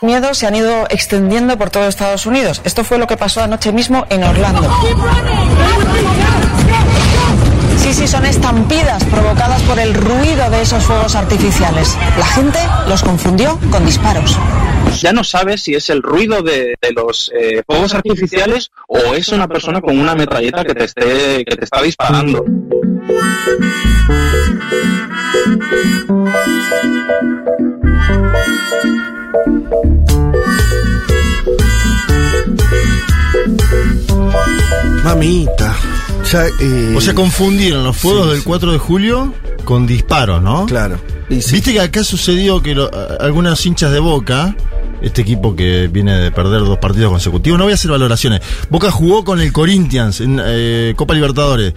miedo se han ido extendiendo por todo Estados Unidos. Esto fue lo que pasó anoche mismo en Orlando. Sí, sí, son estampidas provocadas por el ruido de esos fuegos artificiales. La gente los confundió con disparos. Ya no sabes si es el ruido de, de los eh, fuegos artificiales o es una persona con una metralleta que te, esté, que te está disparando. Mamita. Ya, eh, O sea, confundieron los fuegos del 4 de julio con disparos, ¿no? Claro. Y sí. Viste que acá sucedió que lo- a- algunos hinchas de Boca, este equipo que viene de perder dos partidos consecutivos, no voy a hacer valoraciones. Boca jugó con el Corinthians en eh, Copa Libertadores.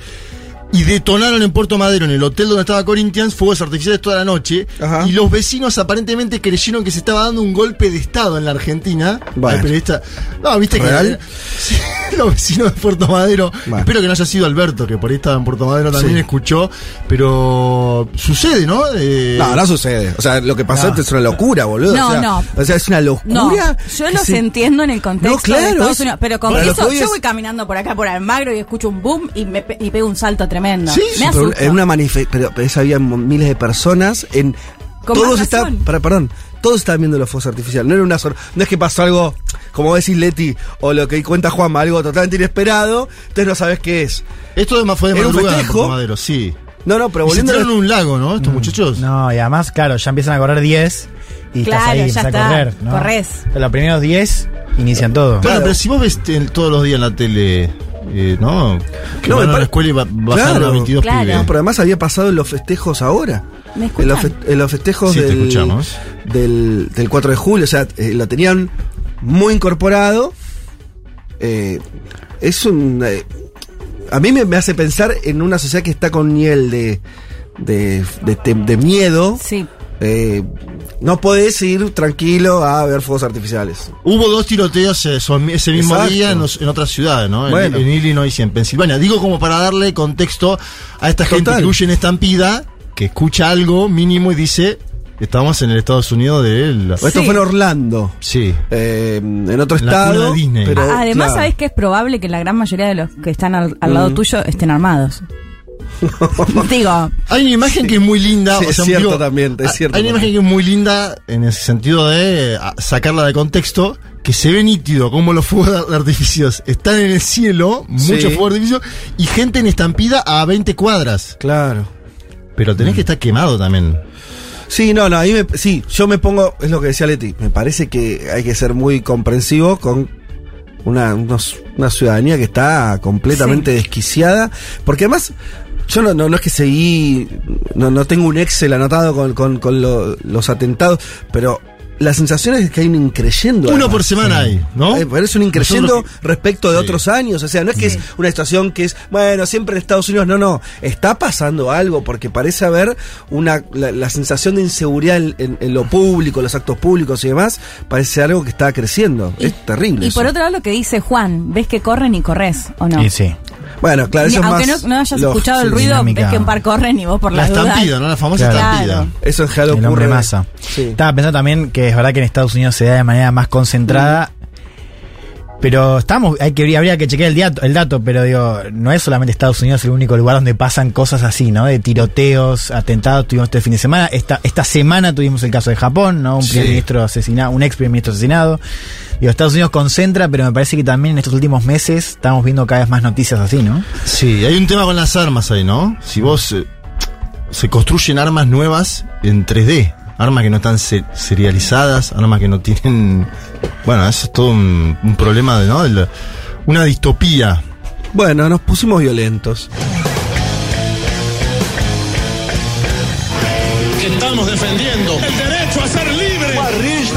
Y detonaron en Puerto Madero, en el hotel donde estaba Corinthians, fuegos artificiales toda la noche. Ajá. Y los vecinos aparentemente creyeron que se estaba dando un golpe de Estado en la Argentina. Bueno. Periodista. No, viste ¿Real? que. Sí, los vecinos de Puerto Madero. Bueno. Espero que no haya sido Alberto, que por ahí estaba en Puerto Madero también Sí. escuchó. Pero sucede, ¿no? Eh, No, no sucede. O sea, lo que pasó No. es una locura, boludo. No, o sea, no. O sea, es una locura. No, yo los se- entiendo en el contexto No, claro, de Estados es- Unidos, pero con eso yo es- voy caminando por acá por Almagro y escucho un boom y me pe- y pego un salto tremendo. Sí, me pero en una manifestación, pero, había miles de personas en Con todos estaban, perdón, todos estaban viendo los fuegos artificiales. No era una sor- no es que pasó algo, como decís Leti, o lo que cuenta Juanma, algo totalmente inesperado, entonces no sabes qué es. Esto de- fue de ¿Era un madrugada? Puerto Madero, sí. No, no, pero se volviendo a tiraron en un lago, ¿no? Estos muchachos. No, y además, claro, ya empiezan a correr 10 y Claro, estás ahí, ya empiezas a está, correr. ¿no? corres. Pero los primeros 10 inician todo. Bueno, Claro. pero si vos ves todos los días en la tele, eh, ¿no? Que No, van a la escuela y bajan Claro. los 22 Claro. pibes. No, pero además había pasado en los festejos ahora. ¿Me En escuchan? los, fe- en los festejos Sí, del, del, del 4 de julio, o sea, eh, lo tenían muy incorporado. Eh, es un... eh, a mí me, me hace pensar en una sociedad que está con nivel de, de, de, de miedo. Sí. Eh, no podés ir tranquilo a ver fuegos artificiales. Hubo dos tiroteos eh, ese mismo Exacto. día en, en otras ciudades, ¿no? En- Bueno. En, Illinois y en Pensilvania. Digo como para darle contexto a esta gente que huye en estampida, que escucha algo mínimo y dice, estamos en el Estados Unidos de él. Esto Sí. fue en Orlando. Sí. eh, en otro La estado. Disney. pero, Además, claro. sabes que es probable que la gran mayoría de los que están al, al lado Mm. tuyo estén armados. Digo, Hay una imagen que es muy linda. Sí, o es cierto digo, también, es hay- cierto Hay una también. imagen que es muy linda en ese sentido de sacarla de contexto, que se ve nítido como los fuegos artificios están en el cielo, muchos Sí. fuegos artificios, y gente en estampida a 20 cuadras. Claro. Pero tenés que estar quemado también. Sí, no, no, ahí me, sí, yo me pongo, es lo que decía Leti, me parece que hay que ser muy comprensivo con una, unos- una ciudadanía que está completamente desquiciada, porque además, yo no, no, no es que seguí, no, no tengo un Excel anotado con, con, con lo- los atentados, pero la sensación es que hay un increyendo. Uno además. por semana hay, ¿no? Eh, pero es un increyendo Nosotros- respecto de Sí. otros años. O sea, no es que es una situación que es, bueno, siempre en Estados Unidos. No, no. Está pasando algo porque parece haber una la, la sensación de inseguridad en, lo público, los actos públicos y demás. Parece algo que está creciendo. es terrible. y eso. por otro lado lo que dice Juan, ves que corren y corres, ¿o no? Y sí. Bueno, claro, Ni- eso es aunque más no, no hayas lo- escuchado el sí, ruido, dinámica. ves que un par corren y vos por La las dudas. estampida, ¿no? La famosa Claro. estampida. Eso en general El hombre ocurre. masa. Sí. Estaba pensando también que es verdad que en Estados Unidos se da de manera más concentrada. Pero estamos, hay que, habría que chequear el, dato, el dato, pero digo, no es solamente Estados Unidos el único lugar donde pasan cosas así, ¿no? De tiroteos, atentados, tuvimos este fin de semana. Esta, esta semana tuvimos el caso de Japón, ¿no? Un Sí. primer ministro asesinado, un ex primer ministro asesinado. Digo, Estados Unidos concentra, pero me parece que también en estos últimos meses estamos viendo cada vez más noticias así, ¿no? Sí, hay un tema con las armas ahí, ¿no? Si vos eh, se construyen armas nuevas en 3D, armas que no están se- serializadas, armas que no tienen, bueno, eso es todo un, un problema de, ¿no? De la- una distopía. Bueno, nos pusimos violentos. Estamos defendiendo el Uma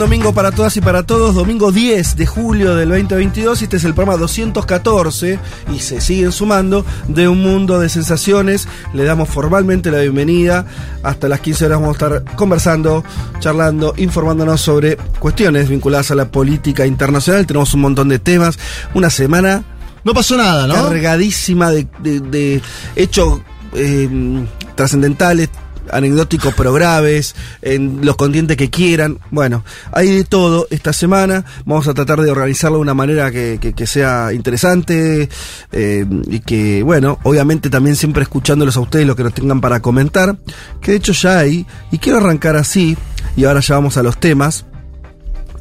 Domingo para todas y para todos, domingo 10 de julio del 2022. Este es el programa 214 y se siguen sumando de un mundo de sensaciones. Le damos formalmente la bienvenida. Hasta las 15 horas vamos a estar conversando, charlando, informándonos sobre cuestiones vinculadas a la política internacional. Tenemos un montón de temas. Una semana No pasó nada, ¿no? cargadísima de, de- de hechos eh, trascendentales, anecdóticos pero graves, en los condientes que quieran. Bueno, hay de todo esta semana. Vamos a tratar de organizarlo de una manera que, sea interesante eh, y que, bueno, obviamente también siempre escuchándolos a ustedes lo que nos tengan para comentar. Que de hecho ya hay, y quiero arrancar así, y ahora ya vamos a los temas.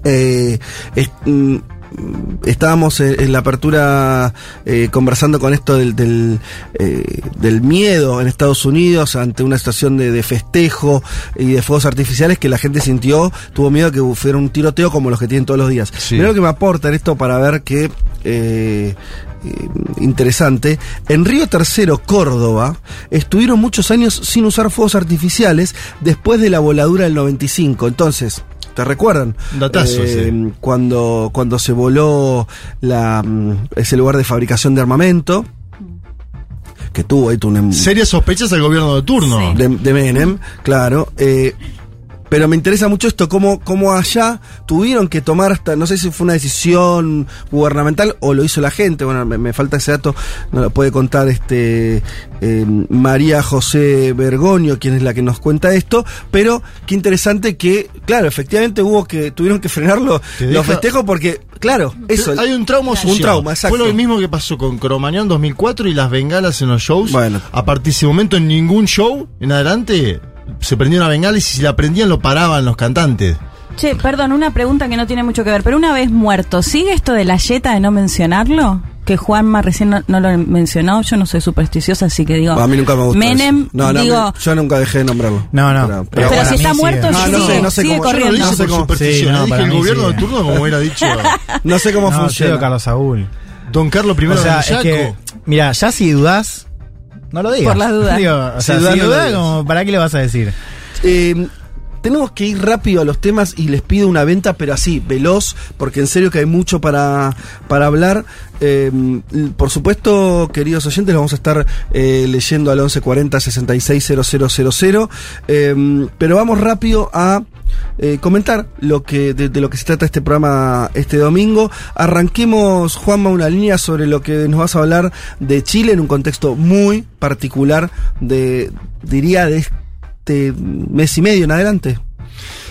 Eh, mm, estábamos en, en la apertura eh, conversando con esto del, del, eh, del miedo en Estados Unidos ante una situación de, de festejo y de fuegos artificiales que la gente sintió, tuvo miedo que fuera un tiroteo como los que tienen todos los días. Sí. Mirá lo que me aporta en esto para ver que eh, eh, interesante. En Río Tercero, Córdoba, estuvieron muchos años sin usar fuegos artificiales después de la voladura del 95. Entonces, ¿te recuerdan? Datazo, Eh, sí. cuando, cuando se voló la, mm, ese lugar de fabricación de armamento, que tuvo ahí tuvo un, Serias sospechas al gobierno de turno. de, de Menem, claro. eh, pero me interesa mucho esto, cómo, cómo allá tuvieron que tomar hasta, no sé si fue una decisión gubernamental o lo hizo la gente, bueno, me, me falta ese dato, no lo puede contar este eh, María José Bergoño, quien es la que nos cuenta esto, pero qué interesante que, claro, efectivamente hubo que, tuvieron que frenarlo los festejos porque, claro, eso. Hay un trauma social. Un trauma, exacto. Fue lo mismo que pasó con Cromañón 2004 y las bengalas en los shows. Bueno. A partir de ese momento, en ningún show en adelante se prendió una bengala y si la prendían lo paraban los cantantes. Che, perdón, una pregunta que no tiene mucho que ver, pero una vez muerto, ¿sigue esto de la yeta de no mencionarlo? Que Juanma recién no, no lo mencionó, yo no soy supersticiosa, así que digo... a mí nunca me gustó. Menem, eso. No, no, digo... me- yo nunca dejé de nombrarlo. No, no. Pero, si está sigue. muerto, No, no sigue, sé, no sé sigue cómo- Yo no corriendo. lo hice sé cómo- Sí, no, dije el gobierno sí. de turno, como hubiera dicho No sé cómo No, funciona. Carlos Saúl. Don Carlos I O sea, de es que, mira, ya si dudás, no lo digas. Por las dudas. Digo, o sea, si digas. como, ¿para qué le vas a decir? Eh, tenemos que ir rápido a los temas y les pido una venta, pero así, veloz, porque en serio que hay mucho para, para hablar. Eh, por supuesto, queridos oyentes, los vamos a estar eh, leyendo al 1140 660000. Eh, pero vamos rápido a eh, comentar lo que de, de lo que se trata este programa este domingo. Arranquemos, Juanma, una línea sobre lo que nos vas a hablar de Chile en un contexto muy particular de, diría, de este mes y medio en adelante.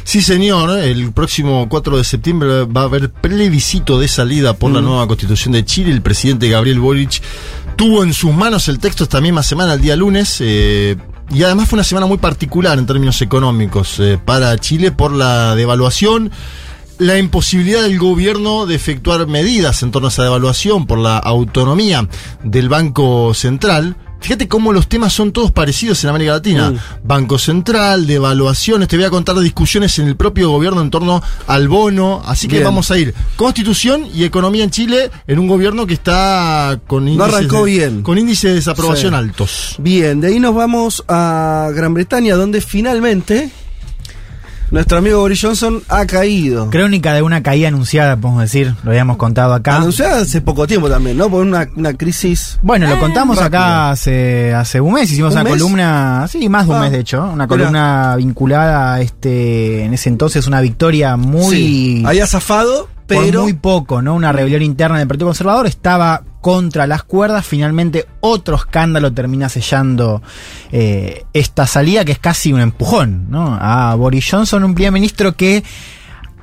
Sí, señor. El próximo 4 de septiembre va a haber plebiscito de salida por la nueva constitución de Chile. El presidente Gabriel Boric tuvo en sus manos el texto esta misma semana, el día lunes. eh, y además fue una semana muy particular en términos económicos eh, para Chile por la devaluación. La imposibilidad del gobierno de efectuar medidas en torno a esa devaluación por la autonomía del Banco Central. Fíjate cómo los temas son todos parecidos en América Latina. Mm. Banco Central, devaluaciones, te voy a contar discusiones en el propio gobierno en torno al bono. Así que Bien. vamos a ir. Constitución y economía en Chile en un gobierno que está con índices, arrancó de, bien. Con índices de desaprobación Sí. altos. Bien, de ahí nos vamos a Gran Bretaña, donde finalmente nuestro amigo Boris Johnson ha caído. Crónica de una caída anunciada, podemos decir, lo habíamos contado acá. Anunciada hace poco tiempo también, ¿no? Por una, una crisis. Bueno, lo contamos rápido. acá hace, hace un mes, hicimos ¿Un una mes? columna, sí, más de un Ah, mes de hecho, una columna vinculada a este, en ese entonces una victoria muy... Sí, había zafado, por pero. muy poco, ¿no? Una rebelión interna del Partido Conservador estaba contra las cuerdas. Finalmente, otro escándalo termina sellando eh, esta salida, que es casi un empujón, ¿no? A Boris Johnson, un primer ministro que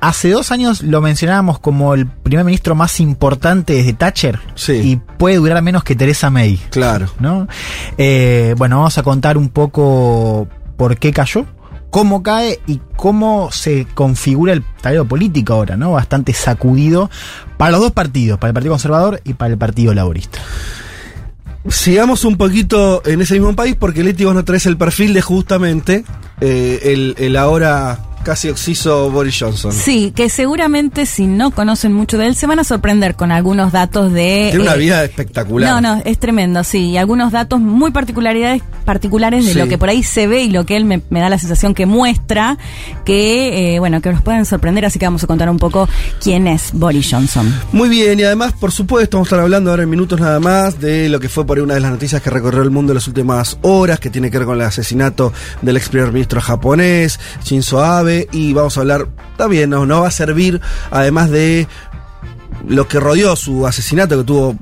hace dos años lo mencionábamos como el primer ministro más importante desde Thatcher. Sí. Y puede durar menos que Theresa May. Claro. ¿no? Eh, bueno, vamos a contar un poco por qué cayó, cómo cae y cómo se configura el tablero político ahora, ¿no? Bastante sacudido para los dos partidos, para el Partido Conservador y para el Partido Laborista. Sigamos un poquito en ese mismo país, porque Leti vos no traes el perfil de justamente eh, el, el ahora casi oxiso Boris Johnson. Sí, que seguramente si no conocen mucho de él se van a sorprender con algunos datos de... Tiene una eh, vida espectacular. No, no, es tremendo, sí. Y algunos datos muy particularidades, particulares de Sí. lo que por ahí se ve y lo que él me, me da la sensación que muestra, que, eh, bueno, que nos pueden sorprender. Así que vamos a contar un poco quién es Boris Johnson. Muy bien, y además, por supuesto, vamos a estar hablando ahora en minutos nada más de lo que fue por ahí una de las noticias que recorrió el mundo en las últimas horas, que tiene que ver con el asesinato del ex primer ministro japonés, Shinzo Abe, y vamos a hablar también, nos, va a servir, además de lo que rodeó su asesinato, que tuvo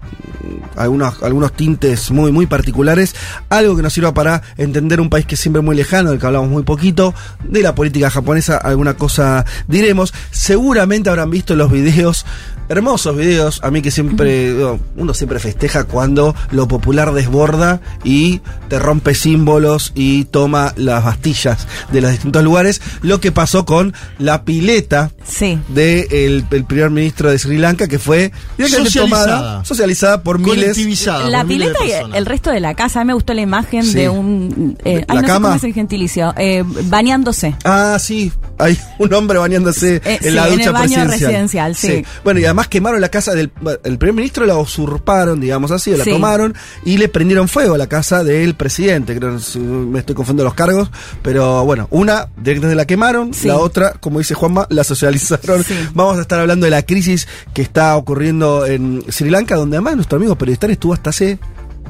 algunos, algunos tintes muy, muy particulares, algo que nos sirva para entender un país que es siempre muy lejano, del que hablamos muy poquito, de la política japonesa, alguna cosa diremos. Seguramente habrán visto los videos, hermosos videos, a mí que siempre, digo, uno siempre festeja cuando lo popular desborda y te rompe símbolos y toma las bastillas de los distintos lugares, lo que pasó con la pileta Sí. del el primer ministro de Sri Lanka, que fue directamente Socializada. tomada, socializada por miles. Colectivizada. La por miles de pileta y el resto de la casa. A mí me gustó la imagen Sí. de un... eh, ¿La ay, no sé cama? cómo es el gentilicio. Eh, bañándose. Ah, sí, hay un hombre bañándose Eh, en sí, la en ducha el baño presidencial. residencial, sí. Bueno, y además quemaron la casa del el primer ministro, la usurparon, digamos así, o la Sí. tomaron y le prendieron fuego a la casa del presidente. Creo que me estoy confundiendo los cargos, pero bueno, una directamente la quemaron, Sí. la otra, como dice Juanma, la socializaron. Sí. Vamos a estar hablando de la crisis que está ocurriendo en Sri Lanka, donde además nuestro amigo periodista estuvo hasta hace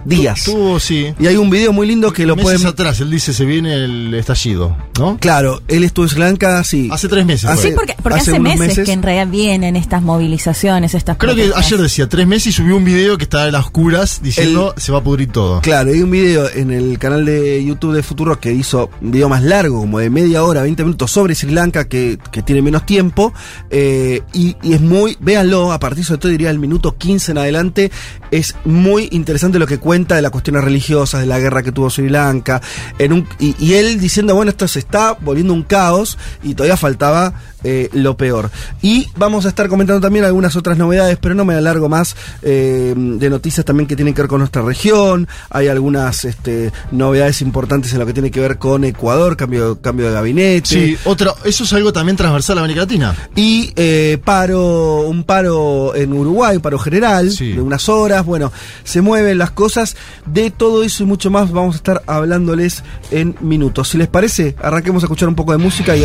días. Tuvo, sí. Y hay un video muy lindo que lo Meses pueden atrás, él dice, se viene el estallido, ¿no? Claro, él estuvo en Sri Lanka, sí. Hace tres meses. Hace- fue. Sí, porque, porque hace, unos meses, meses- que en realidad vienen estas movilizaciones, estas Creo que ayer decía tres meses y subió un video que estaba en las oscuras diciendo se va a pudrir todo. Claro, hay un video en el canal de YouTube de Futuro que hizo un video más largo, como de media hora, 20 minutos, sobre Sri Lanka, que, que tiene menos tiempo. eh, y, y es muy, véanlo, a partir sobre todo diría el minuto 15 en adelante, es muy interesante lo que cuenta de las cuestiones religiosas, de la guerra que tuvo Sri Lanka. En un, y, y él diciendo, bueno, esto se está volviendo un caos y todavía faltaba eh, lo peor. Y vamos a estar comentando también algunas otras novedades, pero no me alargo más eh, de noticias también que tienen que ver con nuestra región. Hay algunas este, novedades importantes en lo que tiene que ver con Ecuador, cambio, cambio de gabinete. Sí, otra, eso es algo también transversal a América Latina. Y eh, paro, un paro en Uruguay, paro general, Sí. de unas horas. Bueno, se mueven las cosas. De todo eso y mucho más vamos a estar hablándoles en minutos. Si les parece, arranquemos a escuchar un poco de música y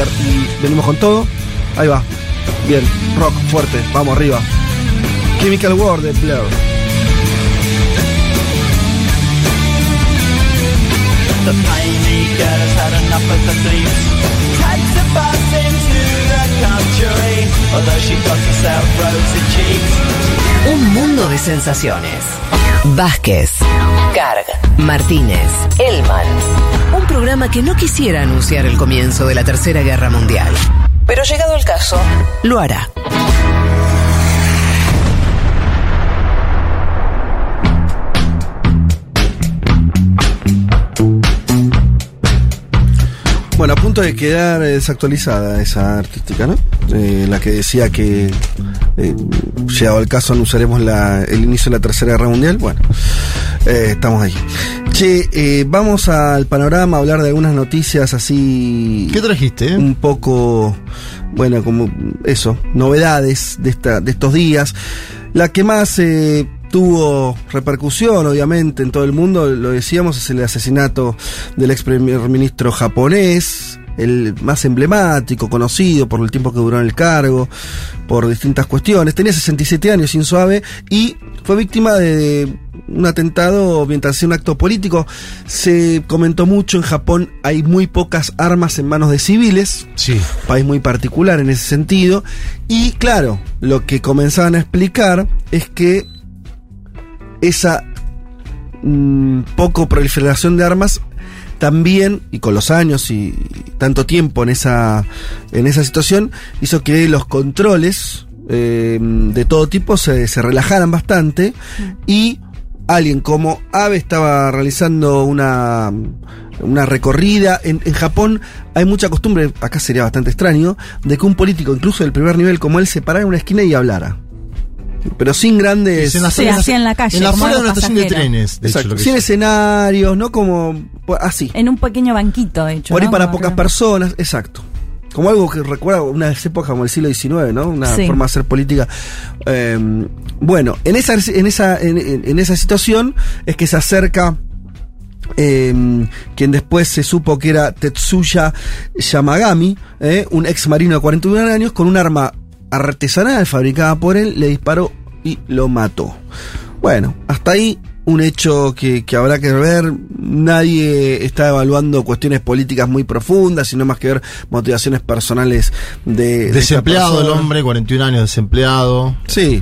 venimos con todo. Ahí va. Bien, rock fuerte, vamos arriba. Chemical World de Blur. The had enough of the thieves. Takes a bus into the country, although she got herself rosy cheeks. Un mundo de sensaciones. Vázquez, Carg, Martínez, Elman. Un programa que no quisiera anunciar el comienzo de la Tercera Guerra Mundial. Pero llegado el caso, lo hará. Bueno, a punto de quedar desactualizada esa artística, ¿no? Eh, la que decía que, eh, llegado el caso, anunciaremos la, el inicio de la Tercera Guerra Mundial. Bueno, eh, estamos ahí. Che, eh, vamos al panorama, a hablar de algunas noticias así. ¿Qué trajiste? Un poco, bueno, como eso, novedades de, esta, de estos días. La que más eh, tuvo repercusión, obviamente, en todo el mundo, lo decíamos, es el asesinato del ex primer ministro japonés, el más emblemático, conocido por el tiempo que duró en el cargo, por distintas cuestiones. Tenía 67 años, sin suave, y fue víctima de un atentado mientras hacía un acto político. Se comentó mucho en Japón, hay muy pocas armas en manos de civiles. Sí. País muy particular en ese sentido. Y claro, lo que comenzaban a explicar es que esa mm, poco proliferación de armas también, y con los años y, y tanto tiempo en esa, en esa situación, hizo que los controles eh, de todo tipo se, se relajaran bastante y alguien como Abe estaba realizando una, una recorrida. En, en Japón hay mucha costumbre, acá sería bastante extraño, de que un político, incluso del primer nivel como él, se parara en una esquina y hablara. Pero sin grandes. Es en la- Sí, así en la calle, En la de una estación de trenes. De Exacto, sin hizo. escenarios, ¿no? Como. pues, Así. En un pequeño banquito, de hecho. Por ahí ¿no? para Como pocas personas, exacto. como algo que recuerda unas épocas como el siglo XIX, ¿no? Una Sí. forma de hacer política. Eh, bueno, en esa, en esa, en, en- en esa situación es que se acerca eh, quien después se supo que era Tetsuya Yamagami, eh, un ex marino de 41 años, con un arma artesanal fabricada por él, le disparó y lo mató. Bueno, hasta ahí un hecho que, que habrá que ver. Nadie está evaluando cuestiones políticas muy profundas, sino más que ver motivaciones personales de... de Desempleado el persona. hombre, 41 años desempleado. Sí.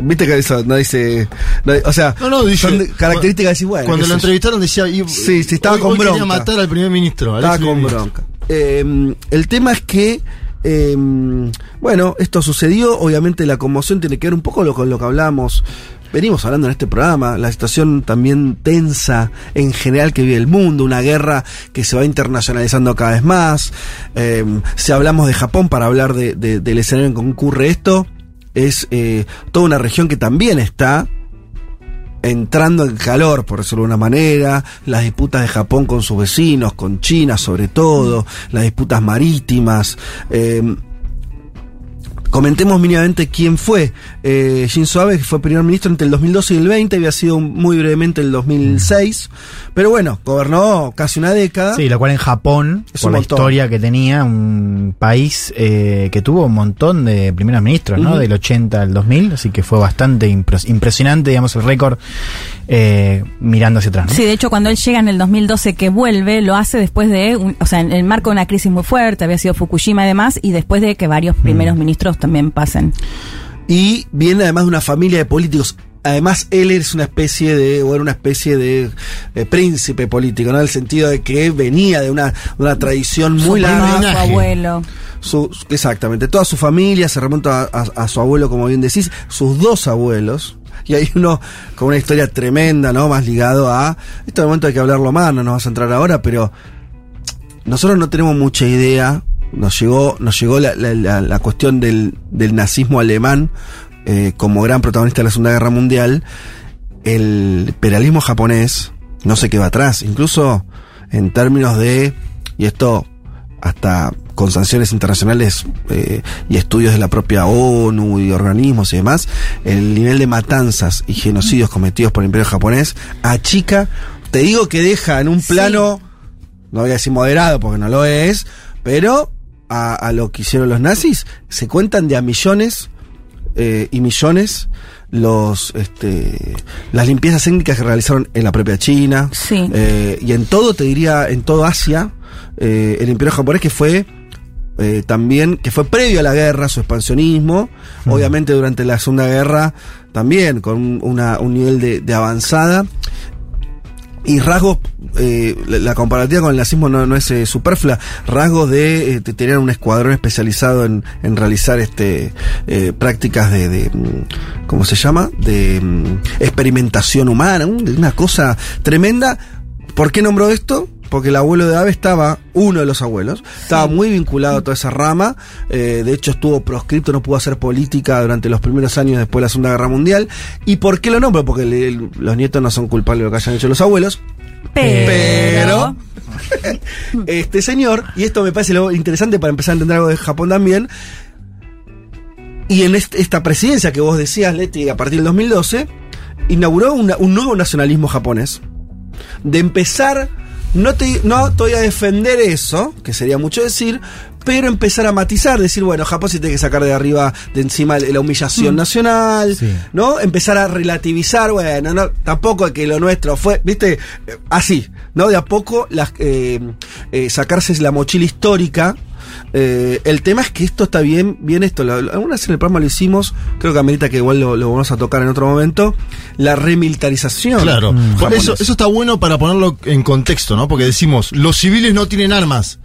Viste que eso no dice. no- o sea, No, no, dice- son de- características de bueno. Cuando lo entrevistaron decía. Sí, sí, estaba hoy- con hoy bronca. matar al primer ministro. al Estaba con ministro. bronca. Eh, el tema es que, eh, bueno, esto sucedió. Obviamente la conmoción tiene que ver un poco con lo que hablamos. Venimos hablando en este programa, la situación también tensa en general que vive el mundo, una guerra que se va internacionalizando cada vez más. Eh, si hablamos de Japón para hablar de- de- del escenario en que ocurre esto, es eh, toda una región que también está entrando en calor, por decirlo de una manera, las disputas de Japón con sus vecinos, con China sobre todo, las disputas marítimas. eh, Comentemos mínimamente quién fue eh, Shinzo Abe, que fue primer ministro entre el 2012 y el 20, había sido muy brevemente el 2006, pero bueno, gobernó casi una década. Sí, lo cual en Japón, Es por la montón. historia que tenía, un país eh, que tuvo un montón de primeros ministros, ¿no? Del 80 al 2000, así que fue bastante impres- impresionante, digamos, el récord eh, mirando hacia atrás. ¿no? Sí, de hecho, cuando él llega en el 2012, que vuelve, lo hace después de, un- o sea, en el marco de una crisis muy fuerte, había sido Fukushima y demás, y después de que varios primeros ministros también pasen. Y viene además de una familia de políticos. Además, él es una especie de, o era una especie de, eh, príncipe político, ¿no? En el sentido de que venía de una, de una tradición muy Su larga. su abuelo. Su- exactamente, toda su familia se remonta a, a- a su abuelo, como bien decís, sus dos abuelos. Y hay uno con una historia tremenda, ¿no? Más ligado a. Esto de momento hay que hablarlo más, no nos vas a entrar ahora, pero nosotros no tenemos mucha idea. Nos llegó, nos llegó la, la- la- cuestión del, del nazismo alemán eh, como gran protagonista de la Segunda Guerra Mundial. El imperialismo japonés no se quedó atrás, incluso en términos de, y esto hasta con sanciones internacionales eh, y estudios de la propia ONU y organismos y demás, el nivel de matanzas y genocidios cometidos por el imperio japonés achica, te digo que deja en un Sí. plano, no voy a decir moderado porque no lo es, pero a, a lo que hicieron los nazis, se cuentan de a millones eh, y millones los este, las limpiezas étnicas que realizaron en la propia China. Sí. eh, y en todo te diría en todo Asia eh, el imperio japonés que fue eh, también que fue previo a la guerra su expansionismo obviamente durante la segunda guerra también con un, una- un nivel de, de avanzada y rasgos, eh, la, comparativa con el nazismo no, no es eh, superflua, rasgos de, eh, de tener un escuadrón especializado en, realizar este eh, prácticas de, de, mm, ¿cómo se llama? De mm, experimentación humana, un- una cosa tremenda. ¿Por qué nombró esto? Porque el abuelo de Ave estaba, uno de los abuelos, estaba muy vinculado a toda esa rama, eh, de hecho estuvo proscripto, no pudo hacer política durante los primeros años después de la Segunda Guerra Mundial. ¿Y por qué lo nombro? Porque le- los nietos no son culpables de lo que hayan hecho los abuelos. Pero, este señor, y esto me parece lo interesante para empezar a entender algo de Japón también, y en est- esta presidencia que vos decías, Leti, a partir del 2012, inauguró una- un nuevo nacionalismo japonés, de empezar, no te, no te voy a defender eso, que sería mucho decir, pero empezar a matizar, decir, bueno, Japón se tiene que sacar de arriba, de encima la humillación nacional, Sí. ¿no? Empezar a relativizar, bueno, no, tampoco es que lo nuestro fue, viste, Eh, así, ¿no? De a poco las, eh, eh, sacarse la mochila histórica. Eh, el tema es que esto está bien, bien esto, alguna vez en el programa lo hicimos, creo que amerita que igual lo, lo vamos a tocar en otro momento, la remilitarización. Claro, Mm, Por eso, está bueno para ponerlo en contexto, ¿no? Porque decimos, los civiles no tienen armas,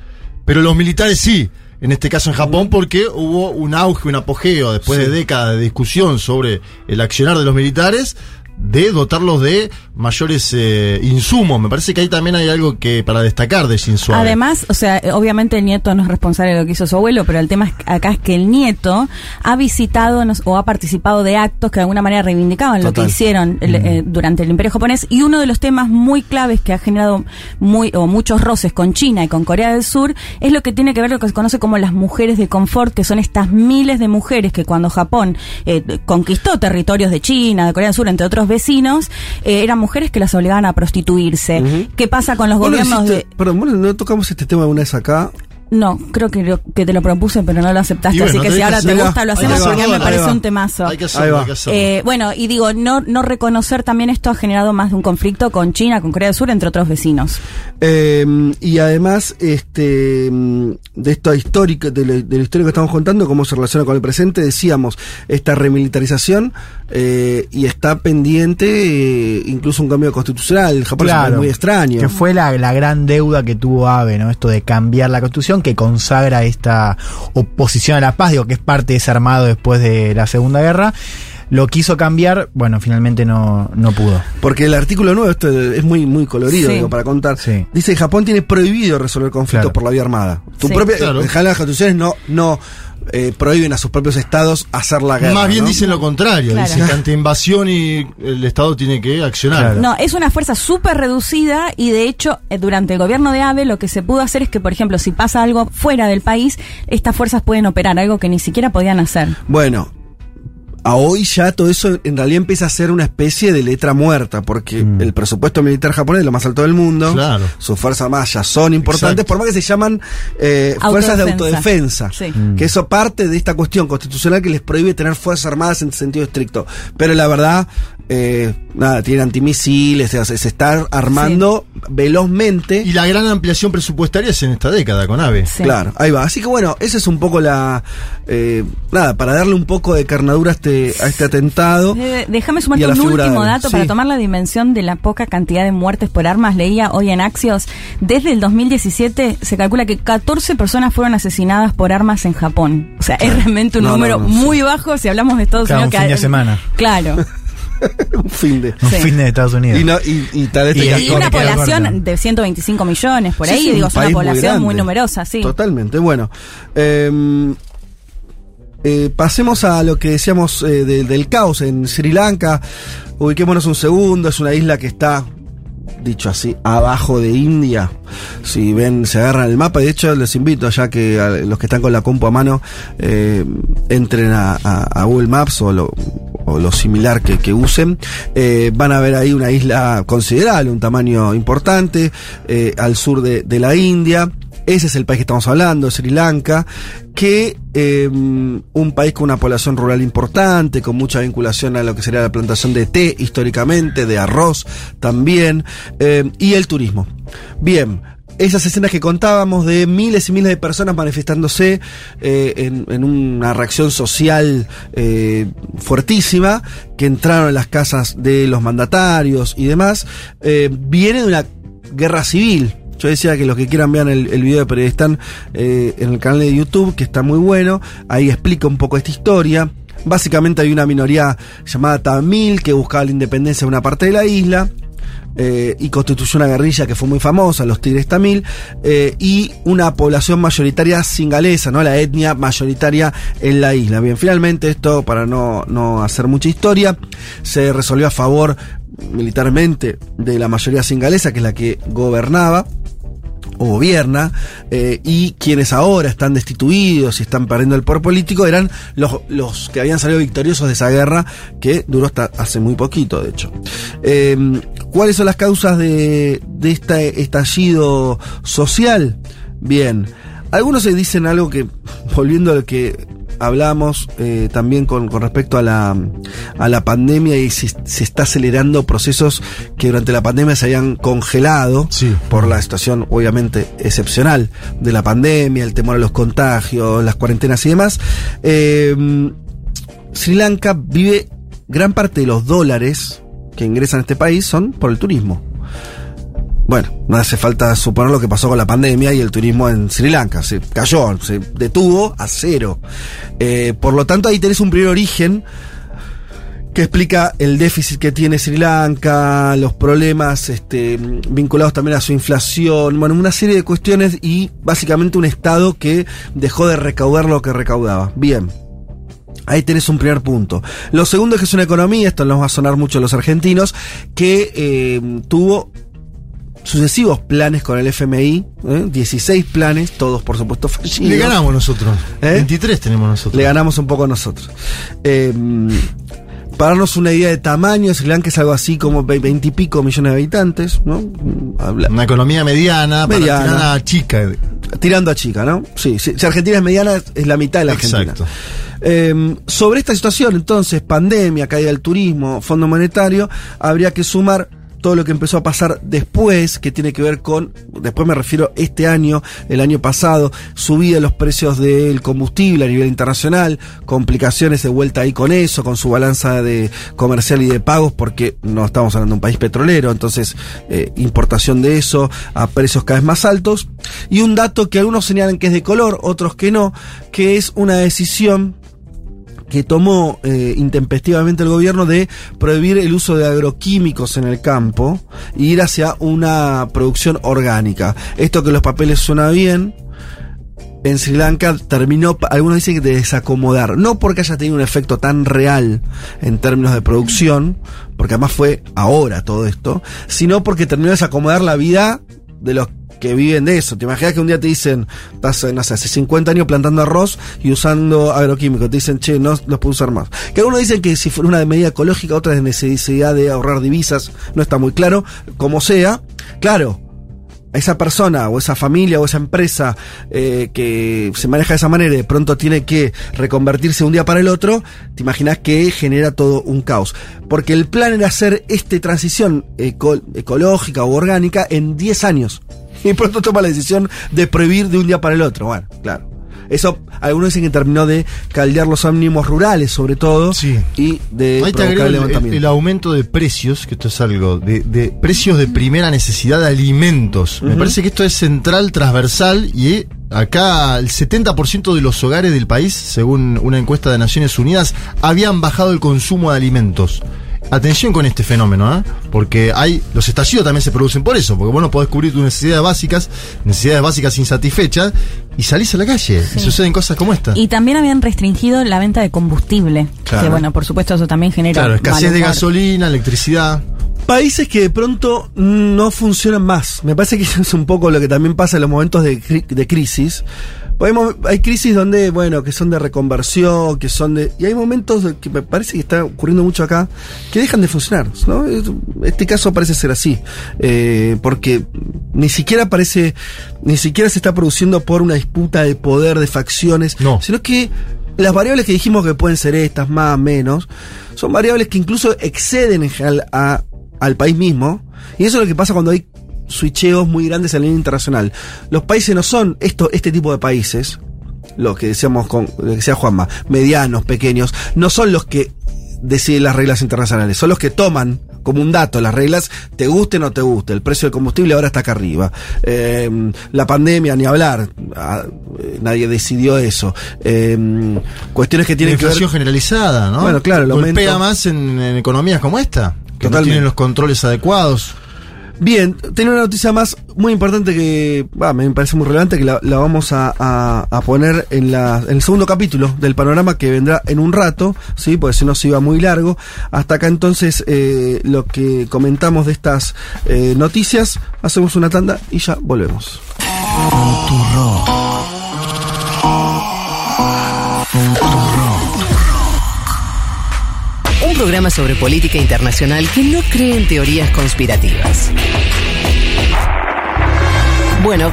pero los militares sí. En este caso en Japón, porque hubo un auge, un apogeo, después de décadas de discusión sobre el accionar de los militares, de dotarlos de mayores eh, insumos. Me parece que ahí también hay algo que para destacar de Shinzo. Además, o sea, obviamente el nieto no es responsable de lo que hizo su abuelo, pero el tema es- acá es que el nieto ha visitado nos- o ha participado de actos que de alguna manera reivindicaban lo que hicieron el- eh, durante el Imperio japonés y uno de los temas muy claves que ha generado muy o muchos roces con China y con Corea del Sur es lo que tiene que ver lo que se conoce como las mujeres de confort, que son estas miles de mujeres que cuando Japón eh, conquistó territorios de China, de Corea del Sur, entre otros vecinos, eh, eran mujeres que las obligaban a prostituirse. ¿Qué pasa con los gobiernos hiciste- de Perdón, no tocamos este tema alguna vez acá. No, creo que, lo- que te lo propuse, pero no lo aceptaste. Bueno, así que si ahora te gusta, lo hacemos va, porque me parece un temazo. Hay que hacerlo, Ahí va. hay que hacerlo. Eh, bueno, y digo, no, no reconocer también esto ha generado más de un conflicto con China, con Corea del Sur, entre otros vecinos. Eh, y además, este, de esto histórico, de lo, de lo histórico que estamos contando, cómo se relaciona con el presente, decíamos, esta remilitarización eh, y está pendiente eh, incluso un cambio constitucional. Japón es un país muy extraño. Que fue la, la gran deuda que tuvo Abe, ¿no? Esto de cambiar la constitución que consagra esta oposición a la paz, digo, que es parte de ese armado después de la Segunda Guerra. Lo quiso cambiar, bueno, finalmente no, no pudo. Porque el artículo 9, esto es muy, muy colorido, Sí. digo, para contar. Dice que Japón tiene prohibido resolver conflictos Claro. por la vía armada. Tu Sí. propia, Claro. las constituciones no, no eh, prohíben a sus propios estados hacer la guerra. Más bien ¿no? dicen lo contrario, Claro. dicen que ante invasión y el Estado tiene que accionar. No, es una fuerza súper reducida y de hecho eh, durante el gobierno de Abe lo que se pudo hacer es que, por ejemplo, si pasa algo fuera del país, estas fuerzas pueden operar, algo que ni siquiera podían hacer. Bueno, a hoy ya todo eso en realidad empieza a ser una especie de letra muerta, porque el presupuesto militar japonés es lo más alto del mundo. Claro. Sus fuerzas armadas ya son importantes, Exacto. por más que se llaman eh, fuerzas de Autodefensa. autodefensa. Sí. Que eso parte de esta cuestión constitucional que les prohíbe tener fuerzas armadas en sentido estricto. Pero la verdad, eh, nada, tienen antimisiles, se, se está armando velozmente. Y la gran ampliación presupuestaria es en esta década con AVE. Claro, ahí va. Así que bueno, esa es un poco la. eh, nada, para darle un poco de carnadura a este, a este atentado. Eh, Déjame sumarte un último dato sí. para tomar la dimensión de la poca cantidad de muertes por armas. Leía hoy en Axios, desde el 2017 se calcula que 14 personas fueron asesinadas por armas en Japón. O sea, es realmente un No, número no, muy bajo si hablamos de Estados Unidos. un fin que- de semana. Claro. un fin de. Un Sí. fin de Estados Unidos. Y, no, y, y tal vez Y- tenga- Y una población de 125 millones, por Sí, ahí, sí, digo, un es una muy población muy, numerosa, sí. Totalmente. Bueno, eh, eh, pasemos a lo que decíamos eh, de- del caos en Sri Lanka. Ubiquémonos un segundo. Es una isla que está, dicho así, abajo de India. Si ven, se agarran el mapa. De hecho, les invito ya que los que están con la compu a mano eh, entren a, Google Maps o lo, similar que, usen. Eh, van a ver ahí una isla considerable, un tamaño importante, eh, al sur de la India. Ese es el país que estamos hablando, Sri Lanka, que eh, un país con una población rural importante, con mucha vinculación a lo que sería la plantación de té históricamente, de arroz también, eh, y el turismo. Bien, esas escenas que contábamos de miles y miles de personas manifestándose eh, en, en una reacción social eh, fuertísima, que entraron en las casas de los mandatarios y demás, eh, viene de una guerra civil. Yo decía que los que quieran vean el, video de Periodistán eh, en el canal de YouTube, que está muy bueno, ahí explica un poco esta historia. Básicamente hay una minoría llamada Tamil que buscaba la independencia de una parte de la isla eh, y constituyó una guerrilla que fue muy famosa, los Tigres Tamil, eh, y una población mayoritaria singalesa, ¿no? La etnia mayoritaria en la isla. Bien, finalmente esto, para no, no hacer mucha historia, se resolvió a favor militarmente de la mayoría singalesa, que es la que gobernaba o gobierna, eh, y quienes ahora están destituidos y están perdiendo el poder político eran los, los que habían salido victoriosos de esa guerra que duró hasta hace muy poquito, de hecho. Eh, ¿Cuáles son las causas de, de este estallido social? Bien, algunos se dicen algo que, volviendo a lo que hablamos eh, también con, con respecto a la, a la pandemia y si se está acelerando procesos que durante la pandemia se habían congelado por la situación obviamente excepcional de la pandemia, el temor a los contagios, las cuarentenas y demás. Eh, Sri Lanka vive gran parte de los dólares que ingresan a este país son por el turismo. Bueno, no hace falta suponer lo que pasó con la pandemia y el turismo en Sri Lanka. Se cayó, se detuvo a cero. Eh, por lo tanto, ahí tenés un primer origen que explica el déficit que tiene Sri Lanka, los problemas este, vinculados también a su inflación, bueno, una serie de cuestiones y básicamente un Estado que dejó de recaudar lo que recaudaba. Bien. Ahí tenés un primer punto. Lo segundo es que es una economía, esto nos va a sonar mucho a los argentinos, que eh, tuvo sucesivos planes con el FMI, ¿eh? 16 planes, todos por supuesto fallidos. Le ganamos nosotros. ¿Eh? 23 tenemos nosotros. Le ganamos un poco nosotros. Eh, para darnos una idea de tamaño, Sri Lanka es algo así como 20 y pico millones de habitantes, ¿no? Habla- Una economía mediana, para Mediana. tirar a chica. Tirando a chica, ¿no? Sí, sí. Si Argentina es mediana, es la mitad de la Argentina. Exacto. Eh, sobre esta situación, entonces, pandemia, caída del turismo, Fondo Monetario, habría que sumar todo lo que empezó a pasar después, que tiene que ver con, después me refiero este año, el año pasado, subida de los precios del combustible a nivel internacional, complicaciones de vuelta ahí con eso, con su balanza de comercial y de pagos, porque no estamos hablando de un país petrolero, entonces eh, importación de eso a precios cada vez más altos. Y un dato que algunos señalan que es de color, otros que no, que es una decisión que tomó eh, intempestivamente el gobierno de prohibir el uso de agroquímicos en el campo e ir hacia una producción orgánica. Esto que los papeles suena bien. En Sri Lanka terminó, algunos dicen que de desacomodar, no porque haya tenido un efecto tan real en términos de producción, porque además fue ahora todo esto, sino porque terminó de desacomodar la vida de los que viven de eso. ¿Te imaginas que un día te dicen, estás, no sé, hace 50 años plantando arroz y usando agroquímicos? Te dicen, che, no los puedo usar más. Que algunos dicen que si fuera una medida ecológica, otra es necesidad de ahorrar divisas, no está muy claro. Como sea, claro, esa persona o esa familia o esa empresa eh, que se maneja de esa manera y de pronto tiene que reconvertirse un día para el otro, te imaginas que genera todo un caos. Porque el plan era hacer esta transición eco- ecológica o orgánica en 10 años. Y pronto toma la decisión de prohibir de un día para el otro. Bueno, claro. Eso, algunos dicen que terminó de caldear los ánimos rurales, sobre todo, y de Ahí te el aumento de precios, que esto es algo, de, de precios de primera necesidad de alimentos. Me parece que esto es central, transversal, y eh, acá el 70% de los hogares del país, según una encuesta de Naciones Unidas, habían bajado el consumo de alimentos. Atención con este fenómeno, ¿eh? porque hay los estallidos también se producen por eso, porque vos no podés cubrir tus necesidades básicas, necesidades básicas insatisfechas, y salís a la calle, y suceden cosas como esta. Y también habían restringido la venta de combustible. Claro. Que bueno, por supuesto eso también genera. Claro, escasez de gasolina, electricidad. Países que de pronto no funcionan más. Me parece que eso es un poco lo que también pasa en los momentos de, de crisis. Porque Hay, crisis donde, bueno, que son de reconversión, que son de... Y hay momentos que me parece que está ocurriendo mucho acá, que dejan de funcionar. ¿no? Es- Este caso parece ser así. Eh, porque ni siquiera parece... Ni siquiera se está produciendo por una disputa de poder, de facciones. No. Sino que las variables que dijimos que pueden ser estas, más, menos, son variables que incluso exceden en general a, al país mismo. Y eso es lo que pasa cuando hay switcheos muy grandes a nivel internacional. Los países no son esto, este tipo de países, lo que decíamos con, lo que decía Juanma, medianos, pequeños, no son los que deciden las reglas internacionales, son los que toman como un dato las reglas, te guste o no te guste, el precio del combustible ahora está acá arriba, Eh, la pandemia, ni hablar, Ah, eh, nadie decidió eso, Eh, cuestiones que La tienen que ver... inflación generalizada, ¿no? Bueno, claro, el Golpea aumento- más en, en economías como esta, que no tienen los controles adecuados. Bien, tengo una noticia más muy importante que me parece muy relevante que la, vamos a, poner en el segundo capítulo del panorama que vendrá en un rato, sí, porque si no se iba muy largo. Hasta acá entonces eh, lo que comentamos de estas eh, noticias, hacemos una tanda y ya volvemos. Programa sobre política internacional que no cree en teorías conspirativas. Bueno,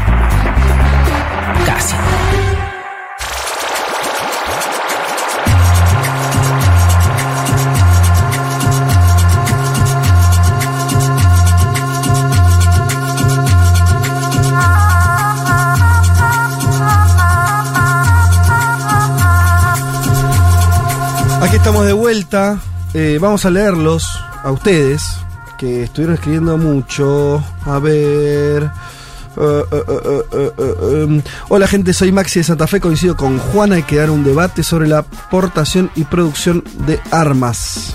casi. Aquí estamos de vuelta. Eh, vamos a leerlos a ustedes, que estuvieron escribiendo mucho. A ver. eh, eh, eh. Hola gente, soy Maxi de Santa Fe, coincido con Juana, hay que dar un debate sobre la aportación y producción de armas.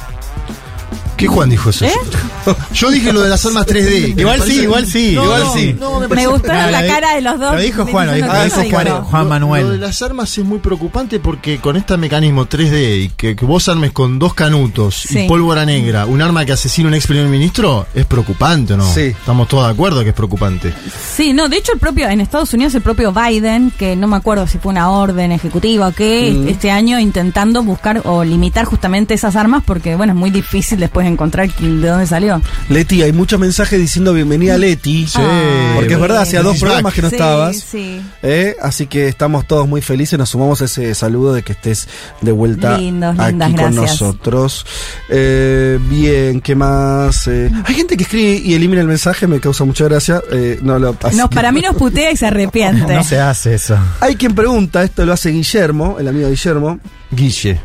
¿Qué Juan dijo eso? ¿Eh? Yo dije lo de las armas 3D. que Igual sí, igual sí, No, igual no, sí. no, me Me gustó la cara de los dos. lo dijo Juan, lo dijo- Juan. Juan Manuel. Lo de las armas es muy preocupante porque con este mecanismo 3D y que, que vos armes con dos canutos Sí. y pólvora negra un arma que asesina a un ex primer ministro, es preocupante, ¿o ¿no? Sí. Estamos todos de acuerdo que es preocupante. Sí, no, de hecho el propio, en Estados Unidos el propio Biden, que no me acuerdo si fue una orden ejecutiva o qué, Mm. este año intentando buscar o limitar justamente esas armas porque, bueno, es muy difícil después encontrar de dónde salió. Leti, hay muchos mensajes diciendo bienvenida Leti. Sí. Porque es verdad, hacía dos programas que no Sí, estabas. sí. ¿eh? Así que estamos todos muy felices. Nos sumamos a ese saludo de que estés de vuelta Lindos, aquí lindas, con gracias. nosotros. Eh, bien, ¿qué más? Eh, hay gente que escribe y elimina el mensaje, me causa mucha gracia. Eh, no lo así No, que- para mí nos putea y se arrepiente. No se hace eso. Hay quien pregunta, esto lo hace Guillermo, el amigo Guillermo, Guille.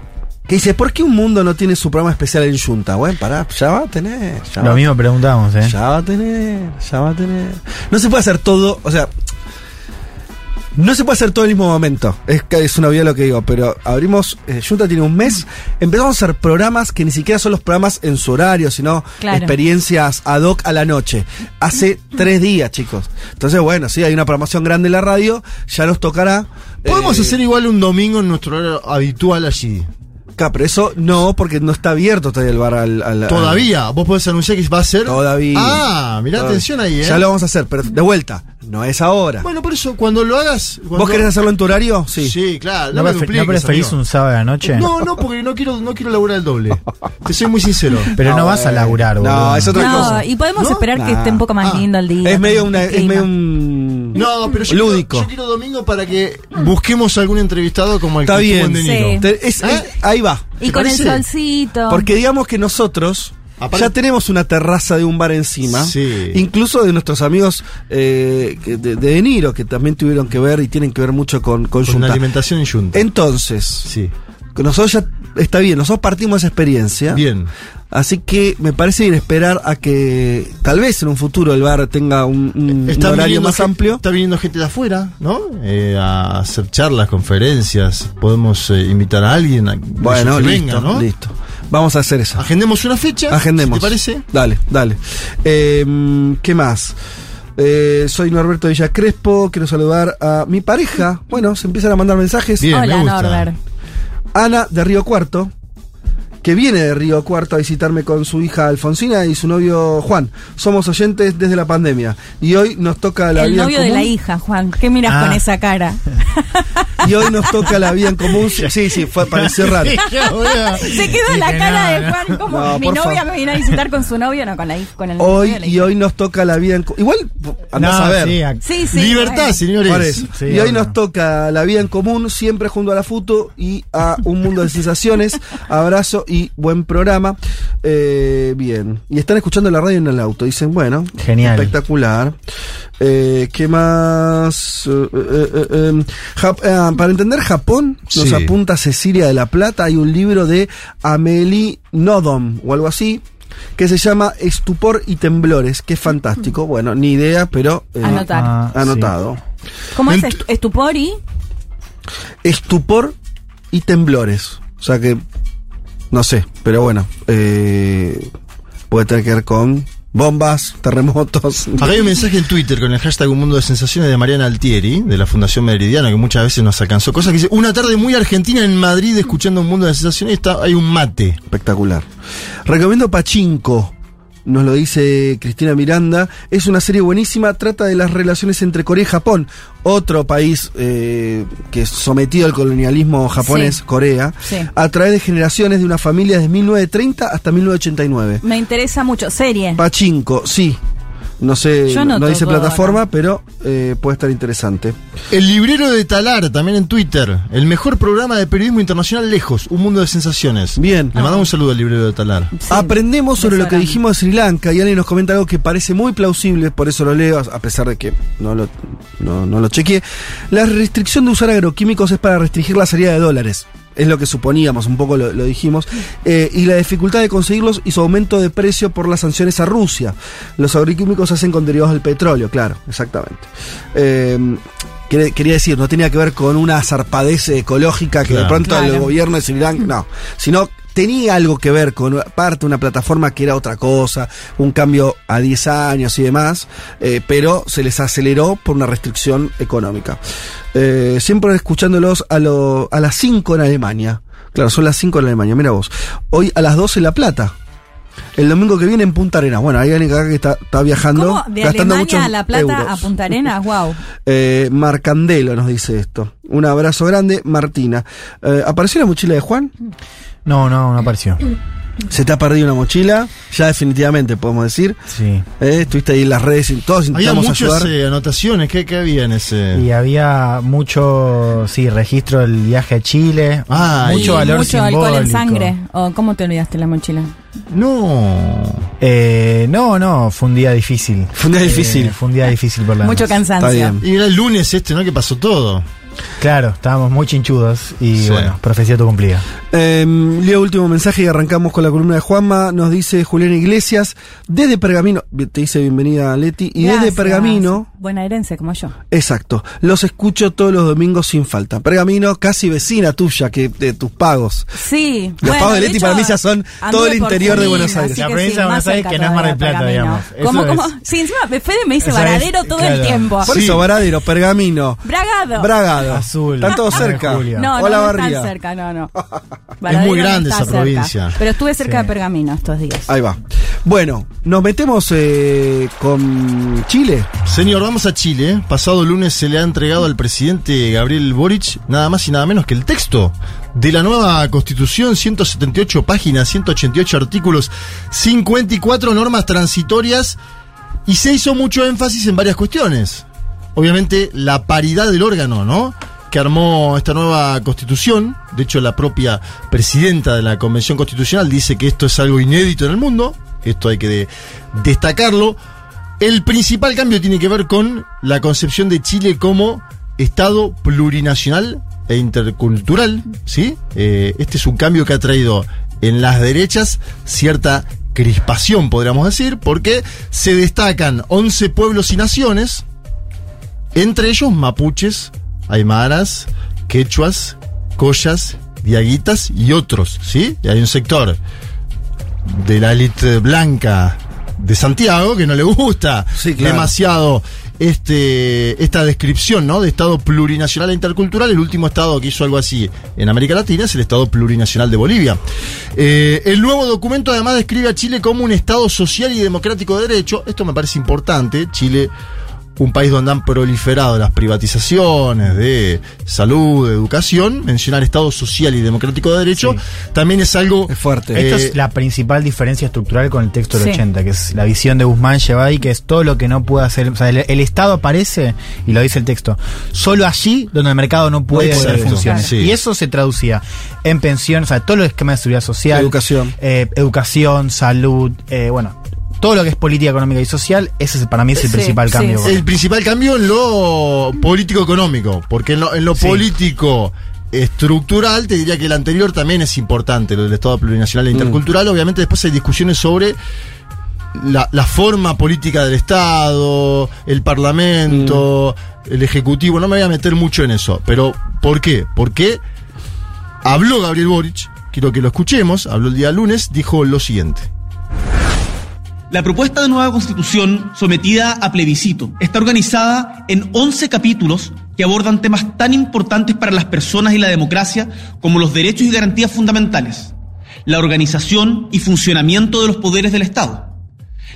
Que dice, ¿por qué un mundo no tiene su programa especial en Junta? Bueno, pará, ya va a tener. Ya Lo va, mismo preguntamos, ¿eh? Ya va a tener, ya va a tener. No se puede hacer todo, o sea, no se puede hacer todo en el mismo momento. Es, que es una vida lo que digo, pero abrimos, eh, Junta tiene un mes, empezamos a hacer programas que ni siquiera son los programas en su horario, sino Claro. experiencias ad hoc a la noche. Hace tres días, chicos. Entonces, bueno, sí, hay una programación grande en la radio, ya nos tocará. Podemos eh, hacer igual un domingo en nuestro horario habitual allí. Acá, pero eso no, porque no está abierto todavía el bar al. al- al- Todavía, vos podés anunciar que va a ser. Todavía. Ah, mirá, Todavía. atención ahí, ¿eh? Ya lo vamos a hacer, pero de vuelta, no es ahora. Bueno, por eso, cuando lo hagas. cuando- ¿Vos querés hacerlo en tu horario? Sí. Sí, claro. ¿No, me dupliques, no preferís amigo. un sábado a la noche? No, no, porque no quiero, no quiero laburar el doble. Te soy muy sincero. Pero no vas a laburar, No, boludo. es otra No, cosa. y podemos ¿No? esperar que esté un poco más Ah. lindo el día. Es medio una, es medio un No, pero yo lúdico. Quiero, yo quiero domingo para que busquemos algún entrevistado como el Está que bien. De. Sí. Te- es- ¿Eh? es- ahí va. Y ¿Te con el solcito. Porque digamos que nosotros Aparte- ya tenemos una terraza de un bar encima. Sí. Incluso de nuestros amigos eh, de, de Niro, que también tuvieron que ver y tienen que ver mucho con, con Con una alimentación en Junta. Entonces, Sí. nosotros ya está bien, nosotros partimos de esa experiencia. Bien. Así que me parece ir a esperar a que tal vez en un futuro el bar tenga un, un horario más amplio. Está viniendo gente de afuera, ¿no? Eh, a hacer charlas, conferencias. Podemos eh, invitar a alguien. A, Bueno, que listo, venga, ¿no? listo. Vamos a hacer eso. Agendemos una fecha. Agendemos. ¿Te parece? Dale, dale. Eh, ¿Qué más? Eh, soy Norberto Villa Crespo, quiero saludar a mi pareja. Bueno, se empiezan a mandar mensajes. Bien, Hola, me gusta. Norbert. Ana de Río Cuarto, que viene de Río Cuarto a visitarme con su hija Alfonsina y su novio Juan. Somos oyentes desde la pandemia. Y hoy nos toca la El vida en novio de común. la hija, Juan. ¿Qué miras Ah. con esa cara? Y hoy nos toca la vida en común. Sí, sí, fue, pareció raro. Se quedó la cara de Juan como No, mi novia me viene a visitar con su novio, no con la hija, con el Hoy novio y hoy nos toca la vida en común. Igual, andás No, a ver. sí, Sí. Libertad, bueno. señores. Por eso. Sí, y hoy nos toca la vida en común, siempre junto a la Futo y a un mundo de sensaciones. Abrazo y buen programa. Eh, bien. Y están escuchando la radio en el auto. Dicen, bueno, Genial. espectacular. Eh, ¿Qué más? Eh, eh, eh, eh, Jap- eh, para entender Japón, nos Sí. apunta Cecilia de la Plata. Hay un libro de Amelie Nodom o algo así. Que se llama Estupor y Temblores, que es fantástico. Bueno, ni idea, pero eh, Anotar. Ah, anotado. ¿Cómo es estupor y? estupor y temblores. O sea que, no sé, pero bueno, eh, puede tener que ver con bombas, terremotos. Acá hay un mensaje en Twitter con el hashtag Un Mundo de Sensaciones de Mariana Altieri, de la Fundación Meridiana, que muchas veces nos alcanzó cosas que dice, una tarde muy argentina en Madrid escuchando Un Mundo de Sensaciones, está, hay un mate. Espectacular. Recomiendo Pachinko. Nos lo dice Cristina Miranda. Es una serie buenísima. Trata de las relaciones entre Corea y Japón. Otro país eh, que es sometido al colonialismo japonés, Sí. Corea. Sí. A través de generaciones de una familia desde 1930 hasta 1989. Me interesa mucho. Serie. Pachinko, sí. No sé, Yo no, no dice plataforma, pero eh, puede estar interesante. El librero de Talar, también en Twitter. El mejor programa de periodismo internacional lejos. Un Mundo de Sensaciones. Bien. Le mandamos un saludo al librero de Talar. Sí. Aprendemos sobre lo que dijimos de Sri Lanka y alguien nos comenta algo que parece muy plausible, por eso lo leo, a pesar de que no lo, no, no lo chequeé. La restricción de usar agroquímicos es para restringir la salida de dólares. Es lo que suponíamos, un poco lo, lo dijimos. Eh, y la dificultad de conseguirlos y su aumento de precio por las sanciones a Rusia. Los agroquímicos se hacen con derivados del petróleo, claro, exactamente. Eh, quería- Quería decir, no tenía que ver con una zarpadez ecológica que de Claro. pronto el Claro. gobierno de Sri Lanka, no, sino tenía algo que ver con parte una plataforma que era otra cosa, un cambio a 10 años y demás, eh, pero se les aceleró por una restricción económica. Eh, siempre escuchándolos a, lo- a las 5 en Alemania. Claro, son las 5 en Alemania, mira vos. Hoy a las 12 en La Plata. El domingo que viene en Punta Arenas. Bueno, hay alguien acá que está, está viajando. ¿Cómo? De gastando Alemania a La Plata euros. a Punta Arenas, wow. Eh, Marcandelo nos dice esto. Un abrazo grande, Martina. Eh, ¿Apareció la mochila de Juan? No, no, no apareció. Se te ha perdido una mochila, ya definitivamente podemos decir. Sí. Eh, estuviste ahí en las redes y todos Había intentamos muchas ayudar. eh, anotaciones. ¿Qué, qué había en ese? Y había mucho, sí, registro del viaje a Chile. Ah, mucho Y valor mucho alcohol en simbólico. sangre. ¿O cómo te olvidaste la mochila? No. Eh, no, no, fue un día difícil. Fue un día Eh, difícil. fue un día difícil por la Mucho noche. cansancio. Está bien. Y era el lunes este, ¿no? Que pasó todo. Claro, estábamos muy chinchudos y Sí. bueno, profecía autocumplida. Eh, leo último mensaje y arrancamos con la columna de Juanma. Nos dice Julián Iglesias, desde Pergamino, te dice bienvenida Leti, y desde Gracias. Pergamino, Bonaerense como yo. exacto, los escucho todos los domingos sin falta. Pergamino, casi vecina tuya, que de tus pagos. Sí. Los pagos de Leti para mí ya son todo el interior de Buenos Aires. La provincia sí, de Buenos más Aires, que no es Mar del Plata, Pergamino. digamos. ¿Cómo, Eso cómo? es- Sí, encima Fede me dice es, varadero todo el tiempo. Por Sí. eso, Varadero, Pergamino, Bragado. Bragado, Azul. Están todos cerca. julio. No, Hola, no, no tan cerca, no, no. muy grande esa provincia. Pero estuve cerca Sí. de Pergamino estos días. Ahí va. Bueno, nos metemos eh, con Chile. Señor, vamos a Chile. Pasado lunes se le ha entregado al presidente Gabriel Boric nada más y nada menos que el texto de la nueva constitución, 178 páginas, 188 artículos, 54 normas transitorias y se hizo mucho énfasis en varias cuestiones. Obviamente la paridad del órgano, ¿no? Que armó esta nueva constitución. De hecho, la propia presidenta de la Convención Constitucional dice que esto es algo inédito en el mundo. Esto hay que de- destacarlo. El principal cambio tiene que ver con la concepción de Chile como Estado plurinacional e intercultural, ¿sí? Eh, este es un cambio que ha traído en las derechas cierta crispación, podríamos decir, porque se destacan 11 pueblos y naciones, entre ellos mapuches, aymaras, quechuas, collas, diaguitas y otros, ¿sí? Y hay un sector de la élite blanca de Santiago que no le gusta Sí, claro. demasiado este esta descripción ¿no? de Estado plurinacional e intercultural. El último Estado que hizo algo así en América Latina es el Estado plurinacional de Bolivia. Eh, el nuevo documento además describe a Chile como un Estado social y democrático de derecho. Esto me parece importante. Chile un país donde han proliferado las privatizaciones de salud, de educación, mencionar Estado social y democrático de derecho, también es algo Es fuerte. Esto Eh, es la principal diferencia estructural con el texto del Sí. 80, que es la visión de Guzmán lleva ahí, que es todo lo que no puede hacer. O sea, el, el Estado aparece, y lo dice el texto, solo allí donde el mercado no puede hacer funciones. sí. Y eso se traducía en pensión, o sea, todo el esquema de seguridad social, Educación. eh, educación, salud, eh, bueno, todo lo que es política económica y social, ese es, para mí es el Sí, principal sí, cambio. sí. El principal cambio en lo político-económico, porque en lo, en lo Sí. político estructural te diría que el anterior también es importante, lo del Estado plurinacional e intercultural. Obviamente después hay discusiones sobre la, la forma política del Estado, el Parlamento, el Ejecutivo. No me voy a meter mucho en eso, pero ¿por qué? Porque habló Gabriel Boric, quiero que lo escuchemos, habló el día lunes, dijo lo siguiente. La propuesta de nueva constitución sometida a plebiscito está organizada en 11 capítulos que abordan temas tan importantes para las personas y la democracia como los derechos y garantías fundamentales, la organización y funcionamiento de los poderes del Estado,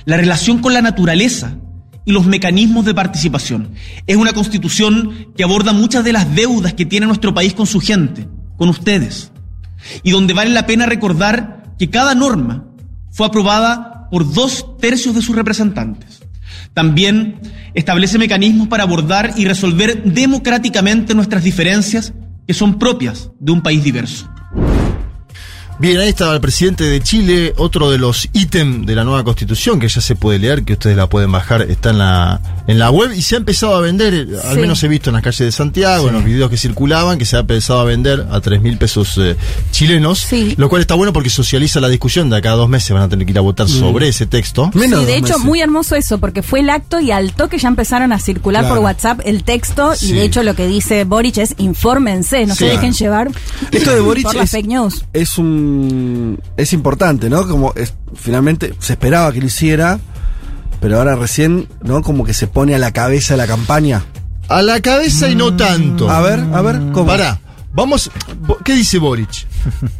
la relación con la naturaleza y los mecanismos de participación. Es una constitución que aborda muchas de las deudas que tiene nuestro país con su gente, con ustedes, y donde vale la pena recordar que cada norma fue aprobada por dos tercios de sus representantes. También establece mecanismos para abordar y resolver democráticamente nuestras diferencias que son propias de un país diverso. Bien, ahí estaba el presidente de Chile, otro de los ítems de la nueva constitución que ya se puede leer, que ustedes la pueden bajar, está en la, en la web y se ha empezado a vender, eh, al Sí. menos he visto en las calles de Santiago, en los videos que circulaban, que se ha empezado a vender a 3 mil pesos eh, chilenos, Sí. lo cual está bueno porque socializa la discusión, de acá a dos meses van a tener que ir a votar sobre ese texto. Menos Sí, de dos hecho, meses. muy hermoso eso, porque fue el acto y al toque ya empezaron a circular Claro. por WhatsApp el texto. Sí. Y de hecho, lo que dice Boric es: infórmense, no Sí. se dejen llevar Esto de Boric por las es, fake news. es un un. Es importante, ¿no? Como es- finalmente se esperaba que lo hiciera, pero ahora recién, ¿no? Como que se pone a la cabeza de la campaña. A la cabeza y no tanto. A ver, a ver, ¿cómo? Pará. Vamos, ¿qué dice Boric?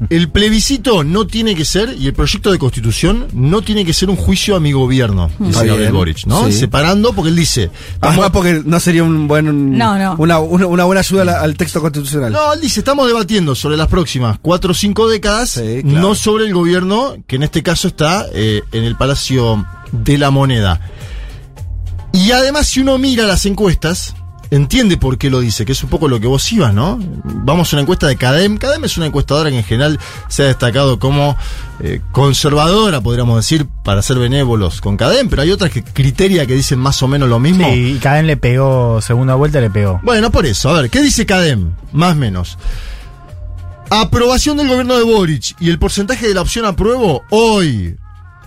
El plebiscito no tiene que ser, y el proyecto de constitución no tiene que ser un juicio a mi gobierno, Está dice Gabriel Boric, ¿no? sí. Separando, porque él dice. Además, porque no sería un buen. No, no. Una, una, una buena ayuda al texto constitucional. No, él dice, estamos debatiendo sobre las próximas cuatro o cinco décadas, Sí, claro. no sobre el gobierno, que en este caso está eh, en el Palacio de la Moneda. Y además, si uno mira las encuestas, entiende por qué lo dice, que es un poco lo que vos ibas, ¿no? Vamos a una encuesta de CADEM. CADEM es una encuestadora que en general se ha destacado como eh, conservadora, podríamos decir, para ser benévolos con CADEM, pero hay otras que criteria que dicen más o menos lo mismo. Sí, y Cadén le pegó, segunda vuelta le pegó. Bueno, por eso, a ver, ¿qué dice CADEM? Más o menos. Aprobación del gobierno de Boric y el porcentaje de la opción apruebo hoy.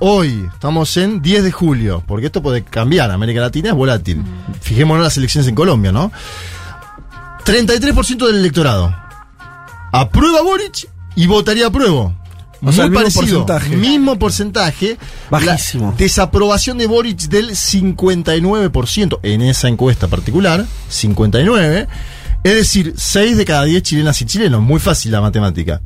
Hoy, estamos en 10 de julio, porque esto puede cambiar. América Latina es volátil. Fijémonos en las elecciones en Colombia, ¿no? 33% del electorado. Aprueba Boric y votaría. O sea, el mismo porcentaje. Mismo porcentaje. Bajísimo. La desaprobación de Boric del 59% en esa encuesta particular. 59. Es decir, 6 de cada 10 chilenas y chilenos. Muy fácil la matemática.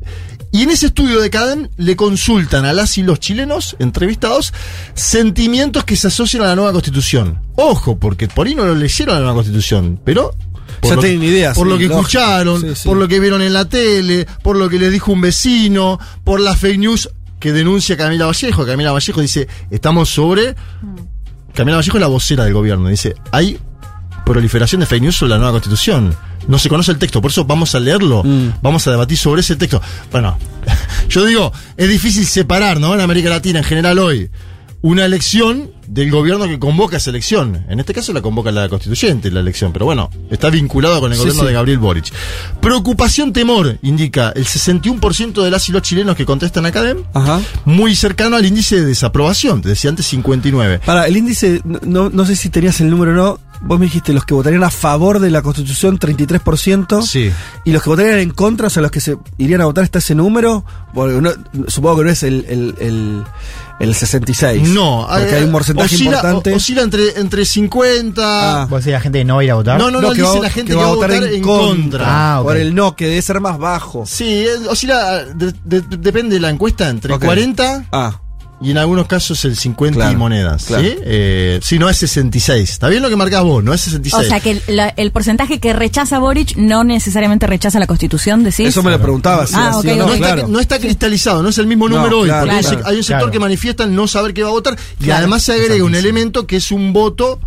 Y en ese estudio de CADEM le consultan a las y los chilenos entrevistados sentimientos que se asocian a la nueva constitución. Ojo, porque por ahí no lo leyeron a la nueva constitución, pero... por Ya lo que- tienen ideas, Por sí, lo que lógico. escucharon, Sí, sí. por lo que vieron en la tele, por lo que les dijo un vecino, por la fake news que denuncia Camila Vallejo. Camila Vallejo dice, estamos sobre... Camila Vallejo es la vocera del gobierno. Dice, hay proliferación de fake news sobre la nueva constitución. No se conoce el texto, por eso vamos a leerlo, Mm. vamos a debatir sobre ese texto. Bueno, yo digo, es difícil separar, ¿no? En América Latina en general hoy, una elección del gobierno que convoca esa elección. En este caso la convoca la constituyente, la elección, pero bueno, está vinculado con el gobierno sí. de Gabriel Boric. Preocupación, temor, indica el 61% de las y los chilenos que contestan a CADEM, Ajá. muy cercano al índice de desaprobación, te decía antes 59. Para, el índice, no, no sé si tenías el número o no. Vos me dijiste los que votarían a favor de la constitución, 33%. Sí. Y los que votarían en contra, o sea, los que se irían a votar, ¿está ese número? Porque no- supongo que no es el, el, el, el 66. No, porque eh, hay un porcentaje oscila, importante. o- oscila entre, entre 50. Ah. ¿Vos decís la gente que no va a ir a votar? No, no, no, que dice va- la gente que va a votar en contra. Ah, ok. Por el no, que debe ser más bajo. Sí, eh, oscila, de- de- depende de la encuesta, entre Ok. 40 Ah, y en algunos casos el 50 Claro, y monedas. claro. ¿sí? Eh, sí, no es 66. Está bien lo que marcás vos, no es 66. O sea que el, la- el porcentaje que rechaza Boric no necesariamente rechaza la constitución, decís. eso me lo preguntaba. Ah, no, está, no está cristalizado, no es el mismo No, número hoy. claro, porque hay- un sector claro. que manifiesta no saber qué va a votar y Claro. además se agrega un elemento que es un voto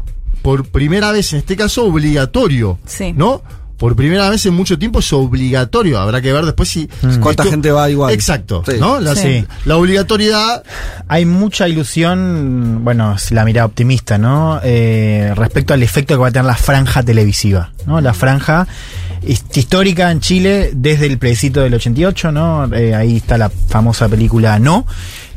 por primera vez, en este caso, obligatorio. Sí. ¿No? Por primera vez en mucho tiempo es obligatorio. Habrá que ver después si. ¿Cuánta esto- gente va igual? Exacto. Sí. ¿no? La, Sí. la obligatoriedad. Hay mucha ilusión, bueno, es la mirada optimista, ¿no? Eh, respecto al efecto que va a tener la franja televisiva, ¿no? La franja his- histórica en Chile desde el plebiscito del 88, ¿no? Eh, ahí está la famosa película No,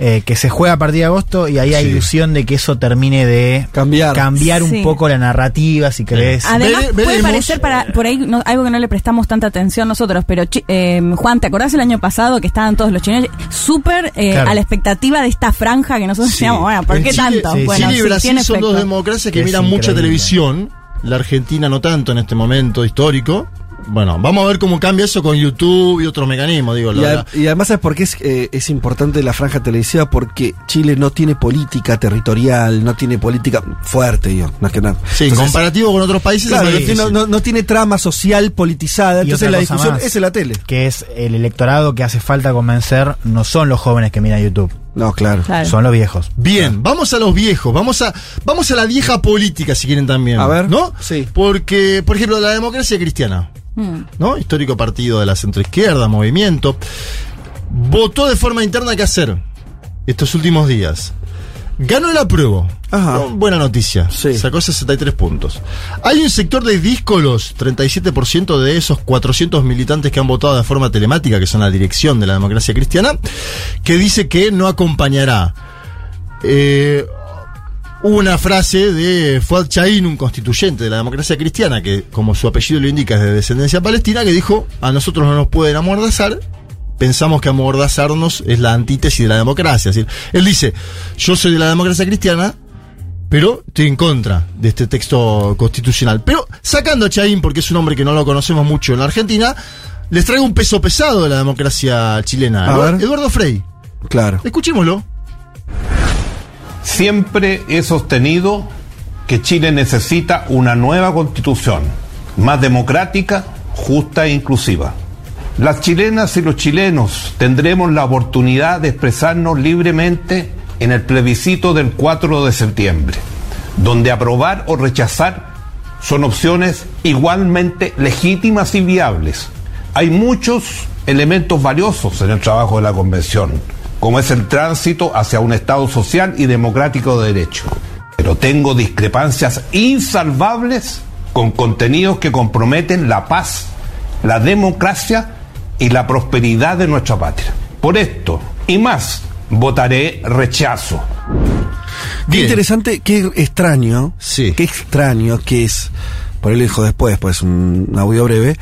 eh, que se juega a partir de agosto y ahí hay Sí. ilusión de que eso termine de Cambiar. cambiar un Sí. poco la narrativa, si querés. Además, Vere- puede parecer para por ahí no- algo que no le prestamos tanta atención nosotros, pero chi- eh, Juan, ¿te acordás el año pasado que estaban todos los chilenos súper eh, Claro. a la expectativa de esta franja que nosotros Sí. decíamos, bueno, ¿por En qué Chile- tanto? sí, bueno, Chile y sí, Brasil tiene son dos democracias que miran mucha televisión. La Argentina no tanto en este momento histórico. Bueno, vamos a ver cómo cambia eso con YouTube y otros mecanismos. Digo, Y, la- a- y además, ¿sabes por qué es, eh, es importante la franja televisiva? Porque Chile no tiene política territorial, no tiene política fuerte, digo, no es que nada. sí, en Entonces, comparativo con otros países. Claro, es más no, tiene- difícil. no- no tiene trama social politizada, Y entonces la cosa discusión más. es en la tele. Que es el electorado que hace falta convencer, no son los jóvenes que miran YouTube, No, claro. Claro. son los viejos. Bien, vamos a los viejos, vamos a, vamos a la vieja política si quieren también. A ver, ¿no? sí. Porque, por ejemplo, la democracia cristiana, Mm. ¿no? Histórico partido de la centroizquierda, movimiento, votó de forma interna qué hacer estos últimos días. Ganó el apruebo. Ajá. ¿no? Buena noticia. Sí. Sacó 63 puntos. Hay un sector de díscolos, 37% de esos 400 militantes que han votado de forma telemática, que son la dirección de la democracia cristiana, que dice que no acompañará. Eh, una frase de Fuad Chaín, un constituyente de la democracia cristiana, que como su apellido lo indica es de descendencia palestina, que dijo, a nosotros no nos pueden amordazar, pensamos que amordazarnos es la antítesis de la democracia. Es decir, él dice, yo soy de la democracia cristiana, pero estoy en contra de este texto constitucional. Pero sacando a Chaín, porque es un hombre que no lo conocemos mucho en la Argentina, les traigo un peso pesado de la democracia chilena. A ver. Eduardo Frei. Claro. Escuchémoslo. Siempre he sostenido que Chile necesita una nueva constitución, más democrática, justa e inclusiva. Las chilenas y los chilenos tendremos la oportunidad de expresarnos libremente en el plebiscito del 4 de septiembre, donde aprobar o rechazar son opciones igualmente legítimas y viables. Hay muchos elementos valiosos en el trabajo de la Convención, como es el tránsito hacia un Estado social y democrático de derecho. Pero tengo discrepancias insalvables con contenidos que comprometen la paz, la democracia y la prosperidad de nuestra patria. Por esto y más, votaré rechazo. Qué interesante, qué extraño. Qué extraño que es. Por ahí lo dijo después, pues un audio breve.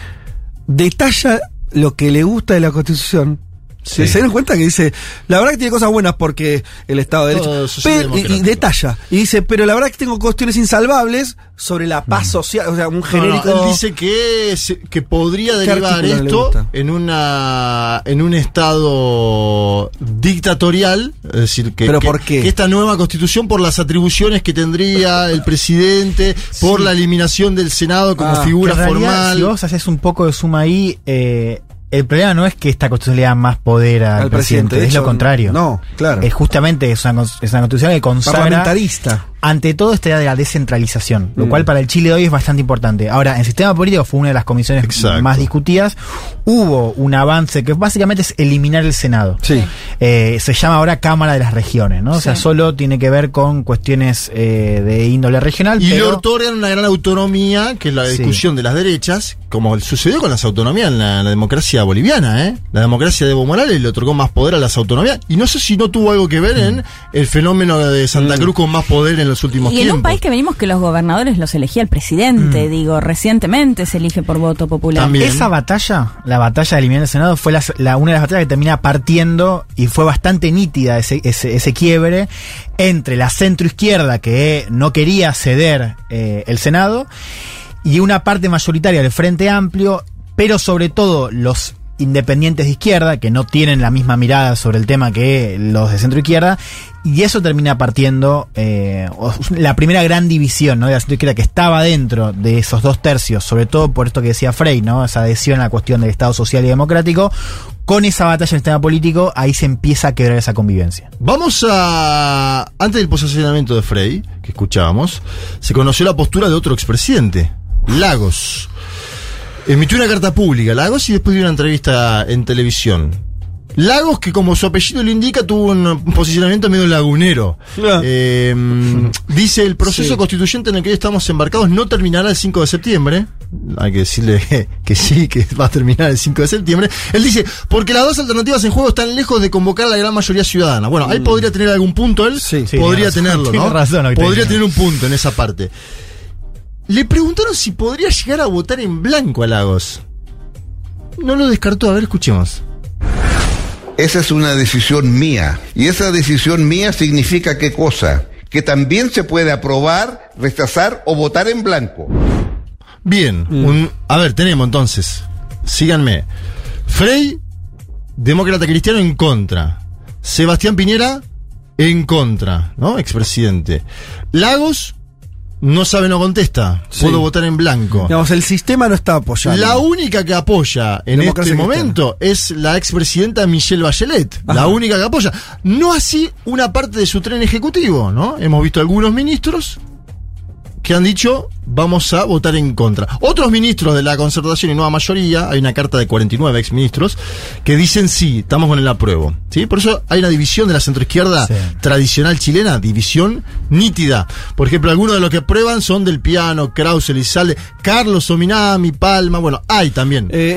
Detalla lo que le gusta de la constitución. Sí. ¿Se dan cuenta que dice, la verdad que tiene cosas buenas porque el Estado de Derecho. Pero- y, detalla. Y dice, pero la verdad que tengo cuestiones insalvables sobre la paz social. O sea, un No, no, genérico. él dice que, que podría ¿Qué derivar esto en una en un estado dictatorial, es decir, que, ¿Pero que- por qué? que esta nueva constitución por las atribuciones que tendría el presidente, por la eliminación del Senado como Ah, figura que en realidad, formal. Si vos haces un poco de suma ahí, eh, el problema no es que esta constitución le da más poder al, Al presidente, presidente, de es hecho, lo contrario. no, claro. Es justamente es una, es una constitución que consagra Parlamentarista. Ante todo esta idea de la descentralización, lo Mm. cual para el Chile de hoy es bastante importante. Ahora, en el sistema político fue una de las comisiones Exacto. más discutidas. Hubo un avance que básicamente es eliminar el Senado. Sí. Eh, se llama ahora Cámara de las Regiones, ¿no? O sea, solo tiene que ver con cuestiones eh, de índole regional. Y le pero- otorgan una gran autonomía, que es la Sí. discusión de las derechas, como sucedió con las autonomías en la, democracia boliviana, ¿eh? La democracia de Evo Morales le otorgó más poder a las autonomías. Y no sé si no tuvo algo que ver en el fenómeno de Santa Mm. Cruz con más poder en los últimos Y en un tiempos. país que venimos que los gobernadores los elegía el presidente, digo, recientemente se elige por voto popular. También. Esa batalla, la batalla de eliminar el Senado, fue la, la- una de las batallas que termina partiendo y fue bastante nítida ese, ese, ese quiebre entre la centroizquierda que no quería ceder eh, el Senado y una parte mayoritaria del Frente Amplio, pero sobre todo los independientes de izquierda, que no tienen la misma mirada sobre el tema que los de centro izquierda, y eso termina partiendo eh, la primera gran división ¿no? de la centro izquierda que estaba dentro de esos dos tercios, sobre todo por esto que decía Frey, ¿no? esa adhesión a la cuestión del Estado social y democrático, con esa batalla en el tema político, ahí se empieza a quebrar esa convivencia. Vamos a. Antes del posicionamiento de Frey, que escuchábamos, se conoció la postura de otro expresidente, Lagos. Emitió una carta pública, Lagos, y después dio una entrevista en televisión. Lagos, que como su apellido lo indica, tuvo un, posicionamiento medio lagunero. Ah. Eh, dice, el proceso Sí. constituyente en el que hoy estamos embarcados no terminará el 5 de septiembre. Hay que decirle que, que sí, que va a terminar el 5 de septiembre. Él dice, porque las dos alternativas en juego están lejos de convocar a la gran mayoría ciudadana. Bueno, ahí podría tener algún punto él. Mm. Sí. Sí, podría tenerlo, tiene ¿no? razón, podría tener un punto en esa parte. Le preguntaron si podría llegar a votar en blanco a Lagos. No lo descartó, a ver, escuchemos. Esa es una decisión mía. Y esa decisión mía significa qué cosa? Que también se puede aprobar, rechazar o votar en blanco. Bien, un- a ver, tenemos entonces, síganme. Frey, demócrata cristiano en contra. Sebastián Piñera, en contra, ¿no? Expresidente. Lagos, no sabe, no contesta. Sí. Puedo votar en blanco. Digamos, el sistema no está apoyando. La única que apoya en Democracia este cristiana. momento es la expresidenta Michelle Bachelet. La única que apoya. No así una parte de su tren ejecutivo, ¿no? Hemos visto algunos ministros que han dicho vamos a votar en contra. Otros ministros de la concertación y nueva mayoría, hay una carta de 49 exministros, que dicen sí, estamos con el apruebo. ¿sí? Por eso hay una división de la centroizquierda Sí. tradicional chilena, división nítida. Por ejemplo, algunos de los que aprueban son del piano, Krause, Elizalde, Carlos Ominami, Palma, bueno, hay también. Eh,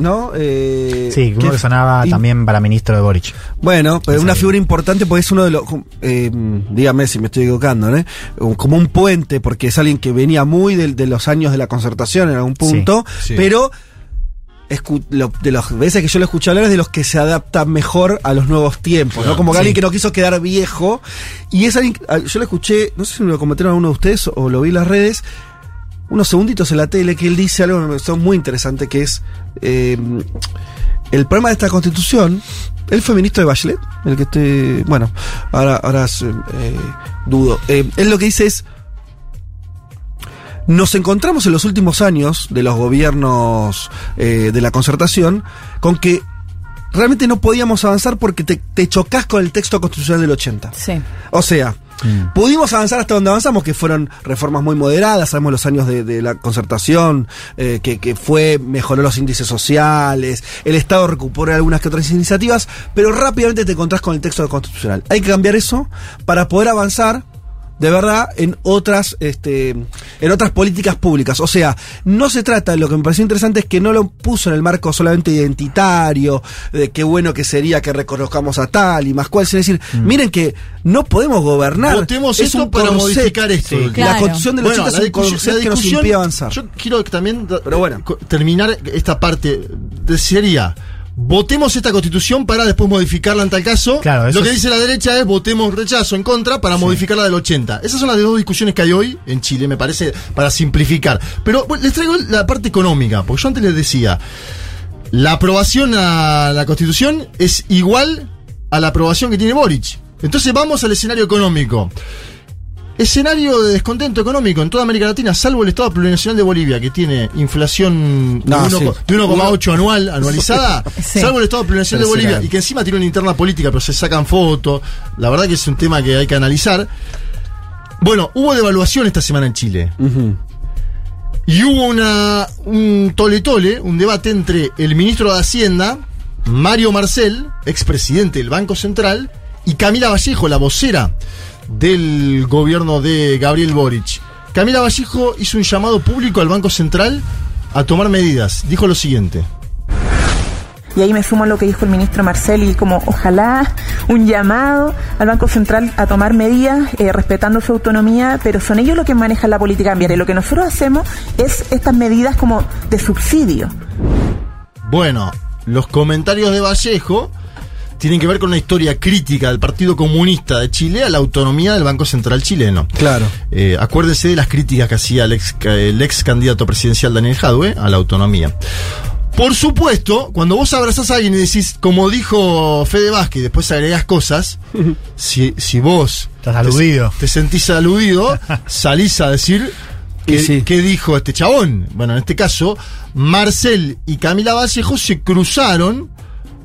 ¿no? Eh, Sí, uno que sonaba y- también para ministro de Boric. Bueno, pero una figura importante porque es uno de los. eh, dígame si me estoy equivocando, ¿no? Como un puente, porque es alguien que venía muy de, los años de la concertación en algún punto, Sí, sí. pero escu- lo- de las veces que yo lo escuché hablar es de los que se adaptan mejor a los nuevos tiempos, Claro, ¿no? Como que sí. alguien que no quiso quedar viejo. Y es alguien, ah, yo lo escuché, no sé si me lo comentaron alguno de ustedes o lo vi en las redes, unos segunditos en la tele que él dice algo que me pareció muy interesante, que es eh, el problema de esta constitución. Él fue ministro de Bachelet, el que estoy, bueno, ahora, ahora eh, dudo. Eh, él lo que dice es, nos encontramos en los últimos años de los gobiernos eh, de la concertación con que realmente no podíamos avanzar porque te, te chocas con el texto constitucional del 80. Sí. O sea, pudimos avanzar hasta donde avanzamos, que fueron reformas muy moderadas, sabemos los años de, de la concertación, eh, que, que fue, mejoró los índices sociales, el Estado recuperó algunas que otras iniciativas, pero rápidamente te encontrás con el texto constitucional. Hay que cambiar eso para poder avanzar de verdad en otras este en otras políticas públicas. O sea no se trata lo que me pareció interesante es que no lo puso en el marco solamente identitario de qué bueno que sería que reconozcamos a tal y más cual sino decir miren que no podemos gobernar. Votemos Es esto un para modificar esto. Sí, la constitución del Bueno, 80 la es un que nos impide avanzar. Yo quiero también Pero bueno. terminar esta parte. de- sería, votemos esta constitución para después modificarla en tal caso. Claro, eso Lo que es- dice la derecha es votemos rechazo en contra para modificarla del 80. Esas son las dos discusiones que hay hoy en Chile, me parece, para simplificar. Pero bueno, les traigo la parte económica, porque yo antes les decía, la aprobación a la constitución es igual a la aprobación que tiene Boric. Entonces vamos al escenario económico. Escenario de descontento económico en toda América Latina, salvo el Estado Plurinacional de Bolivia, que tiene inflación de No, uno sí. co- de 1,8 anual, anualizada, Sí. salvo el Estado Plurinacional de. Bolivia, y que encima tiene una interna política, pero se sacan fotos. La verdad que es un tema que hay que analizar. Bueno, hubo devaluación esta semana en Chile. Y hubo una, un tole tole, un debate entre el ministro de Hacienda, Mario Marcel, expresidente del Banco Central, y Camila Vallejo, la vocera del gobierno de Gabriel Boric. Camila Vallejo hizo un llamado público al Banco Central a tomar medidas. Dijo lo siguiente. Y ahí me sumo a lo que dijo el ministro Marcel y como ojalá un llamado al Banco Central a tomar medidas eh, respetando su autonomía, pero son ellos los que manejan la política cambiaria. Y lo que nosotros hacemos es estas medidas como de subsidio. Bueno, los comentarios de Vallejo tienen que ver con una historia crítica del Partido Comunista de Chile a la autonomía del Banco Central chileno. Claro. Eh, acuérdense de las críticas que hacía el ex, el ex candidato presidencial Daniel Jadwe a la autonomía. Por supuesto, cuando vos abrazás a alguien y decís, como dijo Fede Vázquez, y después agregás cosas, si, si vos Estás te- aludido. Te, sentís aludido, salís a decir qué, sí. qué dijo este chabón. Bueno, en este caso, Marcel y Camila Vallejo se cruzaron,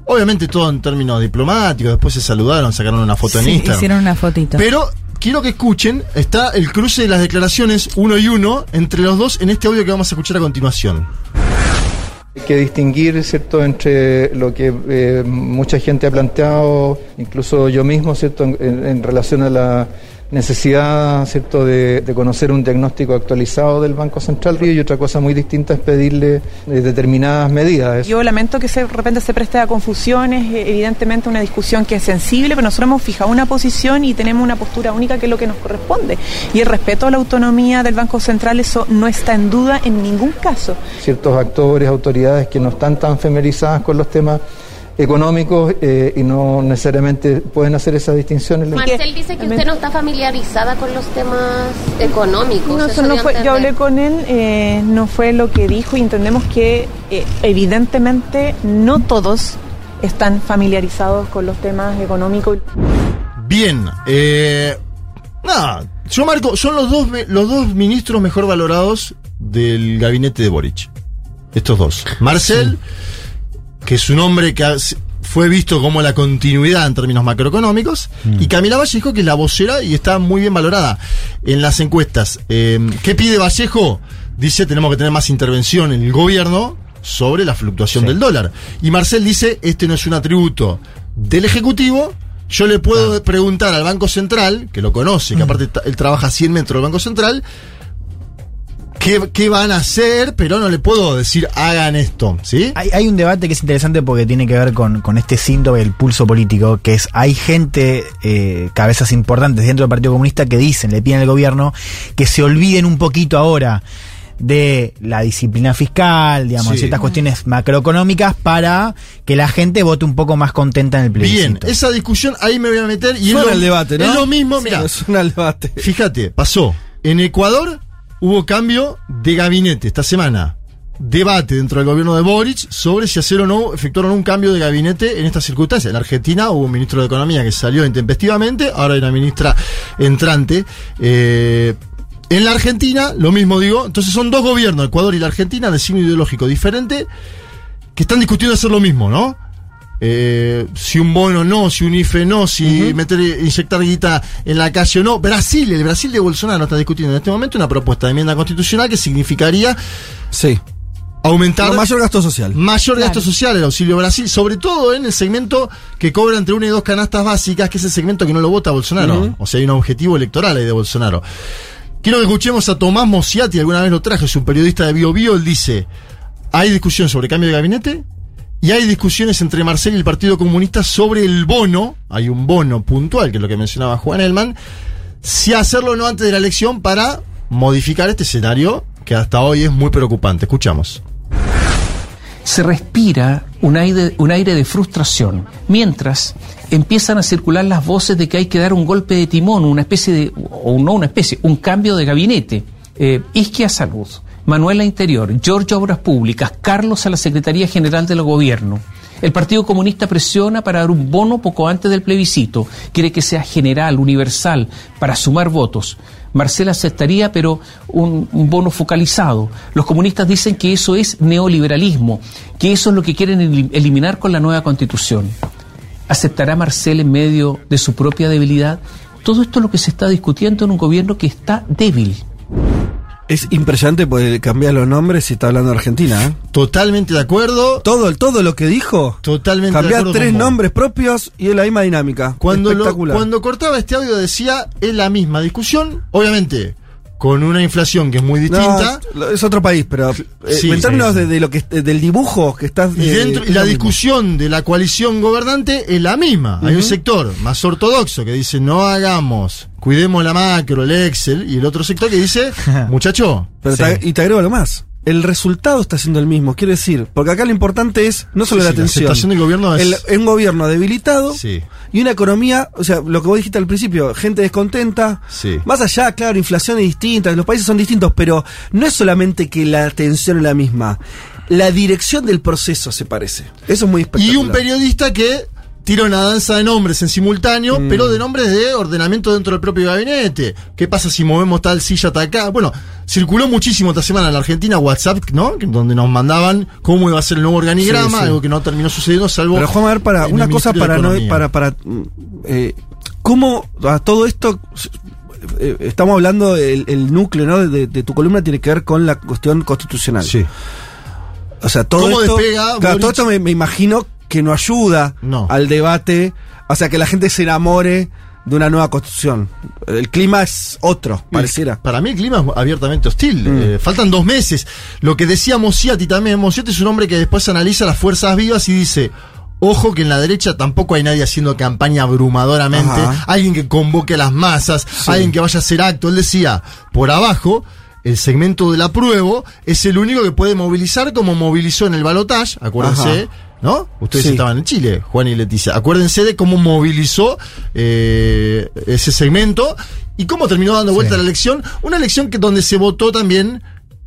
obviamente todo en términos diplomáticos, después se saludaron, sacaron una foto en Sí, Instagram. hicieron una fotito. Pero quiero que escuchen, está el cruce de las declaraciones uno y uno entre los dos en este audio que vamos a escuchar a continuación. Hay que distinguir, ¿cierto?, entre lo que eh, mucha gente ha planteado, incluso yo mismo, ¿cierto?, en, en- en relación a la necesidad, ¿cierto?, de, de conocer un diagnóstico actualizado del Banco Central y otra cosa muy distinta es pedirle eh, determinadas medidas. Yo lamento que se, de repente se preste a confusiones, eh, evidentemente una discusión que es sensible, pero nosotros hemos fijado una posición y tenemos una postura única que es lo que nos corresponde. Y el respeto a la autonomía del Banco Central, eso no está en duda en ningún caso. Ciertos actores, autoridades que no están tan familiarizadas con los temas económicos eh, y no necesariamente pueden hacer esas distinciones. Marcel dice que usted no está familiarizada con los temas económicos. No, eso no dio a fue, yo hablé con él, eh, no fue lo que dijo y entendemos que eh, evidentemente no todos están familiarizados con los temas económicos. Bien, eh, nada, yo marco, son los dos, me- los dos ministros mejor valorados del gabinete de Boric. Estos dos. Marcel, que es un hombre que fue visto como la continuidad en términos macroeconómicos, y Camila Vallejo, que es la vocera y está muy bien valorada en las encuestas. Eh, ¿Qué pide Vallejo? Dice, tenemos que tener más intervención en el gobierno sobre la fluctuación del dólar. Y Marcel dice, este no es un atributo del Ejecutivo, yo le puedo preguntar al Banco Central, que lo conoce, que aparte ta- él trabaja a 100 metros del Banco Central, qué, qué van a hacer, pero no le puedo decir hagan esto, ¿sí? Hay, hay un debate que es interesante porque tiene que ver con, con este síntoma del pulso político, que es, hay gente, eh, cabezas importantes dentro del Partido Comunista que dicen, le piden al gobierno que se olviden un poquito ahora de la disciplina fiscal, digamos, Sí. ciertas cuestiones macroeconómicas para que la gente vote un poco más contenta en el Bien, plebiscito. esa discusión ahí me voy a meter y es lo, el debate, ¿no? es lo mismo, Sí, mira, suena el debate. fíjate, pasó. En Ecuador hubo cambio de gabinete esta semana. Debate dentro del gobierno de Boric sobre si hacer o no, efectuaron un cambio de gabinete en estas circunstancias. En Argentina hubo un ministro de Economía que salió intempestivamente, ahora hay una ministra entrante. Eh, en la Argentina, lo mismo digo, entonces son dos gobiernos, Ecuador y la Argentina, de signo ideológico diferente, que están discutiendo hacer lo mismo, ¿no? Eh, si un bono no, si un IFE no, si meter, inyectar guita en la calle o no. Brasil, el Brasil de Bolsonaro está discutiendo en este momento una propuesta de enmienda constitucional que significaría Sí. aumentar mayor gasto social. mayor Claro. gasto social, el auxilio Brasil, sobre todo en el segmento que cobra entre una y dos canastas básicas, que es el segmento que no lo vota Bolsonaro. O sea, hay un objetivo electoral ahí de Bolsonaro. Quiero que escuchemos a Tomás Mosiati, alguna vez lo traje, es un periodista de Bio Bio, él dice, hay discusión sobre cambio de gabinete y hay discusiones entre Marcel y el Partido Comunista sobre el bono, hay un bono puntual, que es lo que mencionaba Juan Elman, si hacerlo o no antes de la elección para modificar este escenario que hasta hoy es muy preocupante. Escuchamos. se respira un aire, de frustración, mientras empiezan a circular las voces de que hay que dar un golpe de timón, una especie de, o no una especie, un cambio de gabinete. Eh, Isquia Salud, Manuela Interior, Giorgio Obras Públicas, Carlos a la Secretaría General del Gobierno. El Partido Comunista presiona para dar un bono poco antes del plebiscito. Quiere que sea general, universal, para sumar votos. Marcela aceptaría, pero un, un bono focalizado. Los comunistas dicen que eso es neoliberalismo, que eso es lo que quieren elim- eliminar con la nueva constitución. ¿Aceptará Marcel en medio de su propia debilidad? Todo esto es lo que se está discutiendo en un gobierno que está débil. Es impresionante porque cambiar los nombres y está hablando de Argentina. ¿eh? Totalmente de acuerdo. Todo, todo lo que dijo. Totalmente de Cambiar acuerdo tres nombres propios y es la misma dinámica. Cuando, lo- Espectacular. cuando cortaba este audio decía, es la misma discusión, obviamente, con una inflación que es muy distinta. No, es otro país, pero eh, Sí, en términos sí. de, de lo que del dibujo que estás Y, eh, dentro, y es la lo mismo. discusión de la coalición gobernante es la misma. Hay un sector más ortodoxo que dice no hagamos, cuidemos la macro, el Excel, y el otro sector que dice, muchacho, Pero te- y te agrego algo más. El resultado está siendo el mismo, quiero decir, porque acá lo importante es no solo Sí, la sí, la atención. aceptación del gobierno es- El- un gobierno debilitado Sí. y una economía, o sea, lo que vos dijiste al principio, gente descontenta. Sí. Más allá, claro, inflación es distinta, los países son distintos, pero no es solamente que la atención es la misma. La dirección del proceso se parece. Eso es muy Y espectacular. un periodista que tira una danza de nombres en simultáneo, Mm. pero de nombres de ordenamiento dentro del propio gabinete. ¿Qué pasa si movemos tal silla hasta acá? Bueno, circuló muchísimo esta semana en la Argentina WhatsApp, ¿no? Donde nos mandaban cómo iba a ser el nuevo organigrama, Sí, sí. algo que no terminó sucediendo, salvo. Pero Juan, a ver, para una cosa para no para para eh, cómo a todo esto eh, estamos hablando el, el núcleo ¿no? de, de tu columna tiene que ver con la cuestión constitucional. Sí. O sea, todo ¿Cómo esto, despega claro, todo esto me, me imagino que no ayuda No. al debate, o sea, que la gente se enamore de una nueva constitución. El clima es otro, pareciera. Para mí el clima es abiertamente hostil. Mm. Eh, faltan dos meses. Lo que decía Mosiati también. Mosiati es un hombre que después analiza las fuerzas vivas y dice. Ojo que en la derecha tampoco hay nadie haciendo campaña abrumadoramente, Ajá. alguien que convoque a las masas, alguien que vaya a hacer acto. Él decía, por abajo, el segmento del apruebo es el único que puede movilizar como movilizó en el balotaje, acuérdense, Ajá. ¿No? Ustedes Sí. estaban en Chile, Juan y Leticia. Acuérdense de cómo movilizó eh, ese segmento y cómo terminó dando vuelta la elección. Una elección que donde se votó también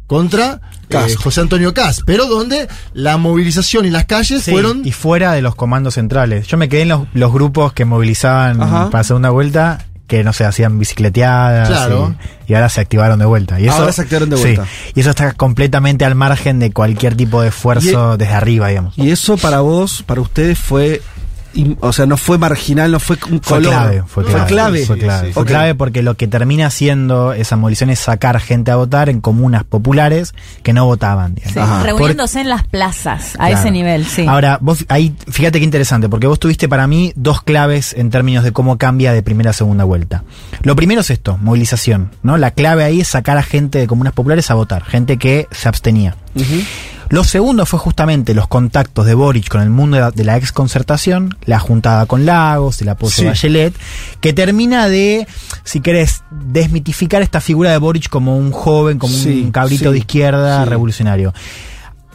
contra eh. José Antonio Cas, pero donde la movilización y las calles Sí, fueron y fuera de los comandos centrales. Yo me quedé en los, los grupos que movilizaban Ajá. para segunda vuelta, que no sé, hacían bicicleteadas. Claro. Y, y ahora se activaron de vuelta. Y eso, Ahora se activaron de sí, vuelta. y eso está completamente al margen de cualquier tipo de esfuerzo desde arriba, digamos. Y eso para vos, para ustedes fue o sea, no fue marginal, no fue un Fue color. clave, fue clave. clave. Fue clave, fue clave porque lo que termina haciendo esa movilización es sacar gente a votar en comunas populares que no votaban. Sí, reuniéndose en las plazas, a Claro. ese nivel, sí. Ahora, vos ahí, fíjate qué interesante, porque vos tuviste para mí dos claves en términos de cómo cambia de primera a segunda vuelta. Lo primero es esto, movilización, ¿no? La clave ahí es sacar a gente de comunas populares a votar, gente que se abstenía. Lo segundo fue justamente los contactos de Boric con el mundo de la, de la ex concertación, la juntada con Lagos, el apoyo Sí. de Bachelet, que termina de, si querés, desmitificar esta figura de Boric como un joven, como Sí, un cabrito sí, de izquierda revolucionario.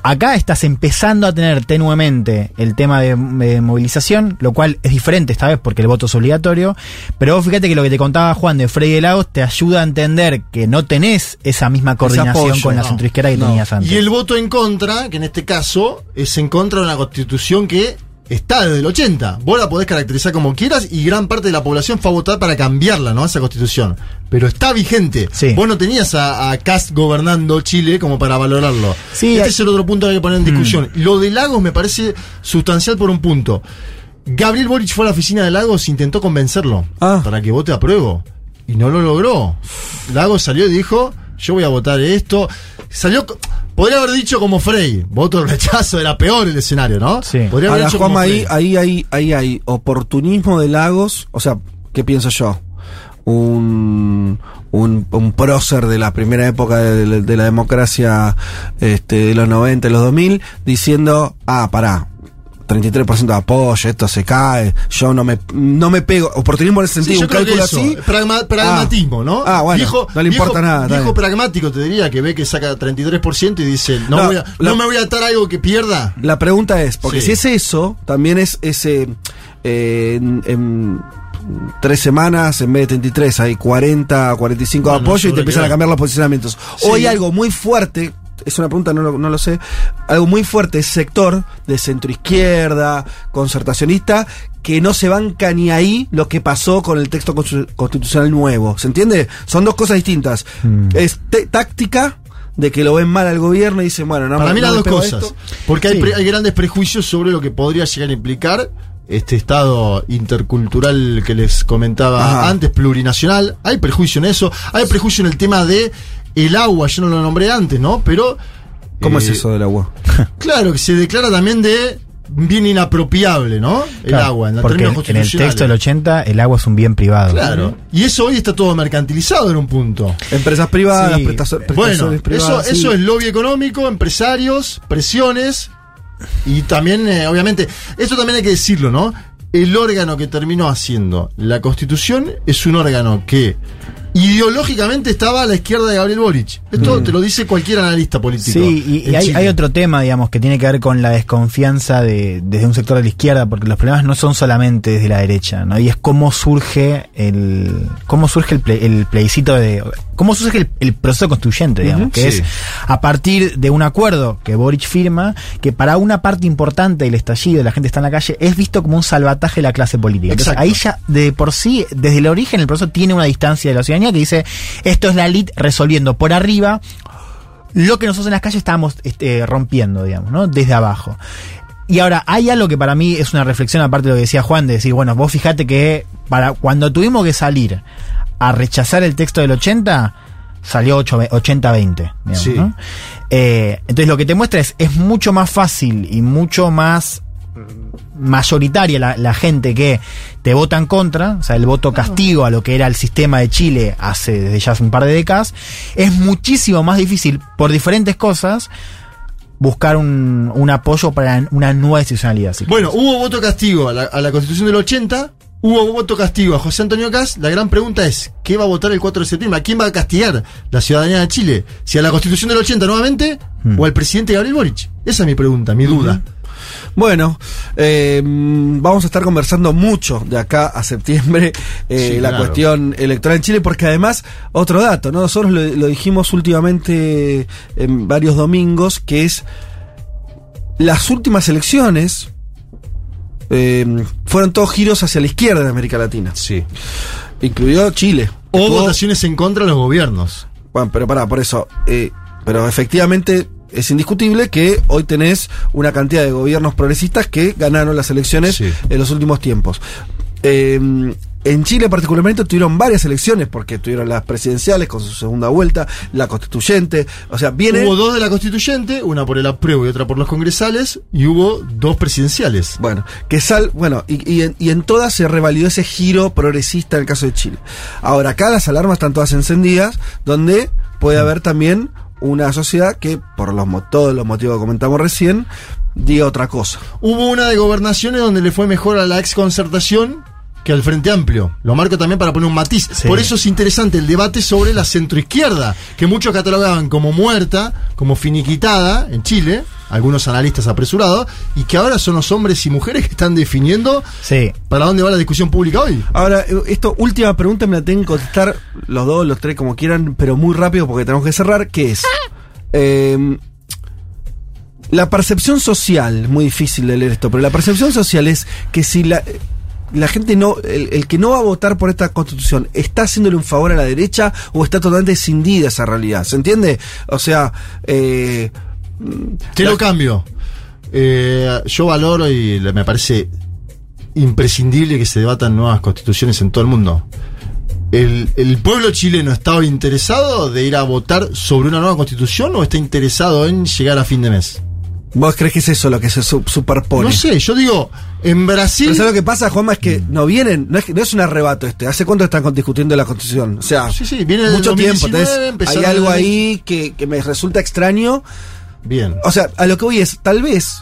Acá estás empezando a tener tenuemente el tema de, de movilización, lo cual es diferente esta vez porque el voto es obligatorio. Pero vos fíjate que lo que te contaba Juan de Frey de Lagos te ayuda a entender que no tenés esa misma coordinación apoyo, con la no, centroizquierda que no. tenías antes. Y el voto en contra, que en este caso es en contra de una constitución que está desde el 80. Vos la podés caracterizar como quieras y gran parte de la población fue a votar para cambiarla, ¿no? Esa constitución. Pero está vigente. Vos no tenías a, a Cast gobernando Chile como para valorarlo. Sí, este hay- es el otro punto que hay que poner en discusión. Lo de Lagos me parece sustancial por un punto. Gabriel Boric fue a la oficina de Lagos e intentó convencerlo para que vote a prueba. Y no lo logró. Lagos salió y dijo, yo voy a votar esto. Salió... Podría haber dicho como Frey, voto rechazo, era peor el escenario, ¿no? Sí. Podría haber Ahora, dicho como Juanma, ahí, Frey. ahí, ahí, ahí hay oportunismo de Lagos. O sea, ¿qué pienso yo? Un, un, un prócer de la primera época de, la- de la democracia este, de los 90 y los 2000 diciendo, ah, pará. 33% de apoyo, esto se cae, yo no me, no me pego, oportunismo en ese Sí, sentido, yo un cálculo eso, así. pragma- pragmatismo, ¿no? Ah, bueno, Viejo- no le viejo- importa nada. está Viejo pragmático te diría que ve que saca 33% y dice, no, No, voy a- la- no me voy a atar algo que pierda. La pregunta es, porque Sí. si es eso, también es ese eh, en, en tres semanas en vez de 33 hay 40, 45 de Bueno, apoyo y te empiezan a cambiar los posicionamientos. Sí. O hay algo muy fuerte, es una pregunta, no lo, no lo sé, algo muy fuerte, ese sector de centroizquierda, concertacionista, que no se banca ni ahí lo que pasó con el texto constitu- constitucional nuevo. ¿Se entiende? Son dos cosas distintas. Mm. Es táctica de que lo ven mal al gobierno y dicen, bueno, no Para mí las dos cosas. esto. Porque hay, Sí. pre- hay grandes prejuicios sobre lo que podría llegar a implicar este estado intercultural que les comentaba Ajá. antes, plurinacional. Hay prejuicio en eso. Hay prejuicio en el tema de el agua, yo no lo nombré antes, ¿no? Pero... ¿Cómo eh, es eso del agua? Claro, que se declara también de bien inapropiable, ¿no? El Claro, agua, en la porque en el texto del 80 el agua es un bien privado. Claro. Y eso hoy está todo mercantilizado en un punto. Empresas privadas, Sí. prestazo- Bueno, prestaciones privadas. eso, sí. eso es lobby económico, empresarios, presiones y también, eh, obviamente, esto también hay que decirlo, ¿no? El órgano que terminó haciendo la constitución es un órgano que ideológicamente estaba a la izquierda de Gabriel Boric. Esto Mm. te lo dice cualquier analista político. Sí, y, hay, otro tema, digamos, que tiene que ver con la desconfianza de, desde un sector de la izquierda, porque los problemas no son solamente desde la derecha, ¿no? Y es cómo surge el, cómo surge el, ple- el plebiscito de, cómo surge el, el proceso constituyente, digamos, que sí. es a partir de un acuerdo que Boric firma, que para una parte importante del estallido, la gente está en la calle, es visto como un salvataje de la clase política. Entonces, ahí ya de por sí, desde el origen, el proceso tiene una distancia de la que dice, esto es la elite resolviendo por arriba lo que nosotros en las calles estábamos este, rompiendo, digamos, ¿no? Desde abajo. Y ahora, hay algo que para mí es una reflexión, aparte de lo que decía Juan, de decir, bueno, vos fijate que para cuando tuvimos que salir a rechazar el texto del 80, salió 8 80-20. digamos, Sí. ¿no? Eh, entonces lo que te muestra es, es mucho más fácil y mucho más mayoritaria la, la gente que te vota en contra, o sea, el voto castigo a lo que era el sistema de Chile hace desde ya hace un par de décadas, es muchísimo más difícil por diferentes cosas buscar un, un apoyo para una nueva institucionalidad. si Bueno, hubo voto castigo a la, a la constitución del 80, hubo voto castigo a José Antonio Caz. La gran pregunta es, ¿qué va a votar el 4 de septiembre? ¿A quién va a castigar la ciudadanía de Chile? ¿Si a la constitución del 80 nuevamente o al presidente Gabriel Boric? Esa es mi pregunta, mi duda. Bueno, eh, vamos a estar conversando mucho de acá a septiembre eh, Sí, la claro. cuestión electoral en Chile, porque además, otro dato, ¿no? Nosotros lo, lo dijimos últimamente en varios domingos, que es las últimas elecciones eh, fueron todos giros hacia la izquierda de América Latina. Sí. Incluyó Chile. O votaciones en contra de los gobiernos. Bueno, pero pará, por eso. eh, pero efectivamente es indiscutible que hoy tenés una cantidad de gobiernos progresistas que ganaron las elecciones Sí. en los últimos tiempos. Eh, en Chile particularmente tuvieron varias elecciones porque tuvieron las presidenciales con su segunda vuelta, la constituyente, o sea, viene... Hubo dos de la constituyente, una por el apruebo y otra por los congresales, y hubo dos presidenciales. Bueno, que sal, bueno, y, y en, y en todas se revalidó ese giro progresista en el caso de Chile. Ahora, acá las alarmas están todas encendidas, donde puede haber también una sociedad que, por los, todos los motivos que comentamos recién, diga otra cosa. Hubo una de gobernaciones donde le fue mejor a la ex concertación que al Frente Amplio. Lo marco también para poner un matiz. Sí. Por eso es interesante el debate sobre la centroizquierda, que muchos catalogaban como muerta, como finiquitada en Chile, algunos analistas apresurados, y que ahora son los hombres y mujeres que están definiendo Sí. para dónde va la discusión pública hoy. Ahora, eh, esto, última pregunta, me la tienen que contestar los dos, los tres, como quieran, pero muy rápido porque tenemos que cerrar, que es... eh, la percepción social, muy difícil de leer esto, pero la percepción social es que si la, la gente no, el, el que no va a votar por esta constitución, ¿está haciéndole un favor a la derecha o está totalmente escindida esa realidad? ¿Se entiende? O sea, eh, Te lo cambio. Eh, yo valoro y me parece imprescindible que se debatan nuevas constituciones en todo el mundo. ¿El, el pueblo chileno estaba interesado de ir a votar sobre una nueva constitución o está interesado en llegar a fin de mes? ¿Vos crees que es eso lo que se su- superpone? No sé, yo digo, en Brasil... Pero ¿sabes lo que pasa, Juanma? Es que no vienen, no es, que- no es un arrebato este. ¿Hace cuánto están discutiendo la constitución? O sea, Sí, sí, viene mucho tiempo. 2019, Entonces, hay algo ahí que, que me resulta extraño. Bien. O sea, a lo que voy es, tal vez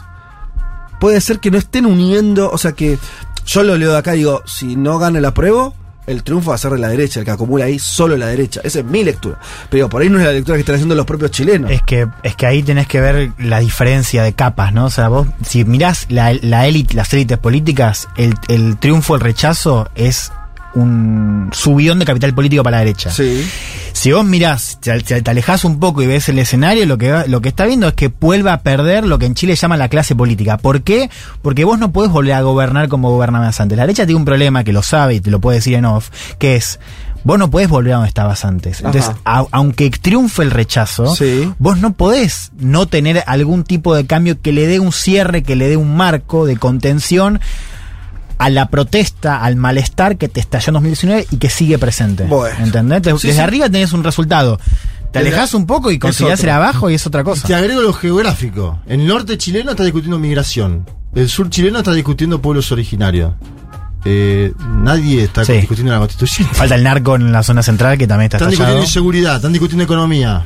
puede ser que no estén uniendo, o sea que yo lo leo de acá y digo, si no gana el apruebo, el triunfo va a ser de la derecha, el que acumula ahí solo la derecha. Esa es mi lectura. Pero por ahí no es la lectura que están haciendo los propios chilenos. Es que, es que ahí tenés que ver la diferencia de capas, ¿no? O sea, vos, si mirás la, la élite, las élites políticas, el, el triunfo, el rechazo es un subidón de capital político para la derecha. Sí. Si vos mirás, te, te- alejás un poco y ves el escenario, lo que, lo que está viendo es que vuelva a perder lo que en Chile llaman la clase política. ¿Por qué? Porque vos no podés volver a gobernar como gobernabas antes. La derecha tiene un problema que lo sabe y te lo puede decir en off, que es, vos no podés volver a donde estabas antes. Entonces, a- aunque triunfe el rechazo, Sí. vos no podés no tener algún tipo de cambio que le dé un cierre, que le dé un marco de contención a la protesta, al malestar que te estalló en 2019 y que sigue presente. Bueno. ¿Entendés? Sí, Desde sí. arriba tenés un resultado. Te alejas un poco y considerás el abajo y es otra cosa. Te agrego lo geográfico. El norte chileno está discutiendo migración. El sur chileno está discutiendo pueblos originarios. Eh, nadie está Sí. discutiendo la constitución. Falta el narco en la zona central que también está Están estallado. discutiendo inseguridad, están discutiendo economía.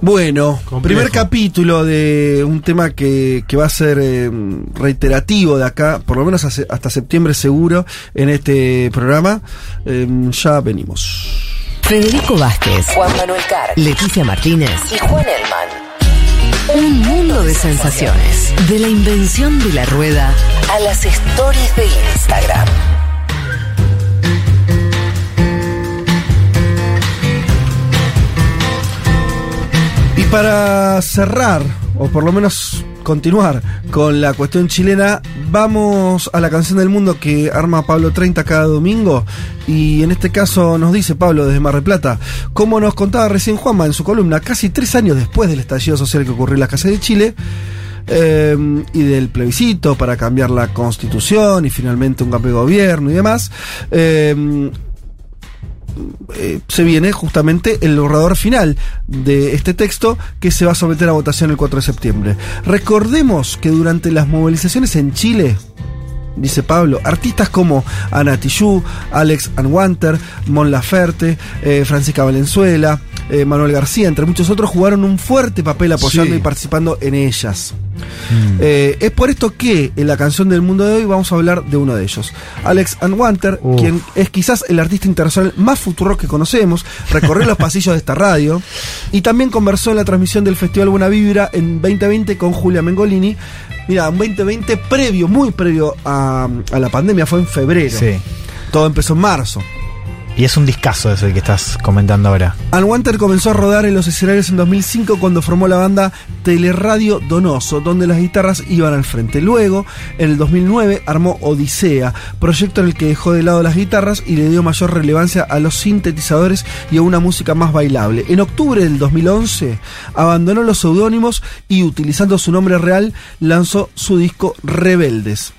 Bueno, Complejo. primer capítulo de un tema que, que va a ser eh, reiterativo de acá, por lo menos hace- hasta septiembre seguro, en este programa. Eh, ya venimos. Federico Vázquez, Juan Manuel Carr, Leticia Martínez y Juan Elman. Un mundo de sensaciones. De la invención de la rueda a las stories de Instagram. Para cerrar, o por lo menos continuar con la cuestión chilena, vamos a la canción del mundo que arma Pablo 30 cada domingo. Y en este caso nos dice Pablo desde Mar del Plata, como nos contaba recién Juanma en su columna, casi tres años después del estallido social que ocurrió en las casas de Chile. eh, y del plebiscito para cambiar la constitución y finalmente un cambio de gobierno y demás, eh, eh, se viene justamente el borrador final de este texto que se va a someter a votación el 4 de septiembre. Recordemos que durante las movilizaciones en Chile, dice Pablo, artistas como Ana Tijoux, Alex Anwanter, Mon Laferte, eh, Francisca Valenzuela, eh, Manuel García, entre muchos otros, jugaron un fuerte papel apoyando Sí. y participando en ellas. Eh, es por esto que en la canción del mundo de hoy vamos a hablar de uno de ellos. Alex Anwanter, quien es quizás el artista internacional más futuro que conocemos, recorrió los pasillos de esta radio y también conversó en la transmisión del Festival Buena Vibra en 2020 con Julia Mengolini. Mira, un 2020 previo, muy previo a, a la pandemia, fue en febrero. Sí. Todo empezó en marzo. Y es un discazo ese que estás comentando ahora. Anwanter comenzó a rodar en los escenarios en 2005 cuando formó la banda Teleradio Donoso, donde las guitarras iban al frente. Luego, en el 2009, armó Odisea, proyecto en el que dejó de lado las guitarras y le dio mayor relevancia a los sintetizadores y a una música más bailable. En octubre del 2011, abandonó los seudónimos y, utilizando su nombre real, lanzó su disco Rebeldes.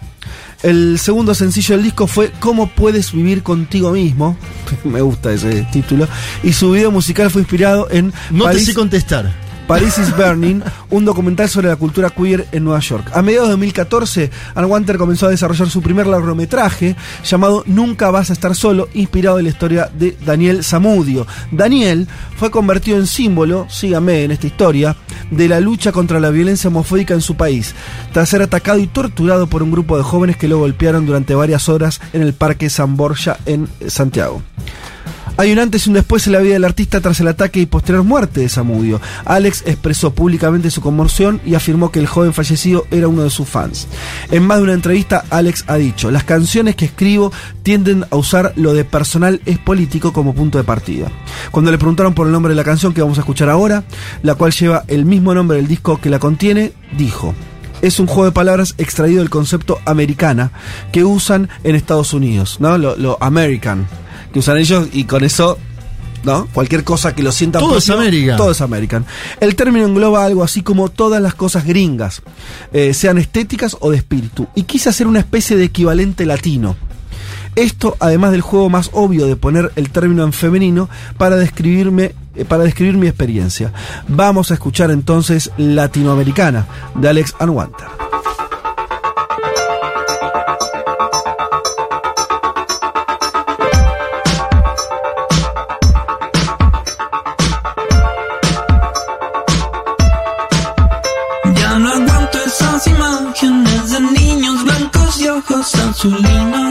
El segundo sencillo del disco fue ¿Cómo puedes vivir contigo mismo? Me gusta ese título. Y su video musical fue inspirado en No París- te sé contestar. Paris is Burning, un documental sobre la cultura queer en Nueva York. A mediados de 2014, Wanter comenzó a desarrollar su primer largometraje llamado Nunca vas a estar solo, inspirado en la historia de Daniel Zamudio. Daniel fue convertido en símbolo, sígame en esta historia, de la lucha contra la violencia homofóbica en su país, tras ser atacado y torturado por un grupo de jóvenes que lo golpearon durante varias horas en el Parque San Borja en Santiago. Hay un antes y un después en la vida del artista tras el ataque y posterior muerte de Samudio. Alex expresó públicamente su conmoción y afirmó que el joven fallecido era uno de sus fans. En más de una entrevista, Alex ha dicho, las canciones que escribo tienden a usar lo de personal es político como punto de partida. Cuando le preguntaron por el nombre de la canción que vamos a escuchar ahora, la cual lleva el mismo nombre del disco que la contiene, dijo, es un juego de palabras extraído del concepto americana que usan en Estados Unidos, ¿no? Lo, lo American, que usan ellos y con eso, ¿no? Cualquier cosa que lo sientan Todo es propio, American. Todo es American. El término engloba algo así como todas las cosas gringas, eh, sean estéticas o de espíritu, y quise hacer una especie de equivalente latino. Esto, además del juego más obvio de poner el término en femenino para describirme eh, para describir mi experiencia. Vamos a escuchar entonces Latinoamericana de Alex Anwanter. Ojos azulinos.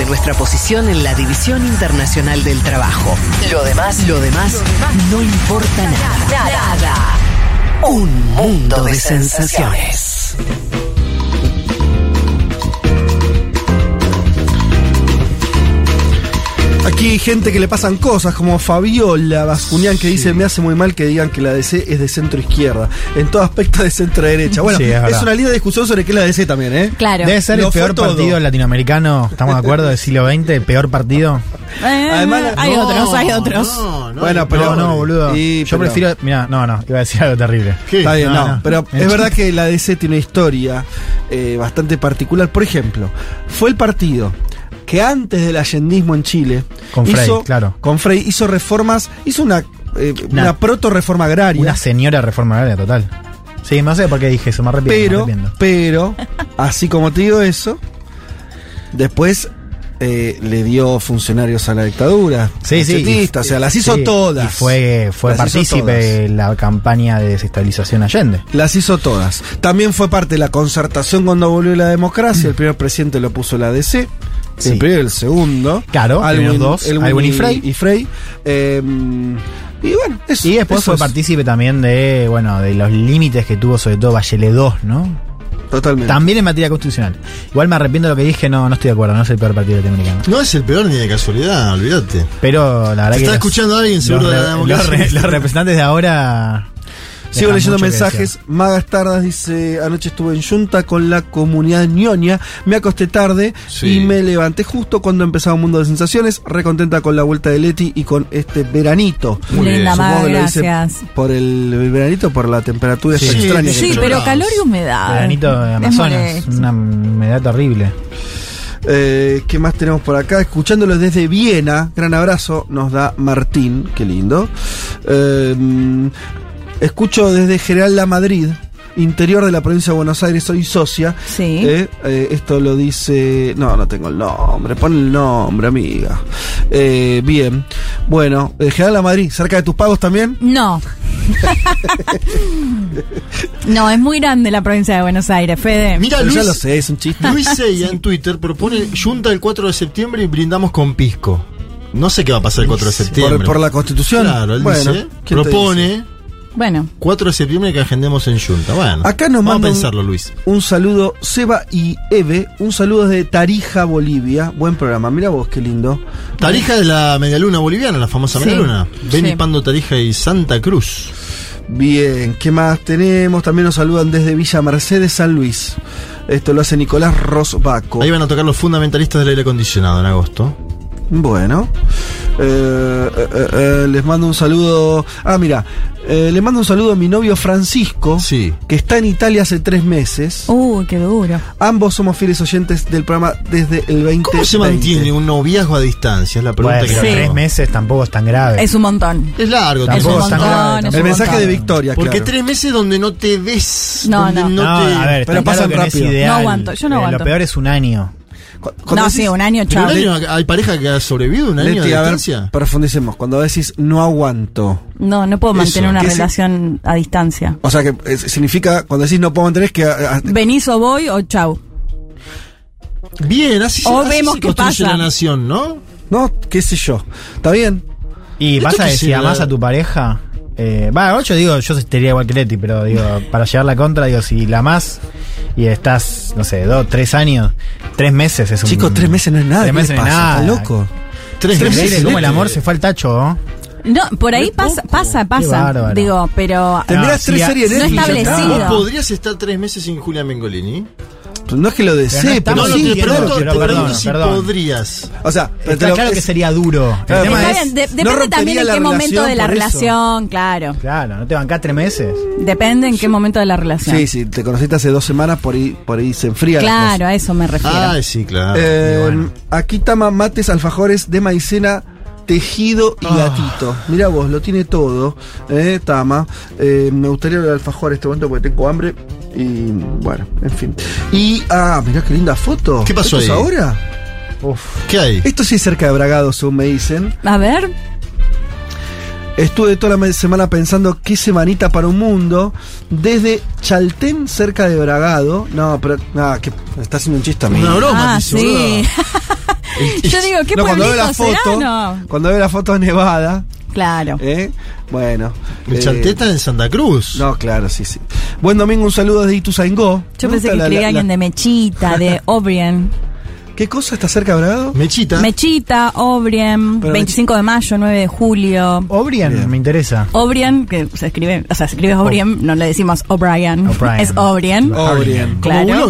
De nuestra posición en la División Internacional del Trabajo. Lo demás, lo demás, no importa nada. Nada. Un mundo de sensaciones. Aquí hay gente que le pasan cosas, como Fabiola Bascuñán, que dice: Me hace muy mal que digan que la DC es de centro izquierda. En todo aspecto de centro derecha. Bueno, Sí, es es, una linda discusión sobre qué es la DC también, ¿eh? Claro. Debe ser Lo el peor todo. partido latinoamericano, ¿estamos de acuerdo? Del siglo XX, el peor partido. Eh, Además, hay no, otros, hay otros. bueno, pero. no, no, boludo. Y, Yo pero- prefiero. Mira, no, no, iba a decir algo terrible. Está bien, no, no. pero es verdad que la DC tiene una historia eh, bastante particular. Por ejemplo, fue el partido que antes del allendismo en Chile Con Frey, hizo, claro. con Frey hizo reformas, hizo una, eh, Una- una, proto reforma agraria. Una señora reforma agraria total. Sí, no sé por qué dije eso, me arrepiento. me pero, arrepiento. pero, así como te digo eso, después eh, le dio funcionarios a la dictadura. Sí, sí. o sea, las hizo Sí, todas. Y fue, fue Las partícipe de la campaña de desestabilización Allende. Las hizo todas. También fue parte de la concertación cuando volvió la democracia. El primer presidente lo puso la ADC. Sí. El primero y el segundo. Claro, primeros dos, Alwin y Frey. Y Frey. Eh, y bueno, eso, Y después eso fue es. partícipe también de, bueno, de los límites que tuvo sobre todo Bachelet 2, ¿no? Totalmente. También en materia constitucional. Igual me arrepiento de lo que dije, no, no estoy de acuerdo, no es el peor partido latinoamericano. No es el peor ni de casualidad, olvídate. Pero la verdad Te que. está los- escuchando alguien, seguro, los, de la democracia. los re- los representantes de ahora. Sigo leyendo mensajes. Magas Tardas dice: Anoche estuve en Junta con la comunidad ñoña. Me acosté tarde Sí. y me levanté justo cuando empezaba un mundo de sensaciones. Recontenta con la vuelta de Leti y con este veranito. Muy bien. Linda, Supongo Maga, que lo dice gracias. Por el, veranito, por la temperatura Sí. Sí, extraña. Sí, que pero calor y humedad. Veranito de Amazonas, una humedad terrible. Eh, ¿Qué más tenemos por acá? Escuchándolos desde Viena, gran abrazo, nos da Martín, qué lindo. Eh, escucho desde General La Madrid, interior de la provincia de Buenos Aires, soy socia. Sí. Eh, eh, esto lo dice. No, no tengo el nombre, pon el nombre, amiga. Eh, bien, bueno, eh, General La Madrid, cerca de tus pagos también. No. no, es muy grande la provincia de Buenos Aires, Fede. Mira, Pero ya Luis, lo sé, es un chiste. Luis Seiya en Twitter propone Junta el 4 de septiembre y brindamos con pisco. No sé qué va a pasar el 4 de septiembre. Por, por la constitución. Claro, él bueno, dice, ¿quién te propone Bueno, 4 de septiembre que agendemos en Junta. Bueno, Acá nos vamos a pensarlo, Luis. Un saludo, Seba y Eve. Un saludo desde Tarija, Bolivia. Buen programa. Mira vos, qué lindo. Tarija de la medialuna boliviana, la famosa Sí, medialuna. Beni sí. Pando Tarija y Santa Cruz. Bien, ¿qué más tenemos? También nos saludan desde Villa Mercedes, San Luis. Esto lo hace Nicolás Rosbaco. Ahí van a tocar los fundamentalistas del aire acondicionado en agosto. Bueno, eh, eh, eh, eh, les mando un saludo. Ah, mira, eh, le mando un saludo a mi novio Francisco, Sí. que está en Italia hace tres meses. uy, qué duro. Ambos somos fieles oyentes del programa desde el 20. ¿Cómo se mantiene un noviazgo a distancia? Es la pregunta Bueno, que Sí. tres meses tampoco es tan grave. Es un montón. Es largo, Es Tampoco es tan grave, es El mensaje montón. de Victoria, Porque claro. tres meses donde no te ves. No, no. no, No, te. a ver, pero pasan claro no rápido. ideal. No aguanto, yo no Eh, aguanto. Lo peor es un año. No, decís- sí, un año, chao. hay pareja que ha sobrevivido un año Leti, de a ver, distancia. profundicemos. Cuando decís no aguanto. No, no puedo Eso. mantener una ¿Qué si- relación a distancia. O sea que eh, significa, cuando decís no puedo mantener, es que. ah, ah, Venís o voy o chau. Bien, así, O así vemos se qué pasa. la nación, ¿no? no, qué sé yo. Está bien. Y ¿Esto pasa qué que si será? amás a tu pareja. Eh, va, yo digo, yo estaría igual que Leti, pero digo, para llevar la contra, digo, si la amás y estás, no sé, dos, tres años, tres meses es un. Chicos, tres meses no es nada. Tres ¿qué meses no es nada. ¿Está loco? Tres Increíble meses. cómo el amor se fue al tacho, ¿no? No, por ahí pasa, pasa, pasa. Digo, pero Te mirás sí, tres series no ya está. establecido. ¿Vos podrías estar tres meses sin Julia Mengolini? Pues no es que lo Pero no desee, pero, no, sí, te pregunto, pregunto si perdón. podrías. O sea, pero Está claro que sería duro. El Claro, tema es. no depende también en qué momento de la relación, claro. Claro, no te bancás tres meses. Depende en qué momento de la relación. Sí, sí, te conociste hace dos semanas, por ahí, por ahí se enfría la Claro, a eso me refiero. Ah, sí, claro. Eh, bueno. Aquí tama mates, alfajores de maicena, tejido y gatito. Mira vos, lo tiene todo, eh, Tama. Eh, me gustaría el alfajor en este momento porque tengo hambre. Y bueno, en fin. Y, ah, mirá qué linda foto. ¿Qué pasó ¿Esto es ahí? ahora? ¿Qué hay? Esto sí es cerca de Bragado, según me dicen. A ver, Estuve toda la semana pensando qué semanita para un mundo. Desde Chaltén, cerca de Bragado. No, pero. nada, que está haciendo un chiste a mí. Una broma, ah, sí. Yo digo, ¿qué No, cuando veo la será? foto. No. Cuando veo la foto de Nevada. Claro. ¿eh? Bueno. El eh, Chalteta en Santa Cruz. No, claro, sí, sí. Buen domingo, un saludo desde Ituzaingó. Yo pensé que escribía la- alguien la- de Mechita, de Obrien. ¿Qué cosa está cerca de Bragado? Mechita. Mechita, Obrien, Pero 25 de mayo, 9 de julio. Obrien, me interesa. Obrien, que se escribe, o sea, se escribe Obrien, no le decimos O'Brien. Es Obrien. Obrien. Claro.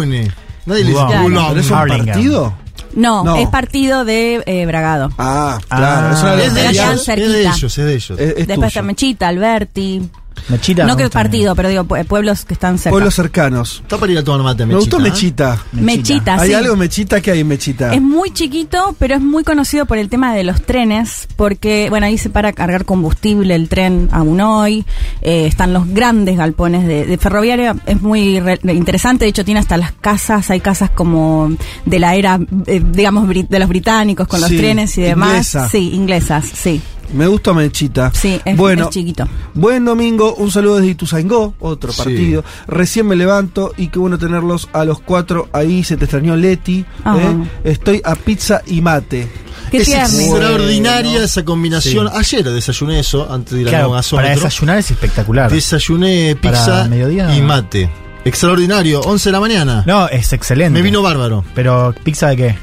Nadie le dice Wow. Boulogne. ¿Pero es un partido? No, No. es partido de eh, Bragado. Ah, Ah. claro. es una Es de ellos, es de ellos, es de ellos. Es, es Después tuyo. está Mechita, Alberti. Mechita. no que gusta. partido, pero digo, pue- pueblos que están cerca. Pueblos cercanos. Está para ir a tomar mate, Me gustó Mechita, ¿eh? Mechita. Mechita, ¿Hay sí. algo Mechita que hay en Mechita? Es muy chiquito, pero es muy conocido por el tema de los trenes, porque, bueno, ahí se para cargar combustible el tren a Unoy, eh, están los grandes galpones de, de ferroviaria, es muy re- interesante, de hecho tiene hasta las casas, hay casas como de la era, eh, digamos, de los británicos con los Sí, trenes y demás. inglesa. Sí, inglesas, sí. Me gustó Mechita. Sí, es, bueno, es chiquito. Buen domingo, un saludo desde Ituzaingó, otro Sí. partido. Recién me levanto y qué bueno tenerlos a los cuatro ahí. Se te extrañó Leti. ¿eh? Estoy a pizza y mate. Qué es tierno. extraordinaria Bueno. esa combinación. Sí. Ayer desayuné eso, antes de ir Claro, para gasómetro. desayunar es espectacular. Desayuné Para pizza mediodía. y mate. Extraordinario, 11 de la mañana. No, es excelente. Me vino bárbaro. Pero, ¿pizza de qué?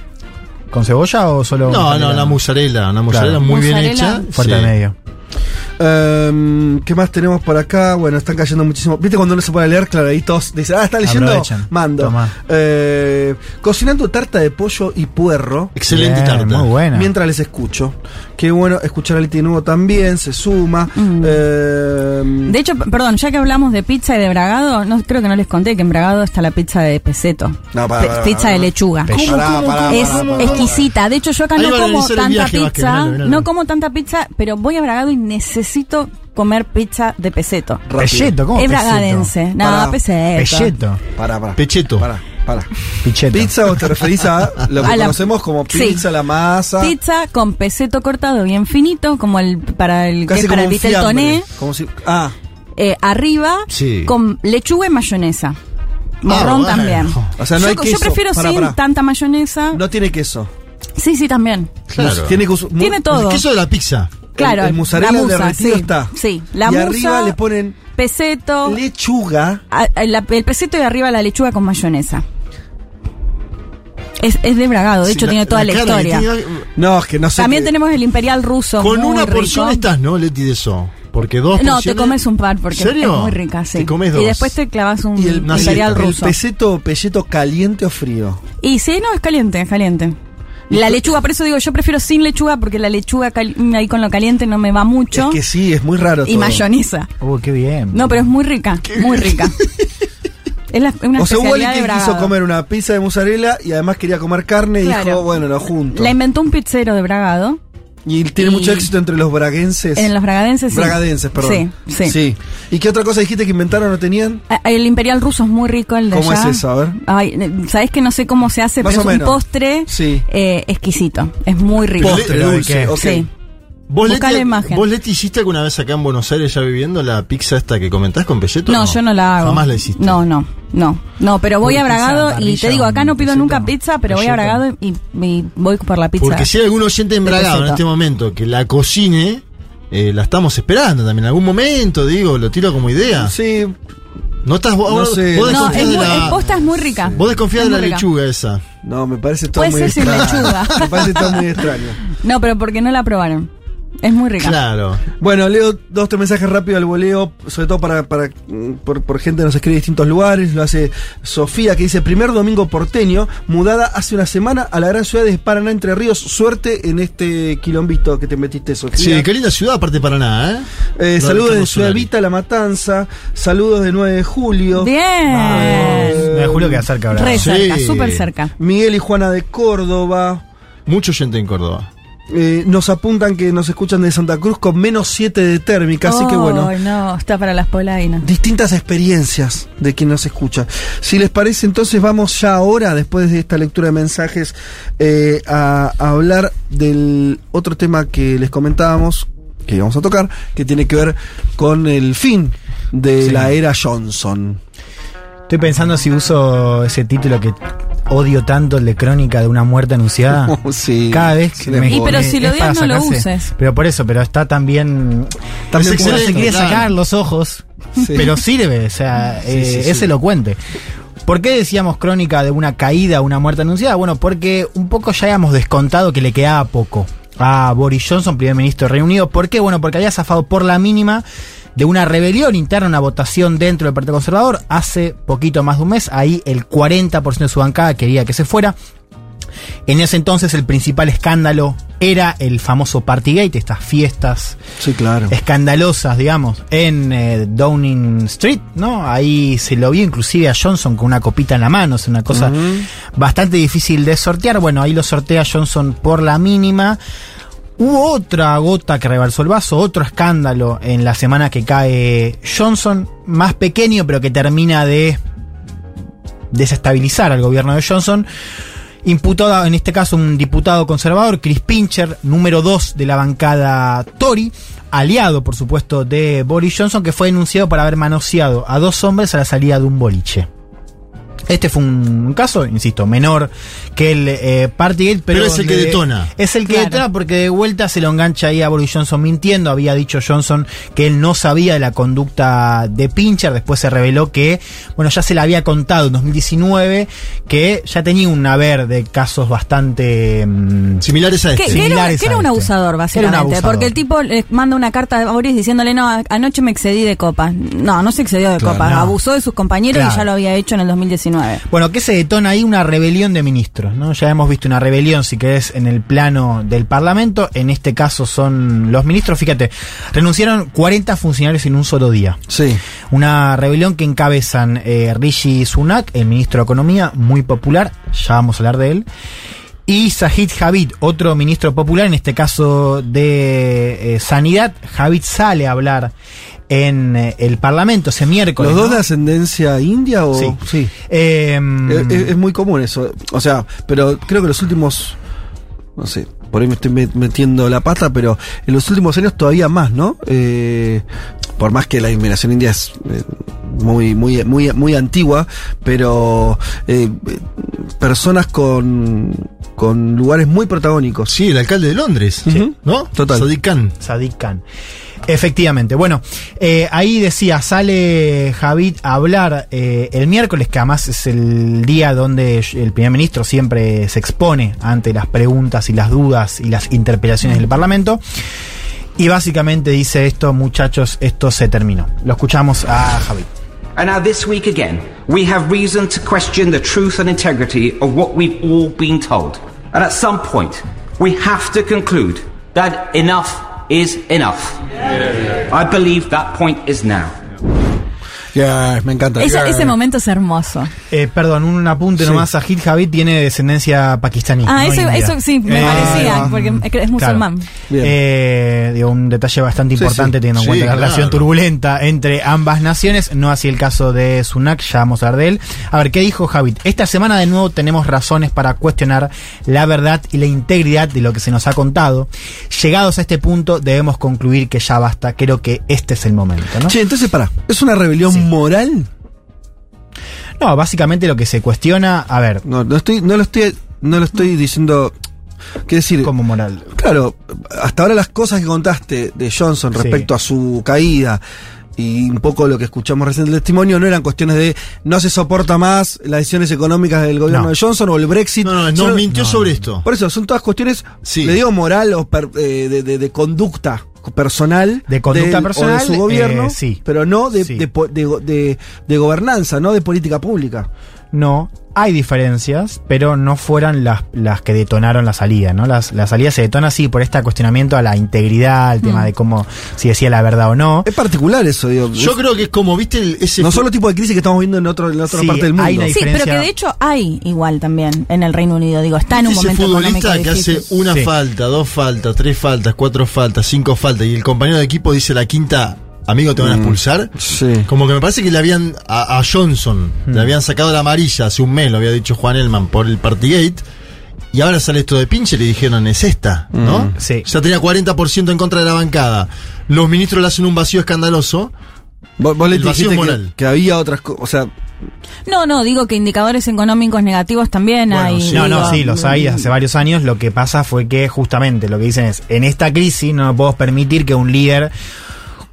¿Con cebolla o solo.? No, no, una mozzarella, una mozzarella Claro. muy bien hecha. Fuerte Sí. medio. Em, ¿Qué más tenemos por acá? Bueno, están cayendo muchísimo. ¿Viste cuando uno se pone a leer? Claro, ahí todos dicen, ah, ¿está leyendo? Aprovechan. Mando. Eh, cocinando tarta de pollo y puerro. Excelente Bien, tarta. Muy buena. Mientras les escucho. Qué bueno escuchar a Leti de nuevo también, se suma. Mm. Em, De hecho, perdón, ya que hablamos de pizza y de bragado, no creo que no les conté que en bragado está la pizza de peseto. No, pará, Pe- pará, pizza de lechuga. ¿Cómo, Pará, cómo, pará, es exquisita. De hecho, yo acá Ahí no como tanta viaje, pizza. No como tanta pizza, pero voy a Bragado y necesito comer pizza de peseto. Pelleto, ¿cómo? es peseto? bragadense. No, peseto. Pelleto. Pará, pará. Pecheto. Pará, pará. Picheto. ¿Pizza o te referís a lo que A la- conocemos como Sí. pizza, la masa? Pizza con peseto cortado bien finito, como el para el que Casi es para el vitel toné. fiambre. Como si, ah, eh, arriba Sí. con lechuga y mayonesa. Morrón bueno. también. O sea, no yo, hay yo prefiero sin tanta mayonesa. no tiene queso. Sí, sí, también. Claro. Tiene, Tiene todo. El queso de la pizza. Claro, el, el mozzarella la musa, derretido sí, está. Sí, la y musa, arriba le ponen peseto, lechuga. a- a- la- el peseto y arriba la lechuga con mayonesa. Es, es de Bragado, de Sí, hecho la- tiene toda la, historia. tiene- No, es que no sé. También tenemos el imperial ruso. Con muy una rico. porción estás, ¿no, Leti, de eso? Porque dos No, porciones... te comes un par porque ¿Serio? es muy rica, sí. Te comes dos. Y después te clavas un Y el, imperial siesta. el ruso. peseto, pelleto caliente o frío. Y sí, no, es caliente, es caliente. La lechuga, por eso digo, yo prefiero sin lechuga porque la lechuga ahí con lo caliente no me va mucho. Es que sí, es muy raro. y todo. mayonesa. Uh, qué bien. No, pero es muy rica, muy rica. es la- una O sea, hubo especialidad alguien de que Bragado. quiso comer una pizza de mozzarella y además quería comer carne y Claro. dijo, bueno, lo junto. La inventó un pizzero de Bragado. Y tiene y- mucho éxito entre los braguenses. En los bragadenses, sí. Bragadenses, perdón. Sí, sí. ¿Y qué otra cosa dijiste que inventaron o no tenían? El imperial ruso es muy rico, el de ¿Cómo allá. es eso? A ver. Ay, eh, sabes que no sé cómo se hace, Más pero o es un postre Sí. eh, exquisito. Es muy rico. Postre ¿Pero de dulce, ok. Sí. ¿Vos, Busca Leti, la imagen. ¿Vos, Leti, hiciste alguna vez acá en Buenos Aires ya viviendo la pizza esta que comentás con pelleto? No, yo no la hago. Jamás la hiciste. No, no, no. No, pero voy a pizza, Bragado y te digo, acá no pido nunca pizza, pero voy a. Bragado y, y voy por la pizza. Porque si hay algún oyente en peseto. este momento que la cocine, eh, la estamos esperando también. En algún momento, digo, lo tiro como idea. Sí, No estás vos, No vos- sé. vos No, es de muy, la, posta es muy rica. vos desconfías Es de la rica. lechuga esa. no, me parece todo Puede muy ser sin extraño. lechuga. me parece todo muy extraño. No, pero porque no la probaron. Es muy rica. Claro. Bueno, leo dos tres mensajes rápido al voleo, sobre todo para, para por, por gente que nos escribe de distintos lugares. Lo hace Sofía, que dice: Primer domingo porteño, mudada hace una semana a la gran ciudad de Paraná, Entre Ríos. Suerte en este quilombito que te metiste, Sofía. Sí, qué linda ciudad, aparte de Paraná, ¿eh? Eh, saludos de Ciudad. Vita, La Matanza. Saludos de 9 de julio. Bien. Eh, Me juro que va cerca ahora. Re Sí. cerca, súper cerca. Miguel y Juana de Córdoba. Mucho gente en Córdoba. Eh, nos apuntan que nos escuchan de Santa Cruz con menos 7 de térmica, así que bueno. Ay, no, está para las polainas. distintas experiencias de quien nos escucha. Si les parece, entonces vamos ya ahora, después de esta lectura de mensajes, eh, a, a hablar del otro tema que les comentábamos, que íbamos a tocar, que tiene que ver con el fin de Sí. la era Johnson. Estoy pensando si uso ese título que odio tanto, el de crónica de una muerte anunciada. sí. Cada vez que me Y pero si lo odias, para no lo uses. Pero por eso, pero está también. También se quiere claro. sacar los ojos, Sí. pero sirve, o sea, Sí, eh, sí, sí. es elocuente. ¿Por qué decíamos crónica de una caída, una muerte anunciada? Bueno, porque un poco ya habíamos descontado que le quedaba poco a Boris Johnson, primer ministro del Reino Unido. ¿Por qué? Bueno, porque había zafado por la mínima de una rebelión interna, una votación dentro del Partido Conservador hace poquito más de un mes. Ahí el 40% de su bancada quería que se fuera. En ese entonces el principal escándalo era el famoso Partygate, estas fiestas Sí, claro. escandalosas, digamos, en eh, Downing Street, ¿no? Ahí se lo vio inclusive a Johnson con una copita en la mano, es una cosa bastante difícil de sortear. Bueno, ahí lo sortea Johnson por la mínima. Hubo otra gota que rebalsó el vaso, otro escándalo en la semana que cae Johnson, más pequeño, pero que termina de desestabilizar al gobierno de Johnson. Imputado, en este caso, un diputado conservador, Chris Pincher, número 2 de la bancada Tory, aliado, por supuesto, de Boris Johnson, que fue denunciado por haber manoseado a dos hombres a la salida de un boliche. Este fue un caso, insisto, menor que el eh, Partygate, pero, Pero es el que detona. Es el que Claro. detona porque de vuelta se lo engancha ahí a Boris Johnson mintiendo. Había dicho Johnson que él no sabía de la conducta de Pincher. Después se reveló que, bueno, ya se le había contado en 2019 que ya tenía un haber de casos bastante mm, Similares a Que, este. que era, Similares que era un este. abusador, Era un básicamente. abusador. Porque el tipo le manda una carta a Boris diciéndole, no, anoche me excedí de copas. No, no se excedió de Claro, copas. no. Abusó de sus compañeros Claro. y ya lo había hecho en el 2019. Bueno, ¿qué se detona ahí? Una rebelión de ministros, ¿no? Ya hemos visto una rebelión, si querés, en el plano del Parlamento. En este caso son los ministros, fíjate, renunciaron 40 funcionarios en un solo día. Sí. Una rebelión que encabezan eh, Rishi Sunak, el ministro de Economía, muy popular, ya vamos a hablar de él. Y Sajid Javid, otro ministro popular, en este caso de eh, Sanidad. Javid sale a hablar en eh, el Parlamento ese miércoles. ¿Los dos ¿no? de ascendencia india o...? Sí. sí. Em, es muy común eso. O sea, pero creo que los últimos. No sé, por ahí me estoy met- metiendo la pata, pero en los últimos años todavía más, ¿no? Eh, por más que la inmigración india es eh, muy, muy, muy, muy antigua, pero eh, personas con, con lugares muy protagónicos. Sí, el alcalde de Londres. ¿no? Total. Sadiq Khan. Sadiq Khan. Efectivamente. Bueno, eh, ahí decía, sale Javid a hablar eh, el miércoles, que además es el día donde el primer ministro siempre se expone ante las preguntas y las dudas y las interpelaciones del Parlamento. Y básicamente dice esto, muchachos, esto se terminó. Lo escuchamos a Javid. And now, this week again, we have reason to question the truth and integrity of what we've all been told. And at some point, we have to conclude that enough is enough. I believe that point is now. Yeah, me encanta. Ese, Yeah. ese momento es hermoso. Eh, perdón, un apunte Sí. nomás. Sajid Javid tiene descendencia pakistaní. Ah, no eso, eso sí, me Eh, parecía, ah, porque es Claro. musulmán. Bien. Eh, digo, un detalle bastante Sí, importante sí. teniendo en Sí, cuenta la claro. relación turbulenta entre ambas naciones, no así el caso de Sunak, ya vamos a hablar de él. A ver, ¿qué dijo Javid? Esta semana de nuevo tenemos razones para cuestionar la verdad y la integridad de lo que se nos ha contado. Llegados a este punto debemos concluir que ya basta, creo que este es el momento, ¿no? Che, entonces para, ¿es una rebelión moral? No, básicamente lo que se cuestiona, a ver, No, no estoy, no lo estoy, no lo estoy diciendo. Quiero decir, como moral. claro, hasta ahora las cosas que contaste de Johnson Sí. respecto a su caída y un poco lo que escuchamos recién del testimonio no eran cuestiones de no se soporta más las decisiones económicas del gobierno No. de Johnson o el Brexit. No, no, no Son- mintió no, sobre no. esto. Por eso, son todas cuestiones, Sí. le digo moral o per- eh, de, de- de conducta personal. De conducta personal, O de su gobierno, eh, sí. pero no de, Sí. de de- de gobernanza, no de política pública. No, hay diferencias, pero no fueran las, las que detonaron la salida, ¿no? Las, la salida se detona así por este cuestionamiento a la integridad, el tema de cómo, si decía la verdad o no. Es particular eso, digo. Yo creo que es como, viste, el- ese. no son los tipos de crisis que estamos viendo en, otro, en otra Sí, parte del mundo. hay una Sí, pero que de hecho hay igual también en el Reino Unido. Digo, está en un ese momento económico futbolista que difícil. hace una Sí. falta, dos faltas, tres faltas, cuatro faltas, cinco faltas y el compañero de equipo dice la quinta, amigo, te van a Mm. expulsar. Sí. Como que me parece que le habían a, a Johnson, Mm. le habían sacado la amarilla hace un mes, lo había dicho Juan Elman por el Partygate. Y ahora sale esto de Pincher y dijeron, es esta, ¿no? Mm. Sí. Ya tenía 40% en contra de la bancada. Los ministros le hacen un vacío escandaloso. Vos, vos le El vacío dijiste que, había otras cosas. O sea, No, no, digo que indicadores económicos negativos también Bueno, hay. sí. No, no, sí, los hay hace varios años. Lo que pasa fue que justamente lo que dicen es, en esta crisis no podemos permitir que un líder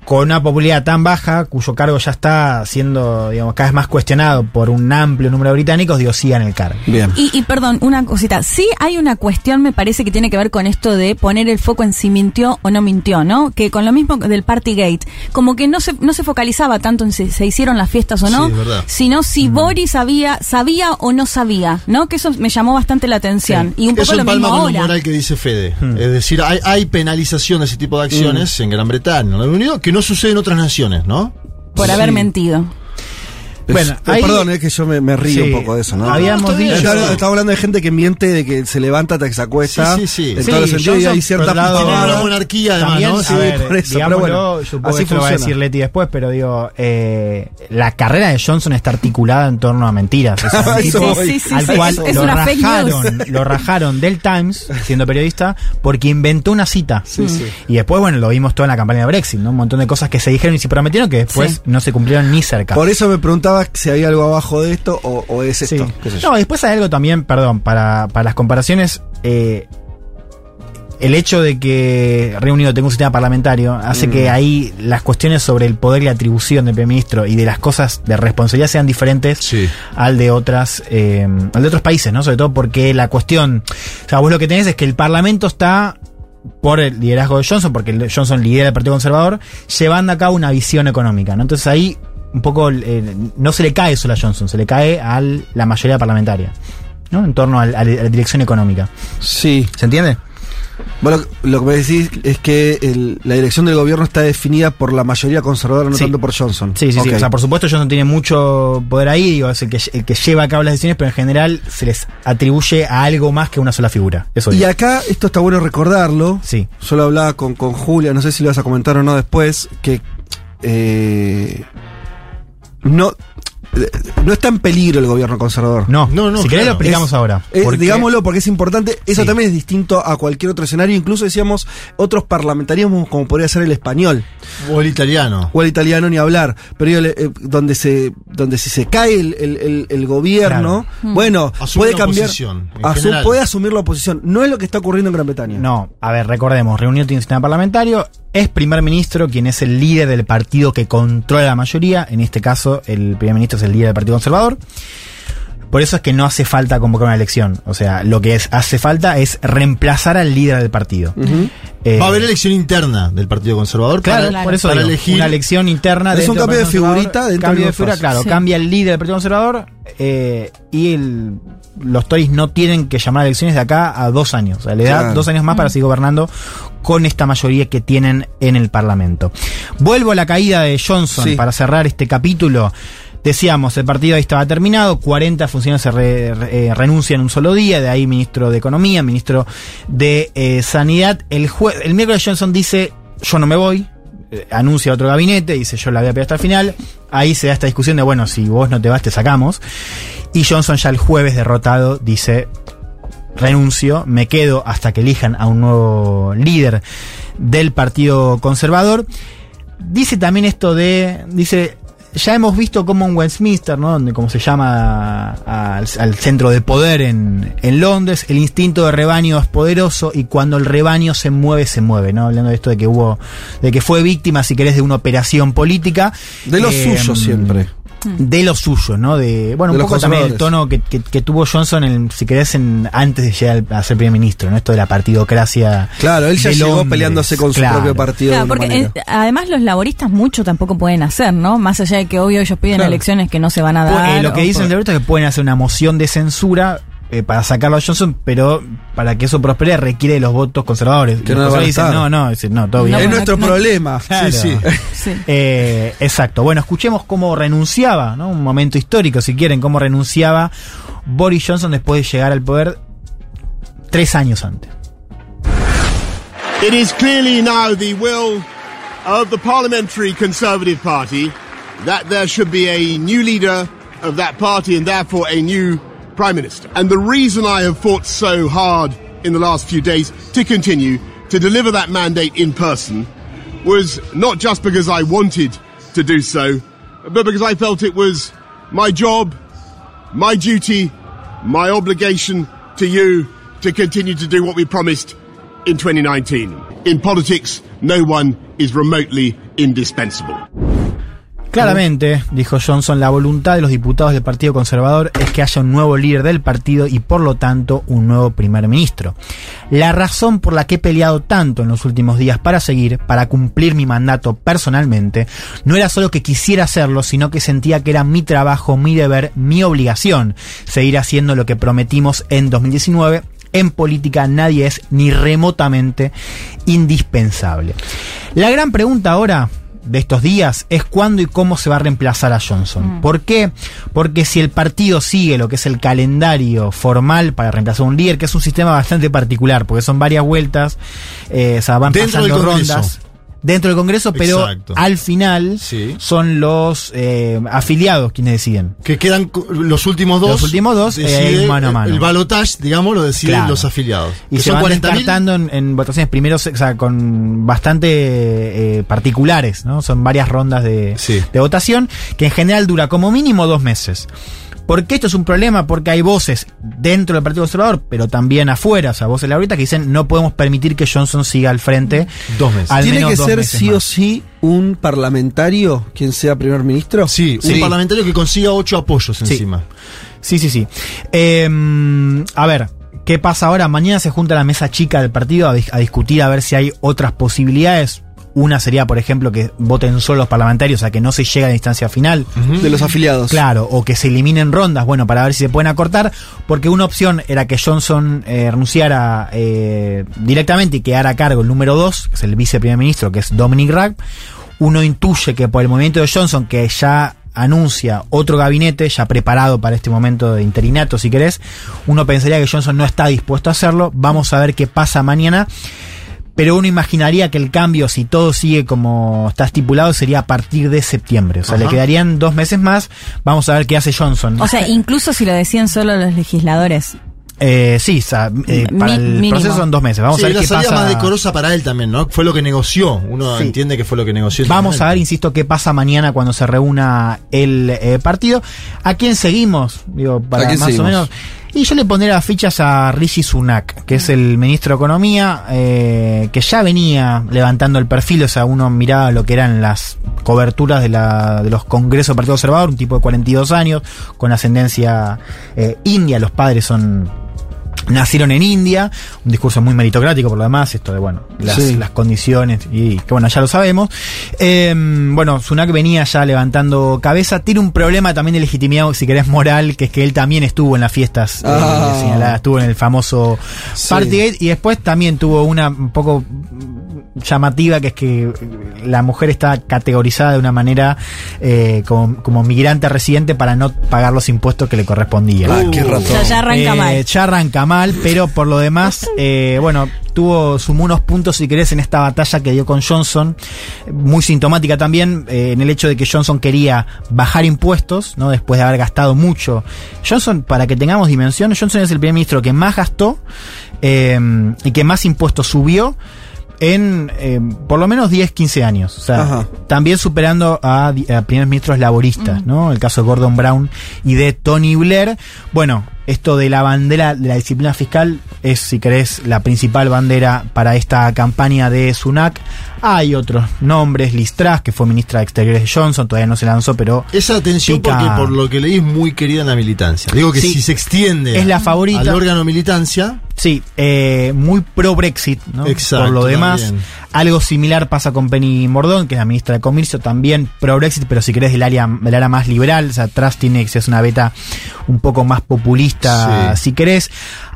con una popularidad tan baja, cuyo cargo ya está siendo, digamos, cada vez más cuestionado por un amplio número de británicos, digo, sigan el cargo. Bien. Y, y perdón, una cosita. Sí hay una cuestión, me parece que tiene que ver con esto de poner el foco en si mintió o no mintió, ¿no? Que con lo mismo del Partygate, como que no se, no se focalizaba tanto en si se hicieron las fiestas o no, Sí, sino si Boris sabía, sabía o no sabía, ¿no? Que eso me llamó bastante la atención. Y un poco Eso lo mismo con lo ahora. moral que dice Fede. Hmm. Es decir, hay, hay penalización de ese tipo de acciones en Gran Bretaña, en el Reino Unido, que no sucede en otras naciones, ¿no? Por haber mentido. Bueno, ahí- perdón, es que yo me, me río Sí, un poco de eso, ¿no? habíamos dicho- Estamos hablando de gente que miente, de que se levanta hasta que se acuesta. Sí, sí, sí. En Sí, todos los sentidos, y hay cierta una monarquía, además, También, ¿no? a Sí, ver, por eso, pero bueno, yo supongo así que lo va a decir Leti después, pero digo, eh, la carrera de Johnson está articulada en torno a mentiras. O sea, tipo voy. Sí, sí, al sí, cual es- es lo rajaron, news. lo rajaron del Times, siendo periodista, porque inventó una cita. Y después, bueno, lo vimos todo en la campaña de Brexit, ¿no? Un montón de cosas que se dijeron y se prometieron que después Sí. no se cumplieron ni cerca. Por eso me preguntaba si había algo abajo de esto o, o es Sí. esto. qué sé yo. No, después hay algo también, perdón, para, para las comparaciones. eh, el hecho de que Reino Unido tenga un sistema parlamentario hace Mm. que ahí las cuestiones sobre el poder y la atribución del primer ministro y de las cosas de responsabilidad sean diferentes Sí. al de otras eh, al de otros países, ¿no? Sobre todo porque la cuestión, o sea, vos lo que tenés es que el parlamento está por el liderazgo de Johnson, porque Johnson lidera el Partido Conservador, llevando a cabo una visión económica, ¿no? Entonces ahí un poco eh, no se le cae solo a Johnson, se le cae a la mayoría parlamentaria, ¿no? En torno a la dirección económica. Sí. ¿Se entiende? Bueno, lo que me decís es que el- la dirección del gobierno está definida por la mayoría conservadora, no Sí. tanto por Johnson. Sí, sí, sí. O sea, por supuesto, Johnson tiene mucho poder ahí, digo, es el que, el que lleva a cabo las decisiones, pero en general se les atribuye a algo más que una sola figura. Eso Y digo. acá, esto está bueno recordarlo. Sí. Yo lo hablaba con, con Julia, no sé si lo vas a comentar o no después, que eh, no, no está en peligro el gobierno conservador. No, No, no, si querés claro. lo explicamos Es- ahora. digámoslo porque es importante. Eso Sí. también es distinto a cualquier otro escenario. Incluso decíamos otros parlamentarismos como podría ser el español O el italiano. o el italiano ni hablar. Pero eh, donde se donde si se cae el, el- el- el gobierno, Claro. bueno, Asume puede la cambiar. asu- puede asumir la oposición. No es lo que está ocurriendo en Gran Bretaña. No, a ver, recordemos, Reunión tiene un sistema parlamentario, es primer ministro quien es el líder del partido que controla la mayoría, en este caso el primer ministro es el líder del Partido Conservador. Por eso es que no hace falta convocar una elección. O sea, lo que es, hace falta es reemplazar al líder del partido. Eh, Va a haber elección interna del Partido Conservador Claro, para, por eso para digo, elegir. una elección interna. Es un cambio de figurita dentro Cambio de figura, claro. Sí. Cambia el líder del Partido Conservador eh, y el, los Tories no tienen que llamar a elecciones de acá a dos años. O sea, le da Claro. dos años más para seguir gobernando con esta mayoría que tienen en el Parlamento. Vuelvo a la caída de Johnson Sí. para cerrar este capítulo. Decíamos, el partido ahí estaba terminado, 40 funcionarios se re- re- eh, renuncian en un solo día, de ahí ministro de Economía, ministro de eh, Sanidad. El, jue- el miércoles Johnson dice, yo no me voy, eh, anuncia otro gabinete, dice, yo la voy a pelear hasta el final. Ahí se da esta discusión de, bueno, si vos no te vas, te sacamos. Y Johnson ya el jueves derrotado dice, renuncio, me quedo hasta que elijan a un nuevo líder del Partido Conservador. Dice también esto de, dice, ya hemos visto cómo en Westminster, ¿no? Donde, como se llama a- al centro de poder en, en Londres, el instinto de rebaño es poderoso y cuando el rebaño se mueve, se mueve, ¿no? Hablando de esto de que hubo, de que fue víctima, si querés, de una operación política. De lo Eh, suyo siempre. De lo suyo, ¿no? De, bueno, De un los poco también el tono que, que- que tuvo Johnson, en, si querés, en, antes de llegar a ser primer ministro, ¿no? Esto de la partidocracia. Claro, él ya llegó Londres, peleándose con claro. su propio partido. Claro, porque eh, además los laboristas mucho tampoco pueden hacer, ¿no? Más allá de que obvio ellos piden Claro. elecciones que no se van a Pues, dar. eh, lo que dicen por- de es que pueden hacer una moción de censura eh, para sacarlo a Johnson, pero para que eso prospere requiere de los votos conservadores. Que los no conservadores dicen, no, no, dicen, no, todo bien. No, es nuestro no- problema. Claro. Sí, sí. Sí. Eh, exacto. Bueno, escuchemos cómo renunciaba, ¿no? Un momento histórico, si quieren, cómo renunciaba Boris Johnson después de llegar al poder tres años antes. It is clearly now the will of the Parliamentary Conservative Party that there should be a new leader of that party and therefore a new Prime Minister. And the reason I have fought so hard in the last few days to continue to deliver that mandate in person was not just because I wanted to do so, but because I felt it was my job, my duty, my obligation to you to continue to do what we promised in 2019. In politics, no one is remotely indispensable. Claramente, dijo Johnson, la voluntad de los diputados del Partido Conservador es que haya un nuevo líder del partido y por lo tanto un nuevo primer ministro. La razón por la que he peleado tanto en los últimos días para seguir, para cumplir mi mandato personalmente, no era solo que quisiera hacerlo, sino que sentía que era mi trabajo, mi deber, mi obligación seguir haciendo lo que prometimos en 2019 en política nadie es ni remotamente indispensable. La gran pregunta ahora de estos días es cuándo y cómo se va a reemplazar a Johnson. Mm. ¿Por qué? Porque si el partido sigue lo que es el calendario formal para reemplazar a un líder, que es un sistema bastante particular, porque son varias vueltas, eh, o sea, van Dentro pasando Congreso. rondas. Dentro del Congreso, pero Exacto. al final son los eh, afiliados quienes deciden. Que quedan los últimos dos. Los últimos dos, eh, decide mano a mano. El balotage, digamos, lo deciden Claro. los afiliados. Y que se son van 40.000. descartando en, en votaciones primero, o sea, con bastante eh, particulares, ¿no? Son varias rondas de, de votación, que en general dura como mínimo dos meses. ¿Por qué esto es un problema? Porque hay voces dentro del Partido Conservador, pero también afuera, o sea, voces ahorita que dicen no podemos permitir que Johnson siga al frente. Dos meses. Al ¿Tiene menos que dos ser meses sí o sí un parlamentario quien sea primer ministro? Sí, un parlamentario que consiga ocho apoyos Sí. encima. Sí, sí, sí. Eh, a ver, ¿qué pasa ahora? Mañana se junta la mesa chica del partido a, dis- a discutir a ver si hay otras posibilidades. Una sería, por ejemplo, que voten solo los parlamentarios, o sea, que no se llegue a la instancia final. De los afiliados. Claro, o que se eliminen rondas, bueno, para ver si se pueden acortar, porque una opción era que Johnson eh, renunciara eh, directamente y quedara a cargo el número dos, que es el viceprimer ministro, que es Dominic Raab. Uno intuye que por el movimiento de Johnson, que ya anuncia otro gabinete ya preparado para este momento de interinato, si querés, uno pensaría que Johnson no está dispuesto a hacerlo. Vamos a ver qué pasa mañana. Pero uno imaginaría que el cambio, si todo sigue como está estipulado, sería a partir de septiembre. O sea, le quedarían dos meses más. Vamos a ver qué hace Johnson. O sea, incluso si lo decían solo los legisladores. Eh, sí, o sea, eh, Mi- para el mínimo. proceso son dos meses. Vamos Sí, a ver la qué salida pasa. más decorosa para él también, ¿no? Fue lo que negoció. Uno Sí. entiende que fue lo que negoció. Vamos ese a ver, insisto, qué pasa mañana cuando se reúna el eh, partido. ¿A quién seguimos? Digo, para ¿A quién más seguimos? o menos. Y yo le pondré las fichas a Rishi Sunak, que es el ministro de Economía, eh, que ya venía levantando el perfil, o sea, uno miraba lo que eran las coberturas de, la, de los congresos del Partido Conservador, un tipo de 42 años, con ascendencia eh, india, los padres son nacieron en India, un discurso muy meritocrático por lo demás, esto de, bueno, las, Sí. las condiciones, y que bueno, ya lo sabemos. Eh, bueno, Sunak venía ya levantando cabeza, tiene un problema también de legitimidad, si querés, moral, que es que él también estuvo en las fiestas eh, Ah. señaladas, estuvo en el famoso Sí. Partygate, y después también tuvo una un poco llamativa, que es que la mujer está categorizada de una manera eh, como, como migrante residente para no pagar los impuestos que le correspondían. Ah, qué ratón. Ya- ya arranca Eh, mal. Ya arranca mal, pero por lo demás, eh, bueno, tuvo, sumó unos puntos, si querés, en esta batalla que dio con Johnson, muy sintomática también, eh, en el hecho de que Johnson quería bajar impuestos, ¿no? Después de haber gastado mucho. Johnson, para que tengamos dimensión, Johnson es el primer ministro que más gastó eh, y que más impuestos subió en eh, por lo menos 10, 15 años. O sea, Ajá. también superando a, a primeros ministros laboristas, ¿no? El caso de Gordon Brown y de Tony Blair. Bueno, esto de la bandera de la disciplina fiscal es, si querés, la principal bandera para esta campaña de Sunak. Hay otros nombres, Liz Truss, que fue ministra de Exteriores de Johnson, todavía no se lanzó, pero... Esa atención pica- porque por lo que leí es muy querida en la militancia. Digo que Sí. si se extiende Es la favorita. al órgano militancia, Sí, eh, muy pro Brexit, ¿no? Exacto, Por lo demás, también. Algo similar pasa con Penny Mordón, que es la ministra de Comercio, también pro Brexit, pero si querés del área, del área más liberal, o sea, Truss tiene que es una beta un poco más populista, Sí. si querés.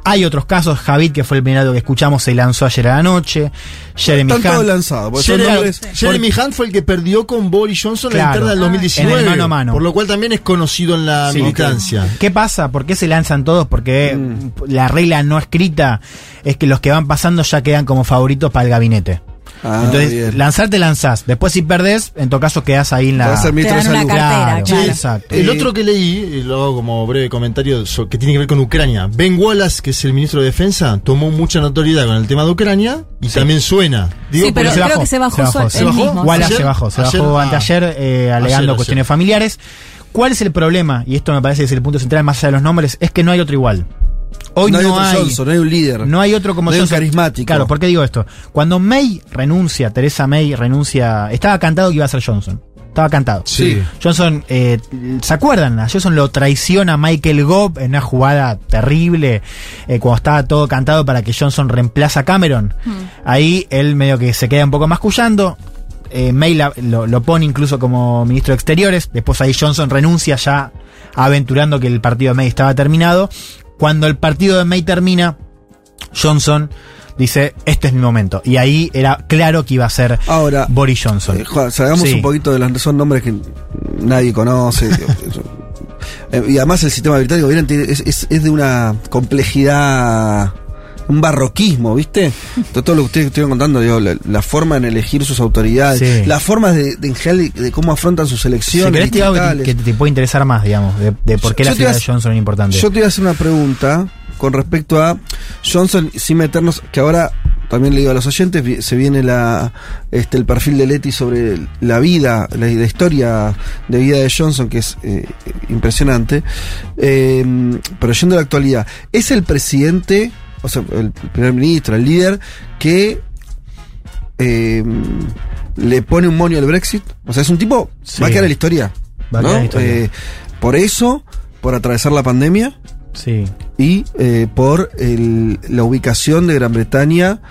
Hay otros casos, Javid, que fue el primero que escuchamos, se lanzó ayer a la noche. Jeremy Están Hunt. Jeremy, Jeremy Hunt fue el que perdió con Boris Johnson en la Claro. interna del Ah, 2019. en el mano a mano. Por lo cual también es conocido en la Sí. militancia. ¿Qué pasa? ¿Por qué se lanzan todos? Porque Mm. la regla no escrita es que los que van pasando ya quedan como favoritos para el gabinete. Ah, Entonces, bien. lanzarte lanzás. Después, si perdés, en todo caso quedás ahí en la. Vas a ser ministro Te dan de una cartera, claro. Exacto. El otro que leí, y lo hago como breve comentario, que tiene que ver con Ucrania. Ben Wallace, que es el ministro de Defensa, tomó mucha notoriedad con el tema de Ucrania y también suena. Digo, Sí, pero creo que se bajó ¿Se bajó? mismo. Wallace ¿Ayer? se bajó, se Ayer, bajó ah. anteayer eh, alegando Ayer, cuestiones ayer. familiares. ¿Cuál es el problema? Y esto me parece que es el punto central más allá de los nombres, es que no hay otro igual. Hoy No no, hay otro Johnson, no hay un líder. No hay otro como No hay un Johnson. carismático. Claro, ¿por qué digo esto? Cuando May renuncia, Teresa May renuncia, estaba cantado que iba a ser Johnson. Estaba cantado. Sí. Johnson, eh, ¿se acuerdan? A Johnson lo traiciona Michael Gove en una jugada terrible, eh, cuando estaba todo cantado para que Johnson reemplaza a Cameron. Ahí él medio que se queda un poco mascullando. Eh, May la- lo, lo pone incluso como ministro de Exteriores. Después ahí Johnson renuncia ya aventurando que el partido de May estaba terminado. Cuando el partido de May termina, Johnson dice, este es mi momento. Y ahí era claro que iba a ser Ahora, Boris Johnson. Eh, Juan, Sí. un poquito de los son nombres que nadie conoce. Eh, y además el sistema británico es- es de una complejidad, un barroquismo, ¿viste? Todo, todo lo que ustedes estuvieron contando, digo, la, la forma en elegir sus autoridades, Sí. las formas de, de, en general de cómo afrontan sus elecciones. te algo que, que te puede interesar más, digamos, de, de por qué Yo la te figura de Johnson es importante. Yo te voy a hacer una pregunta con respecto a Johnson, sin meternos, que ahora también le digo a los oyentes, se viene la este el perfil de Leti sobre la vida, la, la historia de vida de Johnson, que es eh, impresionante. Eh, pero yendo a la actualidad, ¿es el presidente, o sea, el primer ministro, el líder, que eh, le pone un monio al Brexit? O sea, es un tipo, Sí. va a quedar en la historia. Va a ¿no? quedar en la historia. Eh, por eso, por atravesar la pandemia Sí. y eh, por el- la ubicación de Gran Bretaña,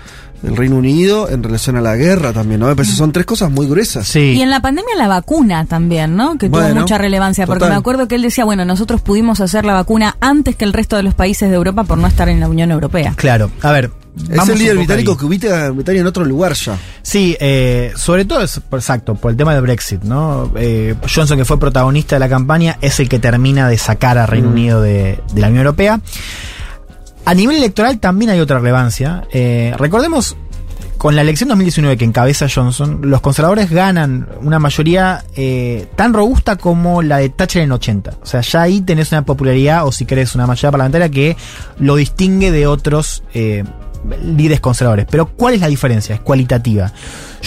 el Reino Unido, en relación a la guerra también, ¿no? Me son tres cosas muy gruesas. Y en la pandemia la vacuna también, ¿no? Que tuvo mucha relevancia, porque total. me acuerdo que él decía, bueno, nosotros pudimos hacer la vacuna antes que el resto de los países de Europa por no estar en la Unión Europea. Claro, a ver. Es el líder británico ahí. que ubica a Bretaña en otro lugar ya. Sí, eh, sobre todo es, por- exacto, por el tema del Brexit, ¿no? Eh, Johnson, que fue protagonista de la campaña, es el que termina de sacar a Reino Mm. Unido de, de la Unión Europea. A nivel electoral también hay otra relevancia. Eh, recordemos, con la elección 2019 que encabeza Johnson, los conservadores ganan una mayoría eh, tan robusta como la de Thatcher en el 80. O sea, ya ahí tenés una popularidad, o si querés, una mayoría parlamentaria que lo distingue de otros eh, líderes conservadores. Pero ¿cuál es la diferencia? Es cualitativa.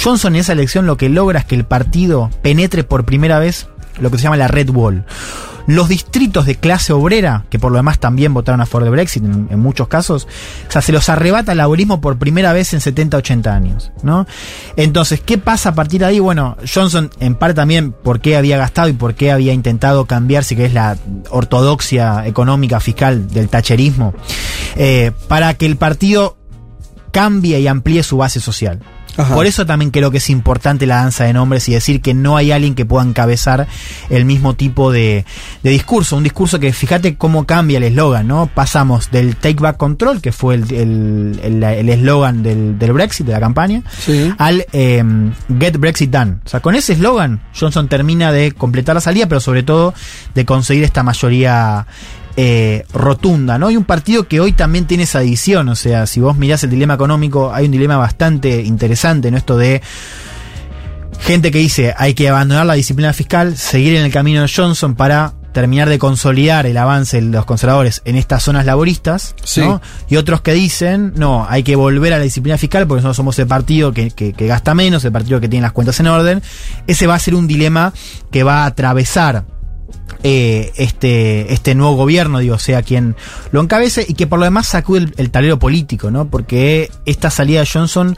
Johnson en esa elección lo que logra es que el partido penetre por primera vez lo que se llama la Red Wall. Los distritos de clase obrera, que por lo demás también votaron a favor de Brexit en, muchos casos, o sea, se los arrebata el laborismo por primera vez en 70, 80 años, ¿no? Entonces, ¿qué pasa a partir de ahí? Bueno, Johnson, en parte también por qué había gastado y por qué había intentado cambiar, si que es la ortodoxia económica fiscal del tacherismo, eh, para que el partido cambie y amplíe su base social. Ajá. Por eso también creo que es importante la danza de nombres y decir que no hay alguien que pueda encabezar el mismo tipo de, de discurso. Un discurso que fíjate cómo cambia el eslogan, ¿no? Pasamos del Take Back Control, que fue el el- el- el eslogan del, del Brexit, de la campaña, al eh, Get Brexit Done. O sea, con ese eslogan Johnson termina de completar la salida, pero sobre todo de conseguir esta mayoría eh, rotunda, ¿no? Y un partido que hoy también tiene esa división, o sea, si vos mirás el dilema económico, hay un dilema bastante interesante, ¿no? Esto de gente que dice hay que abandonar la disciplina fiscal, seguir en el camino de Johnson para terminar de consolidar el avance de los conservadores en estas zonas laboristas, ¿no? Y otros que dicen, no, hay que volver a la disciplina fiscal porque nosotros somos el partido que, que- que gasta menos, el partido que tiene las cuentas en orden. Ese va a ser un dilema que va a atravesar eh, este, este nuevo gobierno, digo, sea quien lo encabece y que por lo demás sacude el, el tablero político, ¿no? Porque esta salida de Johnson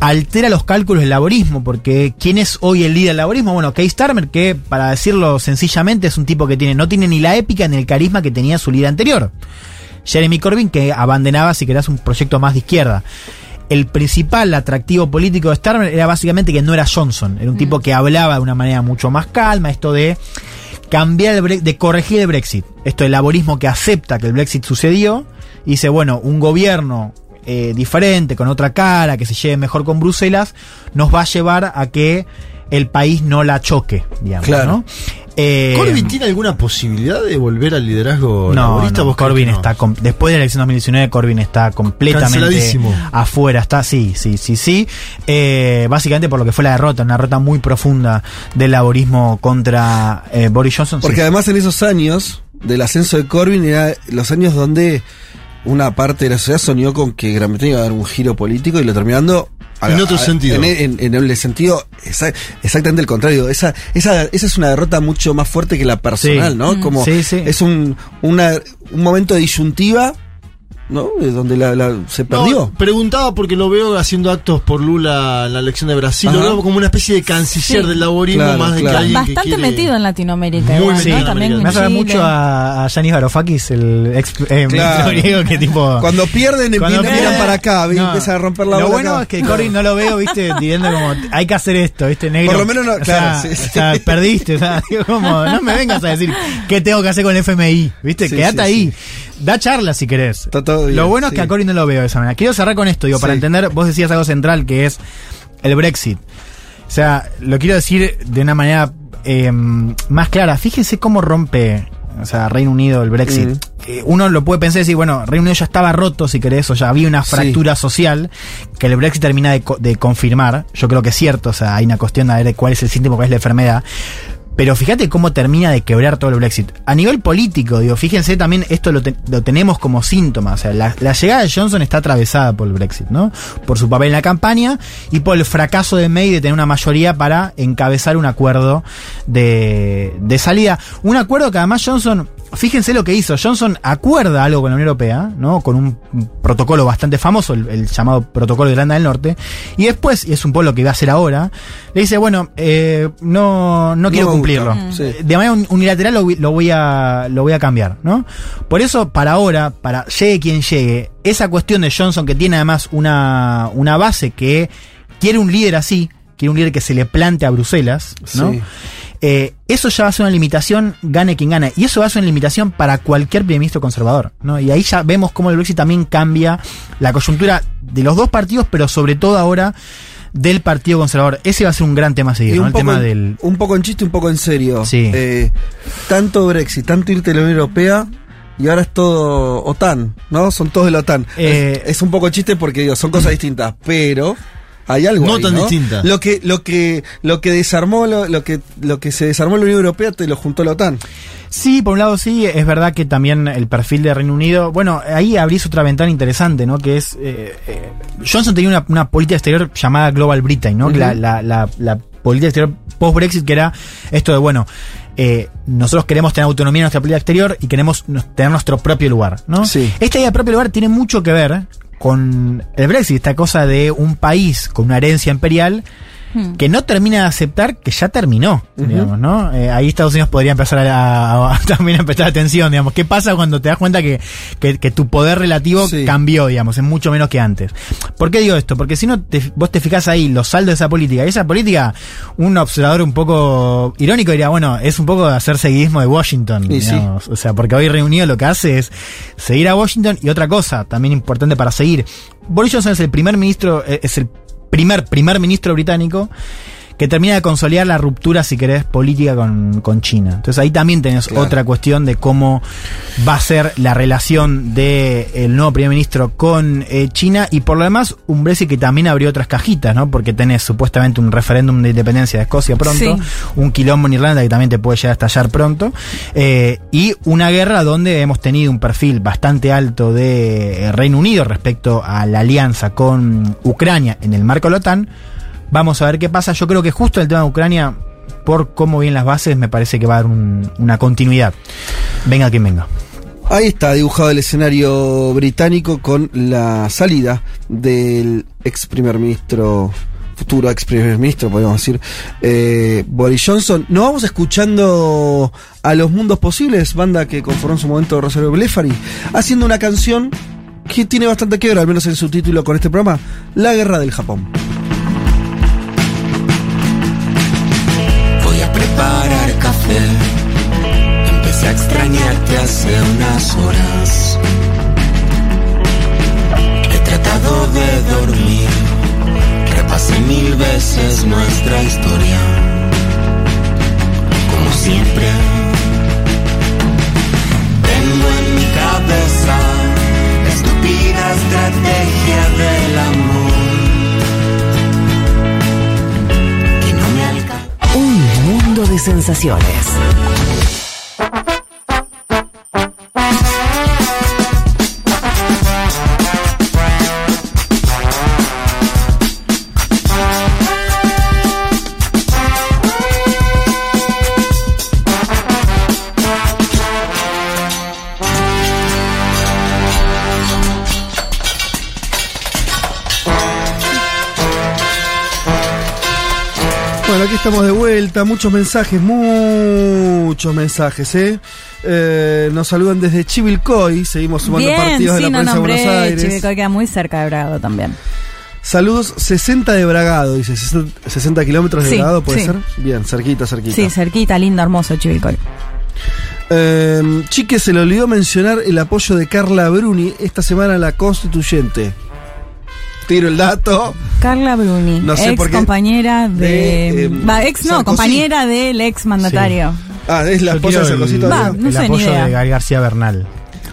altera los cálculos del laborismo, porque ¿quién es hoy el líder del laborismo? Bueno, Keir Starmer, que para decirlo sencillamente es un tipo que tiene, no tiene ni la épica ni el carisma que tenía su líder anterior. Jeremy Corbyn, que abandonaba, si querés, un proyecto más de izquierda. El principal atractivo político de Starmer era básicamente que no era Johnson, era un tipo que hablaba de una manera mucho más calma, esto de cambiar el de corregir el Brexit. Esto del laborismo que acepta que el Brexit sucedió y dice, bueno, un gobierno eh, diferente, con otra cara, que se lleve mejor con Bruselas, nos va a llevar a que el país no la choque, digamos, Claro. ¿no? Eh, ¿Corbyn tiene alguna posibilidad de volver al liderazgo no, laborista? no, ¿Vos crees Corbyn no? está después de la elección 2019 Corbyn está completamente afuera, está sí, sí, sí, sí. Eh, básicamente por lo que fue la derrota, una derrota muy profunda del laborismo contra eh, Boris Johnson. Porque sí. además en esos años del ascenso de Corbyn era los años donde una parte de la sociedad soñó con que Gran Bretaña iba a dar un giro político y lo terminando En otro sentido. En, en- en el sentido exa- exactamente el contrario. Esa, esa, esa es una derrota mucho más fuerte que la personal, Sí. ¿no? Mm. Como Sí, sí. es un, una, un momento de disyuntiva ¿no? De donde la, la- se perdió. No, preguntaba porque lo veo haciendo actos por Lula en la elección de Brasil. Lo Ajá. veo como una especie de canciller Sí. del laborismo Claro, más de claro. que alguien que Bastante quiere- metido en Latinoamérica. Muy igual, en También. Me hace mucho a, a Yanis Varoufakis, el ex eh, Claro. griego, que tipo. Cuando pierden, Cuando empiezan, miran para acá, empiezan a romper la Lo bola bueno acá. es que Cory no lo veo, viste, diciendo como, hay que hacer esto, viste, negro. Por lo menos no- O claro, sea, sí, sí. o sea, perdiste, o sea, digo, como, no me vengas a decir qué tengo que hacer con el FMI, viste, Sí, quédate sí, ahí. Da charla si querés. Está todo bien, lo bueno sí. es que a Cory no lo veo de esa manera. Quiero cerrar con esto, digo, para entender, vos decías algo central que es el Brexit. O sea, lo quiero decir de una manera eh, más clara. Fíjense cómo rompe, o sea, Reino Unido el Brexit. Mm. Eh, uno lo puede pensar y decir, bueno, Reino Unido ya estaba roto, si querés, o ya había una Sí. fractura social que el Brexit termina de, co- de confirmar. Yo creo que es cierto, o sea, hay una cuestión de ver cuál es el síntoma, cuál es la enfermedad. Pero fíjate cómo termina de quebrar todo el Brexit. A nivel político, digo, fíjense también, esto lo, te- lo tenemos como síntoma. O sea, la, llegada de Johnson está atravesada por el Brexit, ¿no? Por su papel en la campaña y por el fracaso de May de tener una mayoría para encabezar un acuerdo de salida. Un acuerdo que además Johnson, fíjense lo que hizo. Johnson acuerda algo con la Unión Europea, ¿no? Con un protocolo bastante famoso, el, el llamado Protocolo de Irlanda del Norte. Y después, y es un poco lo que va a hacer ahora, le dice, bueno, eh, no, no quiero cumplirlo. Sí. De manera un- unilateral lo, voy- lo voy a, lo voy a cambiar, ¿no? Por eso, para ahora, para llegue quien llegue, esa cuestión de Johnson que tiene además una, una base que quiere un líder así, quiere un líder que se le plante a Bruselas, ¿no? Sí. Eh, eso ya va a ser una limitación, gane quien gane. Y eso va a ser una limitación para cualquier primer ministro conservador. ¿no? Y ahí ya vemos cómo el Brexit también cambia la coyuntura de los dos partidos, pero sobre todo ahora del Partido Conservador. Ese va a ser un gran tema Y ¿no? un, El poco tema en, del. un poco en chiste, un poco en serio. Sí. Eh, tanto Brexit, tanto irte a la Unión Europea. Y ahora es todo OTAN, ¿no? Son todos de la OTAN. Eh, es, es un poco chiste porque digo, son cosas distintas, pero hay algo. No ahí, tan distintas. Lo que, lo que, lo que desarmó, lo, lo que, lo que se desarmó en la Unión Europea te lo juntó la OTAN. Sí, por un lado sí, es verdad que también el perfil de Reino Unido, bueno, ahí abrís otra ventana interesante, ¿no? Que es, eh, eh, Johnson tenía una, una política exterior llamada Global Britain, ¿no? La, la, la, la política exterior post-Brexit, que era esto de, bueno, eh, nosotros queremos tener autonomía en nuestra política exterior y queremos tener nuestro propio lugar, ¿no? Sí. Esta idea de propio lugar tiene mucho que ver con el Brexit, esta cosa de un país con una herencia imperial Hmm. que no termina de aceptar que ya terminó, digamos, ¿no? Eh, ahí Estados Unidos podría empezar a, a- a- también a prestar atención, digamos. ¿Qué pasa cuando te das cuenta que, que- que tu poder relativo Sí. cambió, digamos, es mucho menos que antes? ¿Por qué digo esto? Porque si no, te- vos te fijás ahí los saldos de esa política, y esa política, un observador un poco irónico diría, bueno, es un poco de hacer seguidismo de Washington, Y sí. digamos. O sea, porque hoy Reunido lo que hace es seguir a Washington y otra cosa, también importante para seguir. Boris Johnson es el primer ministro, eh, es el primer primer ministro británico que termina de consolidar la ruptura, si querés, política con, con China. Entonces ahí también tenés Claro. otra cuestión de cómo va a ser la relación del nuevo primer ministro con eh, China y por lo demás un Brexit que también abrió otras cajitas, ¿no? Porque tenés supuestamente un referéndum de independencia de Escocia pronto, Sí. un quilombo en Irlanda que también te puede llegar a estallar pronto, eh, y una guerra donde hemos tenido un perfil bastante alto de eh, Reino Unido respecto a la alianza con Ucrania en el marco de la OTAN. Vamos a ver qué pasa. Yo creo que justo el tema de Ucrania, por cómo vienen las bases, me parece que va a dar un- una continuidad. Venga quien venga. Ahí está dibujado el escenario británico con la salida del ex primer ministro, futuro ex primer ministro, podríamos decir, eh, Boris Johnson. Nos vamos escuchando a Los Mundos Posibles, banda que conformó en su momento Rosario Blefari, haciendo una canción que tiene bastante que ver, al menos en su título con este programa, La Guerra del Japón. Preparar café. Empecé a extrañarte hace unas horas. He tratado de dormir. Repasé mil veces nuestra historia. Como siempre. Tengo en mi cabeza estúpida estrategia del amor. De sensaciones. Bueno, aquí estamos de vuelta, muchos mensajes, muchos mensajes, ¿eh? Eh, nos saludan desde Chivilcoy, seguimos sumando Bien, partidos de la no de Buenos. Aires. Chivilcoy queda muy cerca de Bragado también. Saludos 60 de Bragado, dice 60 60 kilómetros de Sí, Bragado, ¿puede sí. ser? Bien, cerquita, cerquita. Sí, cerquita, lindo, hermoso Chivilcoy. Eh, Chique se le olvidó mencionar el apoyo de Carla Bruni esta semana a la constituyente. Tiro el dato. Carla Bruni, No sé ex por qué. compañera de. De, eh, va, ex no, Sarkozy. compañera del ex mandatario. Ah, es la Yo esposa de Sarkozy el, todavía. Va, no el sé, ni apoyo idea. de García Bernal.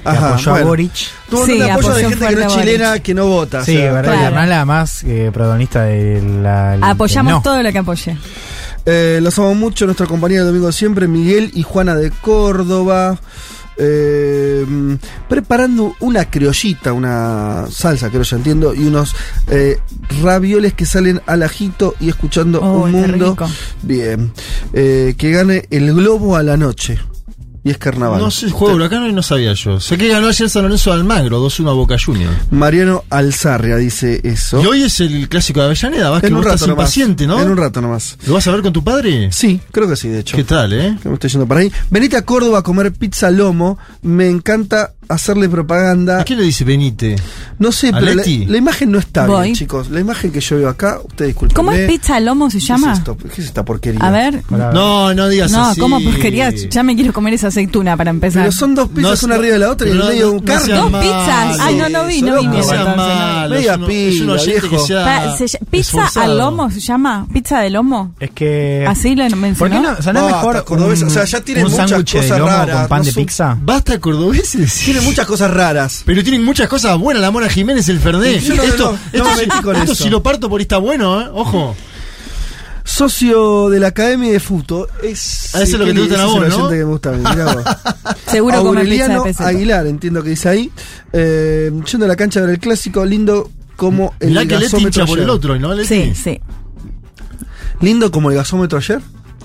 Ajá, apoyó bueno. a Boric. Tuvo un Sí, de apoyo de gente que no es chilena que no vota. Sí, o sea, verdad. Claro. Bernal además eh, protagonista de la... el- Apoyamos no. todo lo que apoye. Eh, los amo mucho, nuestra compañía de domingo siempre, Miguel y Juana de Córdoba. Eh, preparando una criollita, una salsa criolla, entiendo, y unos eh, ravioles que salen al ajito y escuchando Oh, un mundo. rico. Bien. Eh, que gane el globo a la noche. Y es carnaval. No sé, juego huracán y no sabía yo. Sé que ganó ayer San Lorenzo de Almagro, 2-1 a Boca Junior. Mariano Alzarria dice eso. Y hoy es el clásico de Avellaneda, vas que en un vos rato estás nomás. impaciente, ¿no? En un rato nomás. ¿Lo vas a ver con tu padre? Sí, creo que sí, de hecho. ¿Qué tal, eh? que me estoy yendo para ahí. Venite a Córdoba a comer pizza lomo. Me encanta hacerle propaganda. ¿A quién le dice Benite? No sé, ¿A pero la, Leti? la imagen no está Voy. bien, chicos. La imagen que yo veo acá, ustedes disculpen. ¿Cómo es pizza al lomo se ¿Qué llama? es esto? ¿Qué es esta porquería? A ver. No, no digas No, así. ¿cómo porquería? Ya me quiero comer esa aceituna para empezar. Pero son dos pizzas No, una no, arriba de la otra y en no, medio no, un seas ¿Dos pizzas? Ay, no, no vi, no vi. No malo. Media que viejo. sea se ¿Pizza al lomo se llama? ¿Pizza de lomo? Es que... ¿Así lo ¿Por qué mencionó? no? O sea, ¿no mejor cordobés, un, o sea, ya tiene un muchas de cosas lomo raras, con pan no de son- pizza? Basta cordobeses. Tiene muchas cosas raras. Pero tienen muchas cosas buenas, la Mona Jiménez, el Fernet. Yo no- esto, si- lo parto por ahí está bueno, ¿eh? Ojo. Socio de la Academia de Futo. Es, Ah, eso es lo que te gusta a que me gusta a mí, mirá vos. Seguro come pizza de Aureliano peseta. Aguilar, entiendo que dice ahí. Eh, yendo a la cancha a ver el clásico, lindo como el Mirá que Leti gasómetro hincha por el ayer. otro, ¿no? Leti? Sí, sí. Lindo como el gasómetro ayer.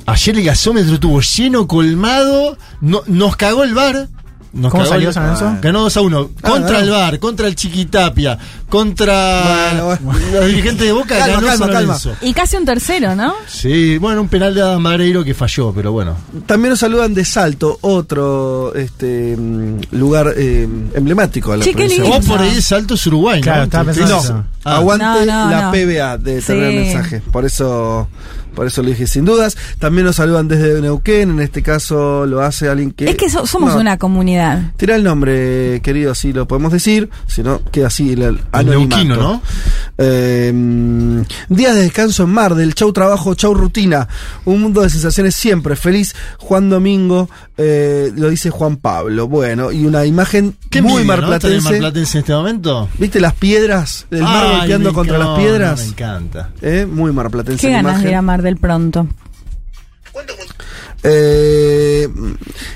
Ayer el gasómetro estuvo lleno, colmado. No, nos cagó el bar. Nos ¿Cómo salió San Lorenzo? Ganó 2 a 1. Ah, contra ganó. el bar, contra el Chiquitapia, contra Bueno, los dirigentes de Boca. Calma, ganó calma, San calma. Lorenzo. Y casi un tercero, ¿no? Sí, bueno, un penal de Adam Mareiro que falló, pero bueno. También nos saludan de Salto, otro este mm, lugar eh, emblemático de la Che, qué lindo. Vos por ahí Salto es Uruguay, ¿no? Claro, estaba Entonces- pensando No, eso. Ah. aguante No, no, la no. PBA de Sí. tener el mensaje. Por eso, por eso lo dije sin dudas. También nos saludan desde Neuquén. En este caso lo hace alguien que. Es que so- somos No, una comunidad. Tira el nombre, querido, así lo podemos decir. Si no, queda así el, el anonimato. neuquino, ¿no? Eh, días de descanso en Mar, del chau trabajo, chau rutina. Un mundo de sensaciones siempre. Feliz Juan Domingo, eh, lo dice Juan Pablo. Bueno, y una imagen Qué muy envidia, ¿no? Marplatense. Marplatense en este momento. ¿Viste las piedras del mar Ay, golpeando contra las piedras? no, me encanta. Eh, Muy marplatense. Qué ganas de ir a Mar del Pronto. Eh,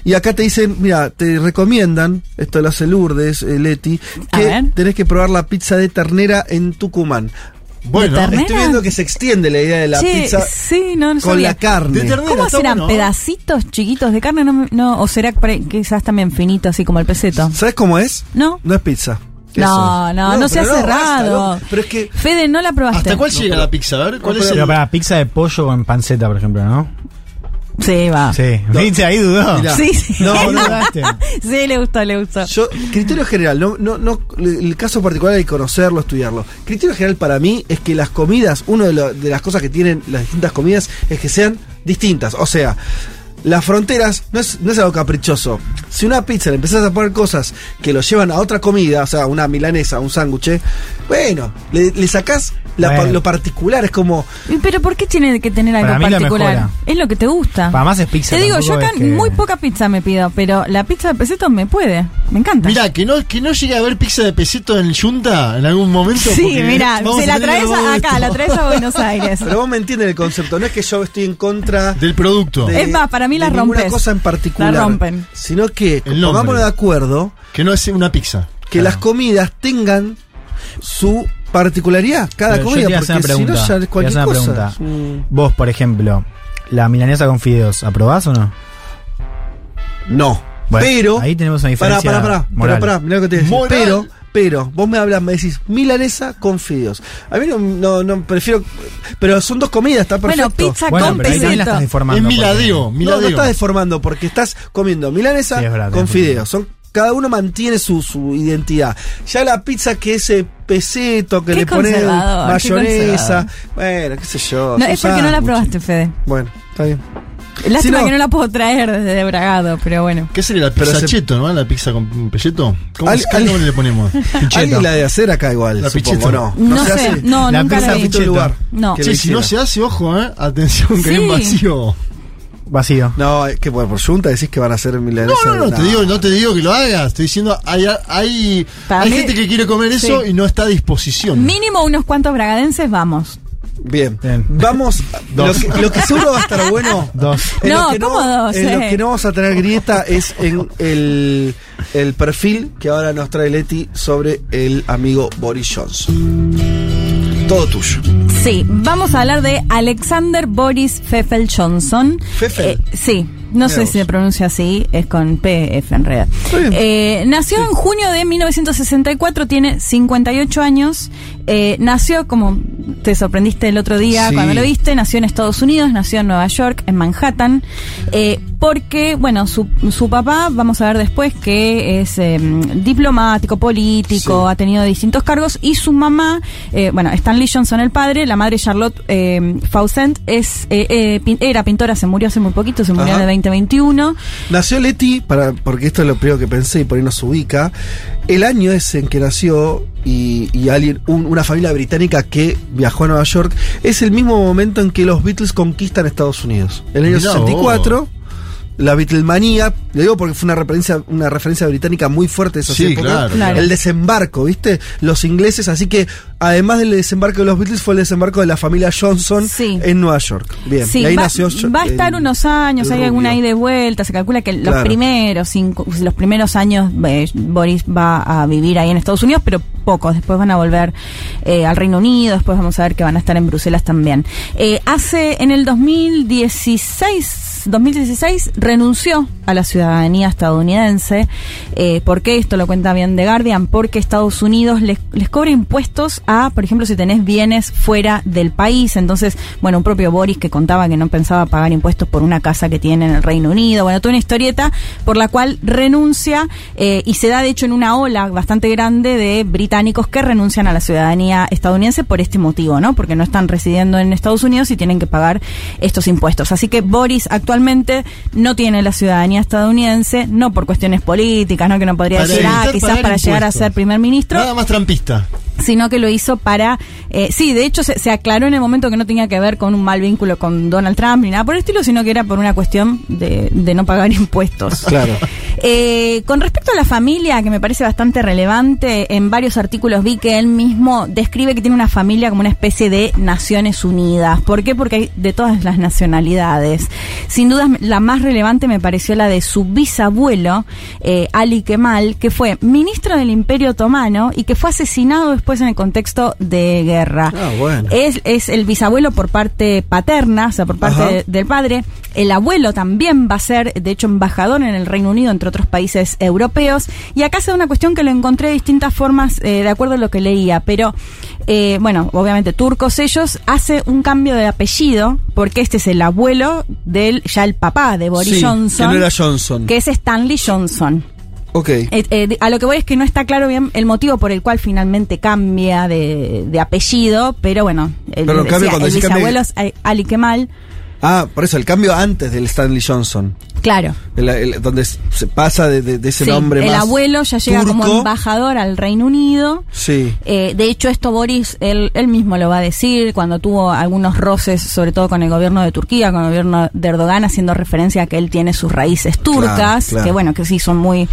y acá te dicen, mira, te recomiendan, esto lo hace Lourdes, eh, Leti, que tenés que probar la pizza de ternera en Tucumán. Bueno. Estoy viendo que se extiende la idea de la Che, pizza sí, no, no con sabía. la carne. De ternera. ¿Cómo serán? bueno. ¿Pedacitos chiquitos de carne? No, me- no, ¿O será quizás también finito, así como el peseto? ¿Sabes cómo es? ¿No? No es pizza. No, no, no, se ha cerrado. basta, pero es que Fede, no la probaste. ¿Hasta cuál llega la pizza? A ver, ¿cuál es el...? Pero para pizza de pollo con panceta, por ejemplo, ¿no? Sí, va. Sí. Ahí dudó. Mirá. Sí, sí. No, no, dudaste. sí, le gustó, le gustó. Yo, criterio general, no, no, no, el caso particular hay que conocerlo, estudiarlo. Criterio general para mí es que las comidas, una de, lo- de las cosas que tienen las distintas comidas es que sean distintas. O sea, las fronteras no es, no es algo caprichoso. Si una pizza le empezás a poner cosas que lo llevan a otra comida, o sea, una milanesa, un sándwich, bueno, le, le sacás la Bueno. lo particular, es como, ¿Y ¿Pero por qué tiene que tener algo particular? Es lo que te gusta. Para más es pizza. te digo, yo acá es que- muy poca pizza me pido, pero la pizza de peseto me puede. Me encanta. Mira, que no, que no llegue a haber pizza de peseto en Junta en algún momento. sí, mira, se a la traes a- acá, la traes a Buenos Aires. pero vos me entiendes el concepto, no es que yo estoy en contra Del producto. de, Es más, para mí la rompes. cosa en particular, La rompen. sino que pongámonos de acuerdo Que no es una pizza. que Claro. las comidas tengan su particularidad, cada Pero comida, porque una si no ya cualquier una cosa. pregunta. Mm, Vos, por ejemplo, la milanesa con fideos, ¿aprobás o no? No. Bueno, pero ahí tenemos una Pará, diferencia pará, pará, moral. pará, pará, mirá lo que te voy a decir. Moral. Pero, pero vos me hablas, me decís milanesa con fideos. A mí no, no, no prefiero, pero son dos comidas, está perfecto. Bueno, pizza Bueno, con pero ahí también la estás peseto. Es miladeo, No, no estás deformando porque estás comiendo milanesa Sí, es verdad, con fideos. Son, cada uno mantiene su, su identidad. Ya la pizza que ese peseto que Qué le pones mayonesa, bueno, qué sé yo. No, es porque no la probaste, Fede. Bueno, está bien. Lástima no. que no la puedo traer desde Bragado, pero bueno. ¿Qué sería la pizza se- cheto, no? La pizza con pelleto. ¿Cómo, Al- es- nombre le ponemos? Alguien la de hacer acá igual, La supongo, picheta. ¿no? No, se sé, hace. no, La nunca pizza la vi. Lugar. No. si no se hace, ojo, ¿eh? Atención, que Sí. hay un vacío. Vacío. No, es que por, por junta decís que van a hacer milanesa. No, no, no, te digo, no te digo que lo hagas. Estoy diciendo, hay, hay, hay mí- gente que quiere comer eso Sí. y no está a disposición. Mínimo unos cuantos bragadenses vamos. Bien. Bien. Vamos, lo que, lo que seguro va a estar bueno. Dos. en No, lo que ¿cómo dos, En lo eh? que no vamos a tener grieta es en el, el perfil que ahora nos trae Leti sobre el amigo Boris Johnson. Todo tuyo. Sí, vamos a hablar de Alexander Boris Pfeffel Johnson. Pfeffel. Eh, sí, no sé si se pronuncia así, es con PF en realidad. bien. Eh, nació en junio de 1964, tiene 58 años. Eh, nació, como te sorprendiste el otro día Sí. cuando lo viste, nació en Estados Unidos, nació en Nueva York, en Manhattan. Eh, porque, bueno, su, su papá, vamos a ver después, que es eh, diplomático, político, Sí. ha tenido distintos cargos, y su mamá, eh, bueno, Stanley Johnson el padre, la madre Charlotte eh, Fawcett es, eh, eh, era pintora, se murió hace muy poquito, se murió Ajá. de 2021. Nació Leti, para, porque esto es lo primero que pensé y por ahí nos ubica. El año ese en que nació y, y alguien, un- una familia británica que viajó a Nueva York, es el mismo momento en que los Beatles conquistan Estados Unidos. El año Mirá 64. La Beatlemanía, le digo porque fue una referencia, una referencia británica muy fuerte de esas Sí, épocas. claro. Claro. El desembarco, ¿viste? Los ingleses, así que además del desembarco de los Beatles fue el desembarco de la familia Johnson Sí. en Nueva York. Bien, Sí, y ahí va, nació va a estar el- unos años, hay alguna ida y vuelta, se calcula que los Claro. primeros cinco, los primeros años eh, Boris va a vivir ahí en Estados Unidos, pero pocos, después van a volver eh, al Reino Unido, después vamos a ver que van a estar en Bruselas también. Eh, hace, en el 2016, 2016 renunció a la ciudadanía estadounidense. Eh, ¿Por qué? Esto lo cuenta bien The Guardian, porque Estados Unidos les, les cobra impuestos a, por ejemplo, si tenés bienes fuera del país. Entonces, bueno, un propio Boris que contaba que no pensaba pagar impuestos por una casa que tiene en el Reino Unido. Bueno, toda una historieta por la cual renuncia eh, y se da, de hecho, en una ola bastante grande de británicos que renuncian a la ciudadanía estadounidense por este motivo, ¿no? Porque no están residiendo en Estados Unidos y tienen que pagar estos impuestos. Así que Boris actualmente no tiene la ciudadanía estadounidense, no por cuestiones políticas, ¿no? Que no podría decir, ah, quizás para llegar a ser primer ministro Nada más trampista. Sino que lo hizo para... eh, sí, de hecho se, se aclaró en el momento que no tenía que ver con un mal vínculo con Donald Trump ni nada por el estilo, sino que era por una cuestión de, de no pagar impuestos. Claro. Eh, con respecto a la familia, que me parece bastante relevante, en varios artículos vi que él mismo describe que tiene una familia como una especie de Naciones Unidas. ¿Por qué? Porque hay de todas las nacionalidades. Sin duda, la más relevante me pareció la de su bisabuelo, eh, Ali Kemal, que fue ministro del Imperio Otomano y que fue asesinado después en el contexto de guerra. Ah, bueno. Es, es el bisabuelo por parte paterna, o sea, por parte de- del padre. El abuelo también va a ser, de hecho, embajador en el Reino Unido, entre otros países europeos. Y acá se da una cuestión que lo encontré de distintas formas, eh, de acuerdo a lo que leía. Pero, eh, bueno, obviamente turcos ellos, hace un cambio de apellido, porque este es el abuelo del, ya el papá de Boris Sí, Johnson. que no era Johnson. que es Stanley Johnson. Ok. Eh, eh, a lo que voy es que no está claro bien el motivo por el cual finalmente cambia de, de apellido, pero bueno, el, Pero cuando el bisabuelo es eh, Ali Kemal, Ah, por eso, el cambio antes del Stanley Johnson. Claro. El- el- donde se pasa de, de- de ese Sí, nombre el más. abuelo ya llega como embajador al Reino Unido. Sí. Eh, de hecho, esto Boris, él, él mismo lo va a decir cuando tuvo algunos roces, sobre todo con el gobierno de Turquía, con el gobierno de Erdogan, haciendo referencia a que él tiene sus raíces turcas, Claro, claro. que bueno, que sí son muy,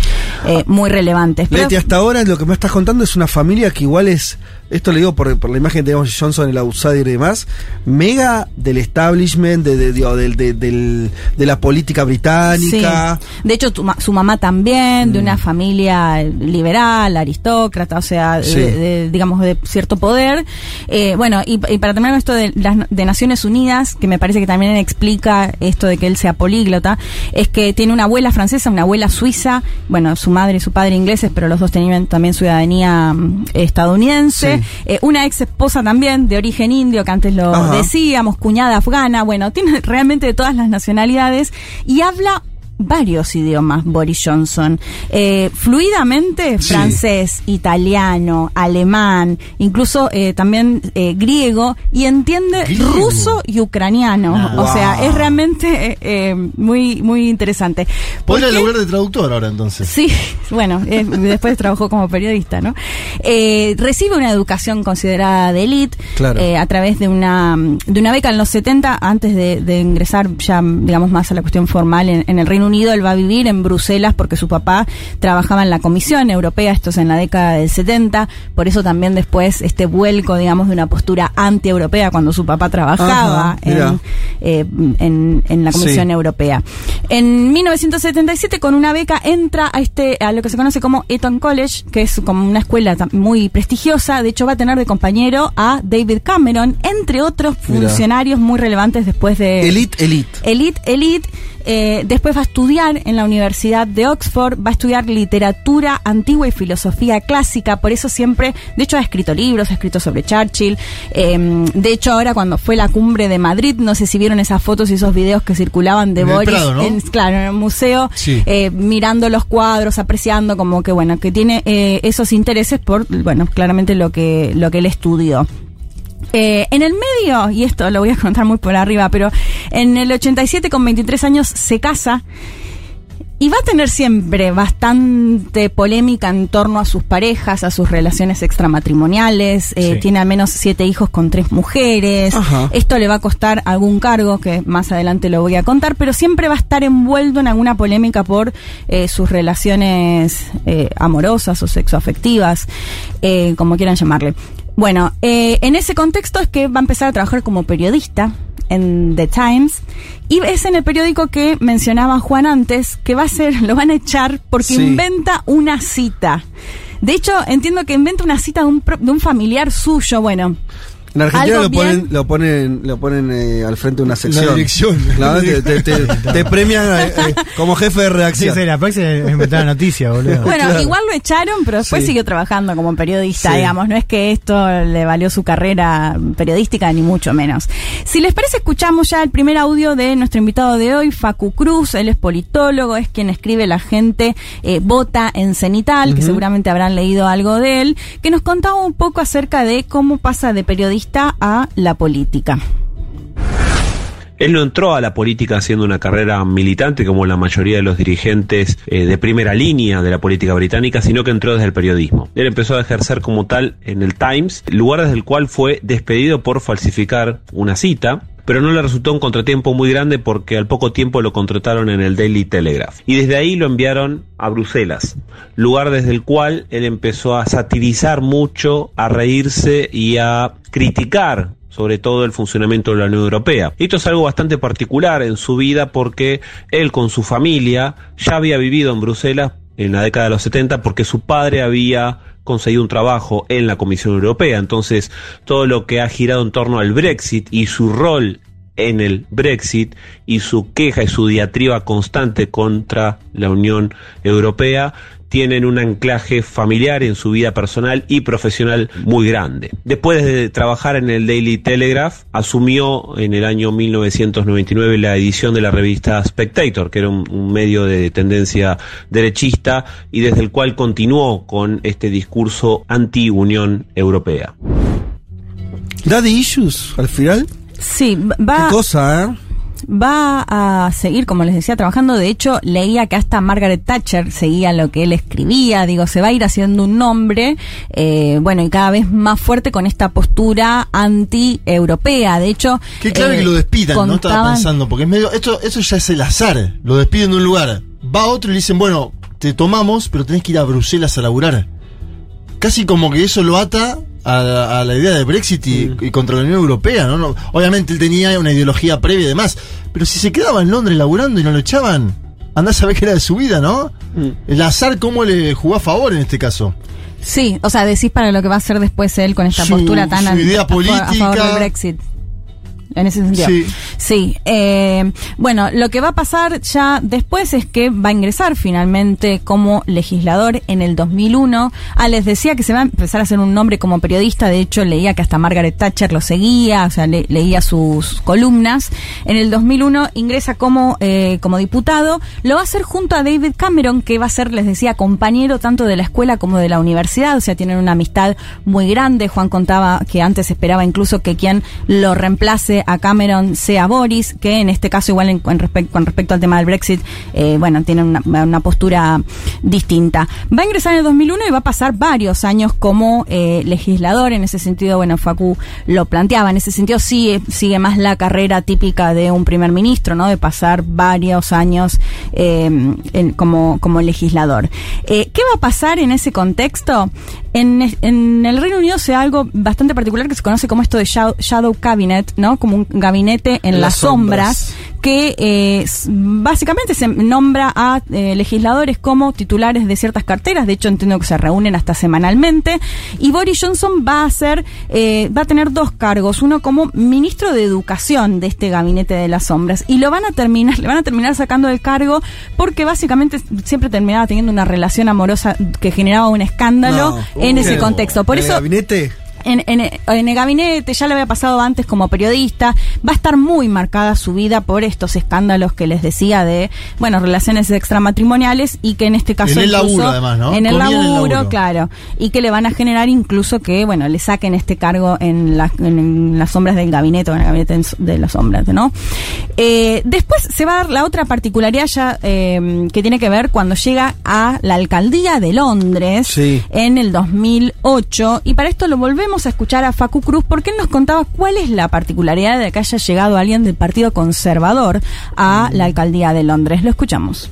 eh, muy relevantes. Pero- Leti, hasta ahora lo que me estás contando es una familia que igual es esto le digo por, por la imagen de Johnson, el outsider y demás, mega del establishment, de, de, de, de la política británica. Sí. De hecho, tu su mamá también, de una familia liberal, aristócrata, o sea, de- Sí. de, digamos, de cierto poder. Eh, bueno, y, y para terminar con esto de, las, de Naciones Unidas, que me parece que también explica esto de que él sea políglota, es que tiene una abuela francesa, una abuela suiza, bueno, su madre y su padre ingleses, pero los dos tenían también ciudadanía mm, estadounidense. Sí. Eh, una ex esposa también de origen indio, que antes lo Ajá. decíamos, cuñada afgana, bueno, tiene realmente de todas las nacionalidades y habla varios idiomas Boris Johnson. Eh, fluidamente Sí. francés, italiano, alemán, incluso eh, también eh, griego y entiende Griego. ruso y ucraniano. Ah. o sea, es realmente eh, eh, muy, muy interesante. Podría ¿Por qué? lograr de traductor ahora entonces. Sí, bueno, eh, después trabajó como periodista, ¿no? Eh, recibe una educación considerada de élite Claro. eh, a través de una, de una beca en los 70, antes de, de ingresar ya, digamos, más a la cuestión formal en, en el Reino Unido. Él va a vivir en Bruselas porque su papá trabajaba en la Comisión Europea, esto es en la década del 70, por eso también después este vuelco, digamos, de una postura anti-europea cuando su papá trabajaba Ajá, en, eh, en, en la Comisión Sí. Europea. En 1977, con una beca, entra a este a lo que se conoce como Eton College, que es como una escuela muy prestigiosa. De hecho, va a tener de compañero a David Cameron, entre otros funcionarios muy relevantes después de Elite, elite. Elite, Elite. Eh, después va a estudiar en la Universidad de Oxford, va a estudiar literatura antigua y filosofía clásica, por eso siempre, de hecho ha escrito libros, ha escrito sobre Churchill. Eh, de hecho ahora cuando fue la cumbre de Madrid, no sé si vieron esas fotos y esos videos que circulaban de En Boris, Prado, ¿no? en, claro, en el museo, Sí. eh, mirando los cuadros, apreciando como que bueno, que tiene eh, esos intereses por, bueno, claramente lo que, lo que él estudió. Eh, en el medio, y esto lo voy a contar muy por arriba, pero en el 87 con 23 años se casa y va a tener siempre bastante polémica en torno a sus parejas, a sus relaciones extramatrimoniales. Eh, Sí. Tiene al menos siete hijos con tres mujeres. Ajá. Esto le va a costar algún cargo que más adelante lo voy a contar, pero siempre va a estar envuelto en alguna polémica por eh, sus relaciones eh, amorosas o sexoafectivas, eh, como quieran llamarle. Bueno, eh, en ese contexto es que va a empezar a trabajar como periodista en The Times y es en el periódico que mencionaba Juan antes que va a ser lo van a echar porque Sí. inventa una cita. De hecho, entiendo que inventa una cita de un, de un familiar suyo. Bueno, En Argentina lo ponen, lo ponen, lo ponen eh, al frente de una sección. dirección. Claro, te, te- te- te premian eh, eh, como jefe de redacción. sí, la próxima es inventar la noticia, boludo. Bueno, Claro. igual lo echaron, pero después Sí. siguió trabajando como periodista, Sí. digamos. No es que esto le valió su carrera periodística, ni mucho menos. Si les parece, escuchamos ya el primer audio de nuestro invitado de hoy, Facu Cruz. Él es politólogo, es quien escribe La gente eh, vota en Cenital, que seguramente habrán leído algo de él, que nos contaba un poco acerca de cómo pasa de periodista a la política. Él no entró a la política haciendo una carrera militante como la mayoría de los dirigentes eh, de primera línea de la política británica, sino que entró desde el periodismo. Él empezó a ejercer como tal en el Times, lugar desde el cual fue despedido por falsificar una cita. Pero no le resultó un contratiempo muy grande porque al poco tiempo lo contrataron en el Daily Telegraph. Y desde ahí lo enviaron a Bruselas, lugar desde el cual él empezó a satirizar mucho, a reírse y a criticar sobre todo el funcionamiento de la Unión Europea. Esto es algo bastante particular en su vida porque él con su familia ya había vivido en Bruselas en la década de los 70 porque su padre había conseguido un trabajo en la Comisión Europea. Entonces, todo lo que ha girado en torno al Brexit y su rol en el Brexit y su queja y su diatriba constante contra la Unión Europea tienen un anclaje familiar en su vida personal y profesional muy grande. Después de trabajar en el Daily Telegraph, asumió en el año 1999 la edición de la revista Spectator, que era un, un medio de tendencia derechista y desde el cual continuó con este discurso anti-Unión Europea. Daddy Issues, al final. Sí, va... Qué cosa, ¿eh? Va a seguir, como les decía, trabajando. De hecho, leía que hasta Margaret Thatcher seguía lo que él escribía. Digo, se va a ir haciendo un nombre, eh, bueno, y cada vez más fuerte con esta postura anti-europea. De hecho, Qué claro eh, que lo despidan, ¿no? Estaba pensando, porque es medio. Esto, eso ya es el azar. Lo despiden de un lugar. Va a otro y le dicen, bueno, te tomamos, pero tenés que ir a Bruselas a laburar. Casi como que eso lo ata a, la- a la idea de Brexit y, Mm. y contra la Unión Europea, ¿no? No, Obviamente él tenía una ideología previa y demás, pero si se quedaba en Londres laburando y no lo echaban, andás a saber qué era de su vida, ¿no? Mm. El azar cómo le jugó a favor en este caso. Sí, o sea, decís para lo que va a hacer después él con esta Su- postura tan su idea a favor- a favor política. del Brexit. En ese sentido. Sí. Sí. eh, bueno, lo que va a pasar ya después es que va a ingresar finalmente como legislador en el 2001. Ah, les decía que se va a empezar a hacer un nombre como periodista. De hecho, leía que hasta Margaret Thatcher lo seguía, o sea, le- leía sus columnas. En el 2001 ingresa como, eh, como diputado. Lo va a hacer junto a David Cameron, que va a ser, les decía, compañero tanto de la escuela como de la universidad. O sea, tienen una amistad muy grande. Juan contaba que antes esperaba incluso que quien lo reemplace a Cameron sea Boris, que en este caso igual en, con, respect- con respecto al tema del Brexit, eh, bueno, tiene una, una postura distinta. Va a ingresar en el 2001 y va a pasar varios años como eh, legislador. En ese sentido, bueno, Facu lo planteaba. En ese sentido sigue, sigue más la carrera típica de un primer ministro, ¿no? De pasar varios años eh, en- como, como legislador. ¿Qué va a pasar en ese contexto? En, en el Reino Unido se da algo bastante particular que se conoce como esto de shadow, shadow cabinet, ¿no? Como un gabinete en, En las las sombras, sombras. Que eh, básicamente se nombra a eh, legisladores como titulares de ciertas carteras. De hecho, entiendo que se reúnen hasta semanalmente. Y Boris Johnson va a ser, eh, va a tener dos cargos. Uno como ministro de Educación de este gabinete de las sombras. Y lo van a terminar, le van a terminar sacando del cargo porque básicamente siempre terminaba teniendo una relación amorosa que generaba un escándalo No. en Uh. ese contexto. Por ¿En el eso gabinete? En, en- en el gabinete, ya le había pasado antes como periodista, va a estar muy marcada su vida por estos escándalos que les decía de, bueno, relaciones extramatrimoniales y que en este caso... En el incluso- laburo, además, ¿no? En el Comía en el laburo, claro. Y que le van a generar incluso que, bueno, le saquen este cargo en, la- en las sombras del gabinete o en el gabinete de las sombras, ¿no? Eh, después se va a dar la otra particularidad ya eh, que tiene que ver cuando llega a la alcaldía de Londres Sí. en el 2008 y para esto lo volvemos a escuchar a Facu Cruz porque él nos contaba cuál es la particularidad de que haya llegado alguien del Partido Conservador a la alcaldía de Londres. Lo escuchamos.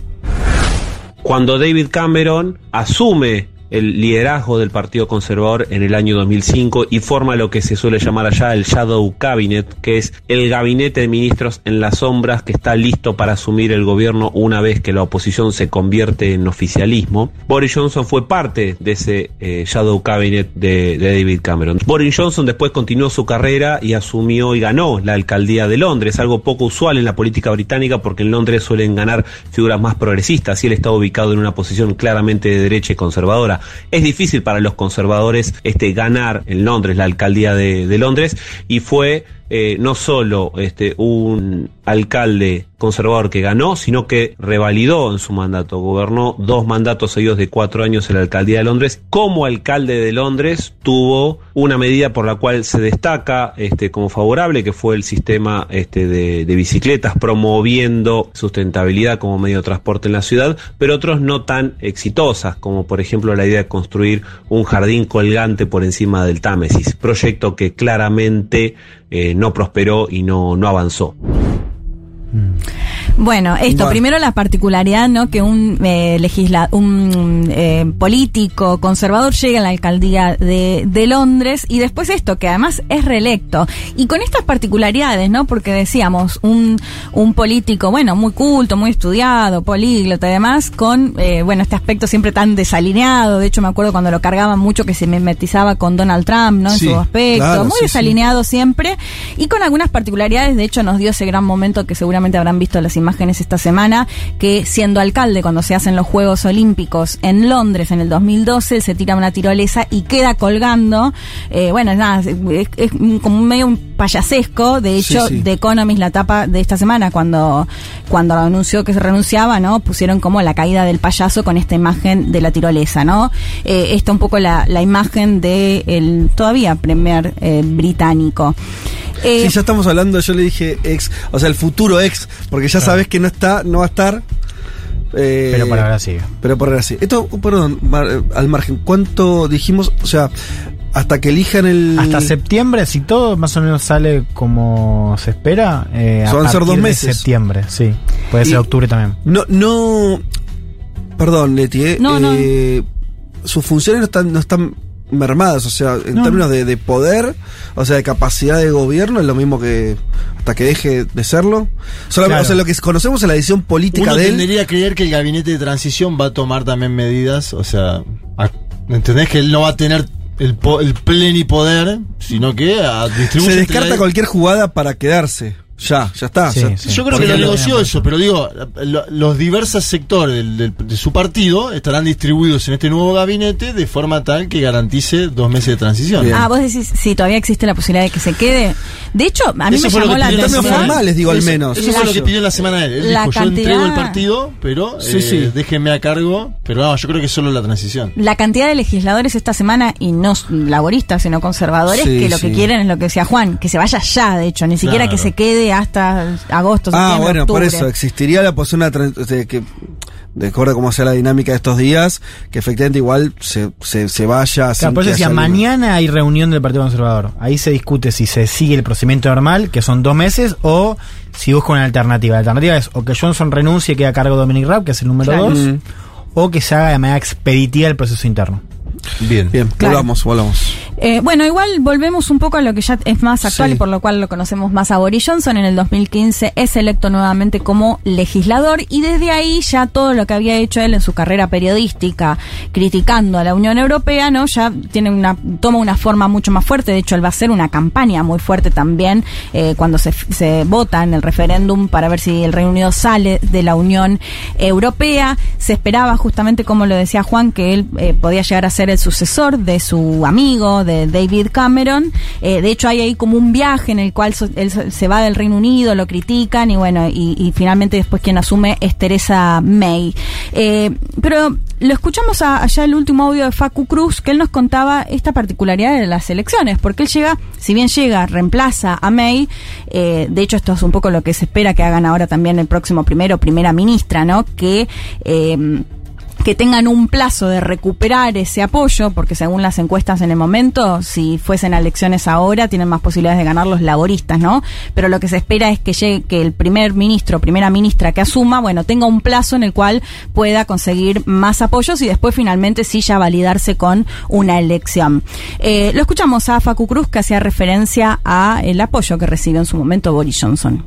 Cuando David Cameron asume el liderazgo del Partido Conservador en el año 2005 y forma lo que se suele llamar allá el Shadow Cabinet, que es el gabinete de ministros en las sombras que está listo para asumir el gobierno una vez que la oposición se convierte en oficialismo. Boris Johnson fue parte de ese eh, Shadow Cabinet de, de David Cameron. Boris Johnson después continuó su carrera y asumió y ganó la alcaldía de Londres, algo poco usual en la política británica porque en Londres suelen ganar figuras más progresistas y él está ubicado en una posición claramente de derecha y conservadora. Es difícil para los conservadores este, ganar en Londres la alcaldía de, de Londres y fue eh, no solo este, un alcalde conservador que ganó, sino que revalidó en su mandato. Gobernó dos mandatos seguidos de cuatro años en la alcaldía de Londres. Como alcalde de Londres tuvo una medida por la cual se destaca este, como favorable, que fue el sistema este, de, de bicicletas, promoviendo sustentabilidad como medio de transporte en la ciudad, pero otros no tan exitosas, como por ejemplo la idea de construir un jardín colgante por encima del Támesis, proyecto que claramente eh, no prosperó y no, no avanzó. Bueno, esto, Bueno. primero la particularidad, ¿no? Que un eh, legisla un eh, político conservador llega a la alcaldía de, de Londres y después esto, que además es reelecto. Y con estas particularidades, ¿no? Porque decíamos, un, un político, bueno, muy culto, muy estudiado, políglota y demás, con, eh, bueno, este aspecto siempre tan desalineado. De hecho, me acuerdo cuando lo cargaban mucho que se mimetizaba con Donald Trump, ¿no? En Sí, su aspecto. claro, muy sí, sí. desalineado siempre y con algunas particularidades. De hecho, nos dio ese gran momento que seguramente habrán visto las imágenes esta semana, que siendo alcalde cuando se hacen los Juegos Olímpicos en Londres en el 2012, él se tira una tirolesa y queda colgando. Eh, bueno, nada, es, es como medio un payasesco. De hecho, Sí, sí. The Economist, la tapa de esta semana, cuando, cuando anunció que se renunciaba, ¿no? Pusieron como la caída del payaso con esta imagen de la tirolesa, ¿no? Eh, esta un poco la, la imagen de el todavía Premier eh, británico. Eh, Sí, ya estamos hablando, yo le dije ex, o sea, el futuro ex, porque ya sabes que no está, no va a estar. eh, Pero por ahora sigue. Pero por ahora sí. Esto, perdón, mar- eh, al margen, ¿cuánto dijimos? O sea, hasta que elijan el. Hasta septiembre, si todo más o menos sale como se espera, eh, a Van a ser dos de meses. septiembre, sí. Puede ser Y- octubre también. No, no. Perdón, Leti, eh, No, no. eh, sus funciones no están, no están mermadas, o sea, en No. términos de, de poder, o sea, de capacidad de gobierno, es lo mismo que hasta que deje de serlo. Solamente, Claro. O sea, lo que conocemos es la edición política Uno de él. tendería a creer que el gabinete de transición va a tomar también medidas, o sea, ¿entendés que él no va a tener el, po- el plenipoder, sino que a distribuir Se descarta cualquier jugada para quedarse. Ya, ya está. Sí, ya- sí. Yo creo que lo negoció eso, pero digo, lo- los diversos sectores del- del- de su partido estarán distribuidos en este nuevo gabinete de forma tal que garantice dos meses de transición. Ah, vos decís, si todavía existe la posibilidad de que se quede. De hecho, a mí Eso me fue lo llamó que la pidió en atención. Eso- Eso fue lo que pidió la semana él. Él La dijo, yo entrego el partido, pero Sí, eh, sí. déjenme a cargo. Pero no, yo creo que solo la transición. La cantidad de legisladores esta semana, y no laboristas, sino conservadores, Sí, que lo sí. que quieren es lo que decía Juan, que se vaya ya, de hecho, ni siquiera Claro. que se quede hasta agosto, Ah, bueno, por eso existiría la posibilidad de, que, de acuerdo a cómo sea la dinámica de estos días, que efectivamente igual se, se, se vaya. Claro, por eso decía, mañana hay reunión del Partido Conservador. Ahí se discute si se sigue el procedimiento normal, que son dos meses, o si busca una alternativa. La alternativa es o que Johnson renuncie y quede a cargo de Dominic Raab, que es el número Claro. dos, Mm. o que se haga de manera expeditiva el proceso interno. Bien. Bien, Claro. volvamos, volvamos. Eh, bueno, igual volvemos un poco a lo que ya es más actual Sí. y por lo cual lo conocemos más a Boris Johnson. En el 2015 es electo nuevamente como legislador y desde ahí ya todo lo que había hecho él en su carrera periodística criticando a la Unión Europea, ¿no? Ya tiene una, toma una forma mucho más fuerte. De hecho, él va a hacer una campaña muy fuerte también eh, cuando se, se vota en el referéndum para ver si el Reino Unido sale de la Unión Europea. Se esperaba justamente, como lo decía Juan, que él eh, podía llegar a ser el sucesor de su amigo, de David Cameron. Eh, de hecho, hay ahí como un viaje en el cual él se va del Reino Unido, lo critican y bueno, y, finalmente después quien asume es Teresa May. Eh, pero lo escuchamos a- allá el último audio de Facu Cruz, que él nos contaba esta particularidad de las elecciones, porque él llega, si bien llega, reemplaza a May, eh, de hecho esto es un poco lo que se espera que hagan ahora también el próximo primero, primera ministra, ¿no? Que... que tengan un plazo de recuperar ese apoyo, porque según las encuestas en el momento, si fuesen a elecciones ahora, tienen más posibilidades de ganar los laboristas, ¿no? Pero lo que se espera es que llegue, que el primer ministro, primera ministra que asuma, bueno, tenga un plazo en el cual pueda conseguir más apoyos y después finalmente sí ya validarse con una elección. Eh, lo escuchamos a Facu Cruz que hacía referencia a el apoyo que recibió en su momento Boris Johnson.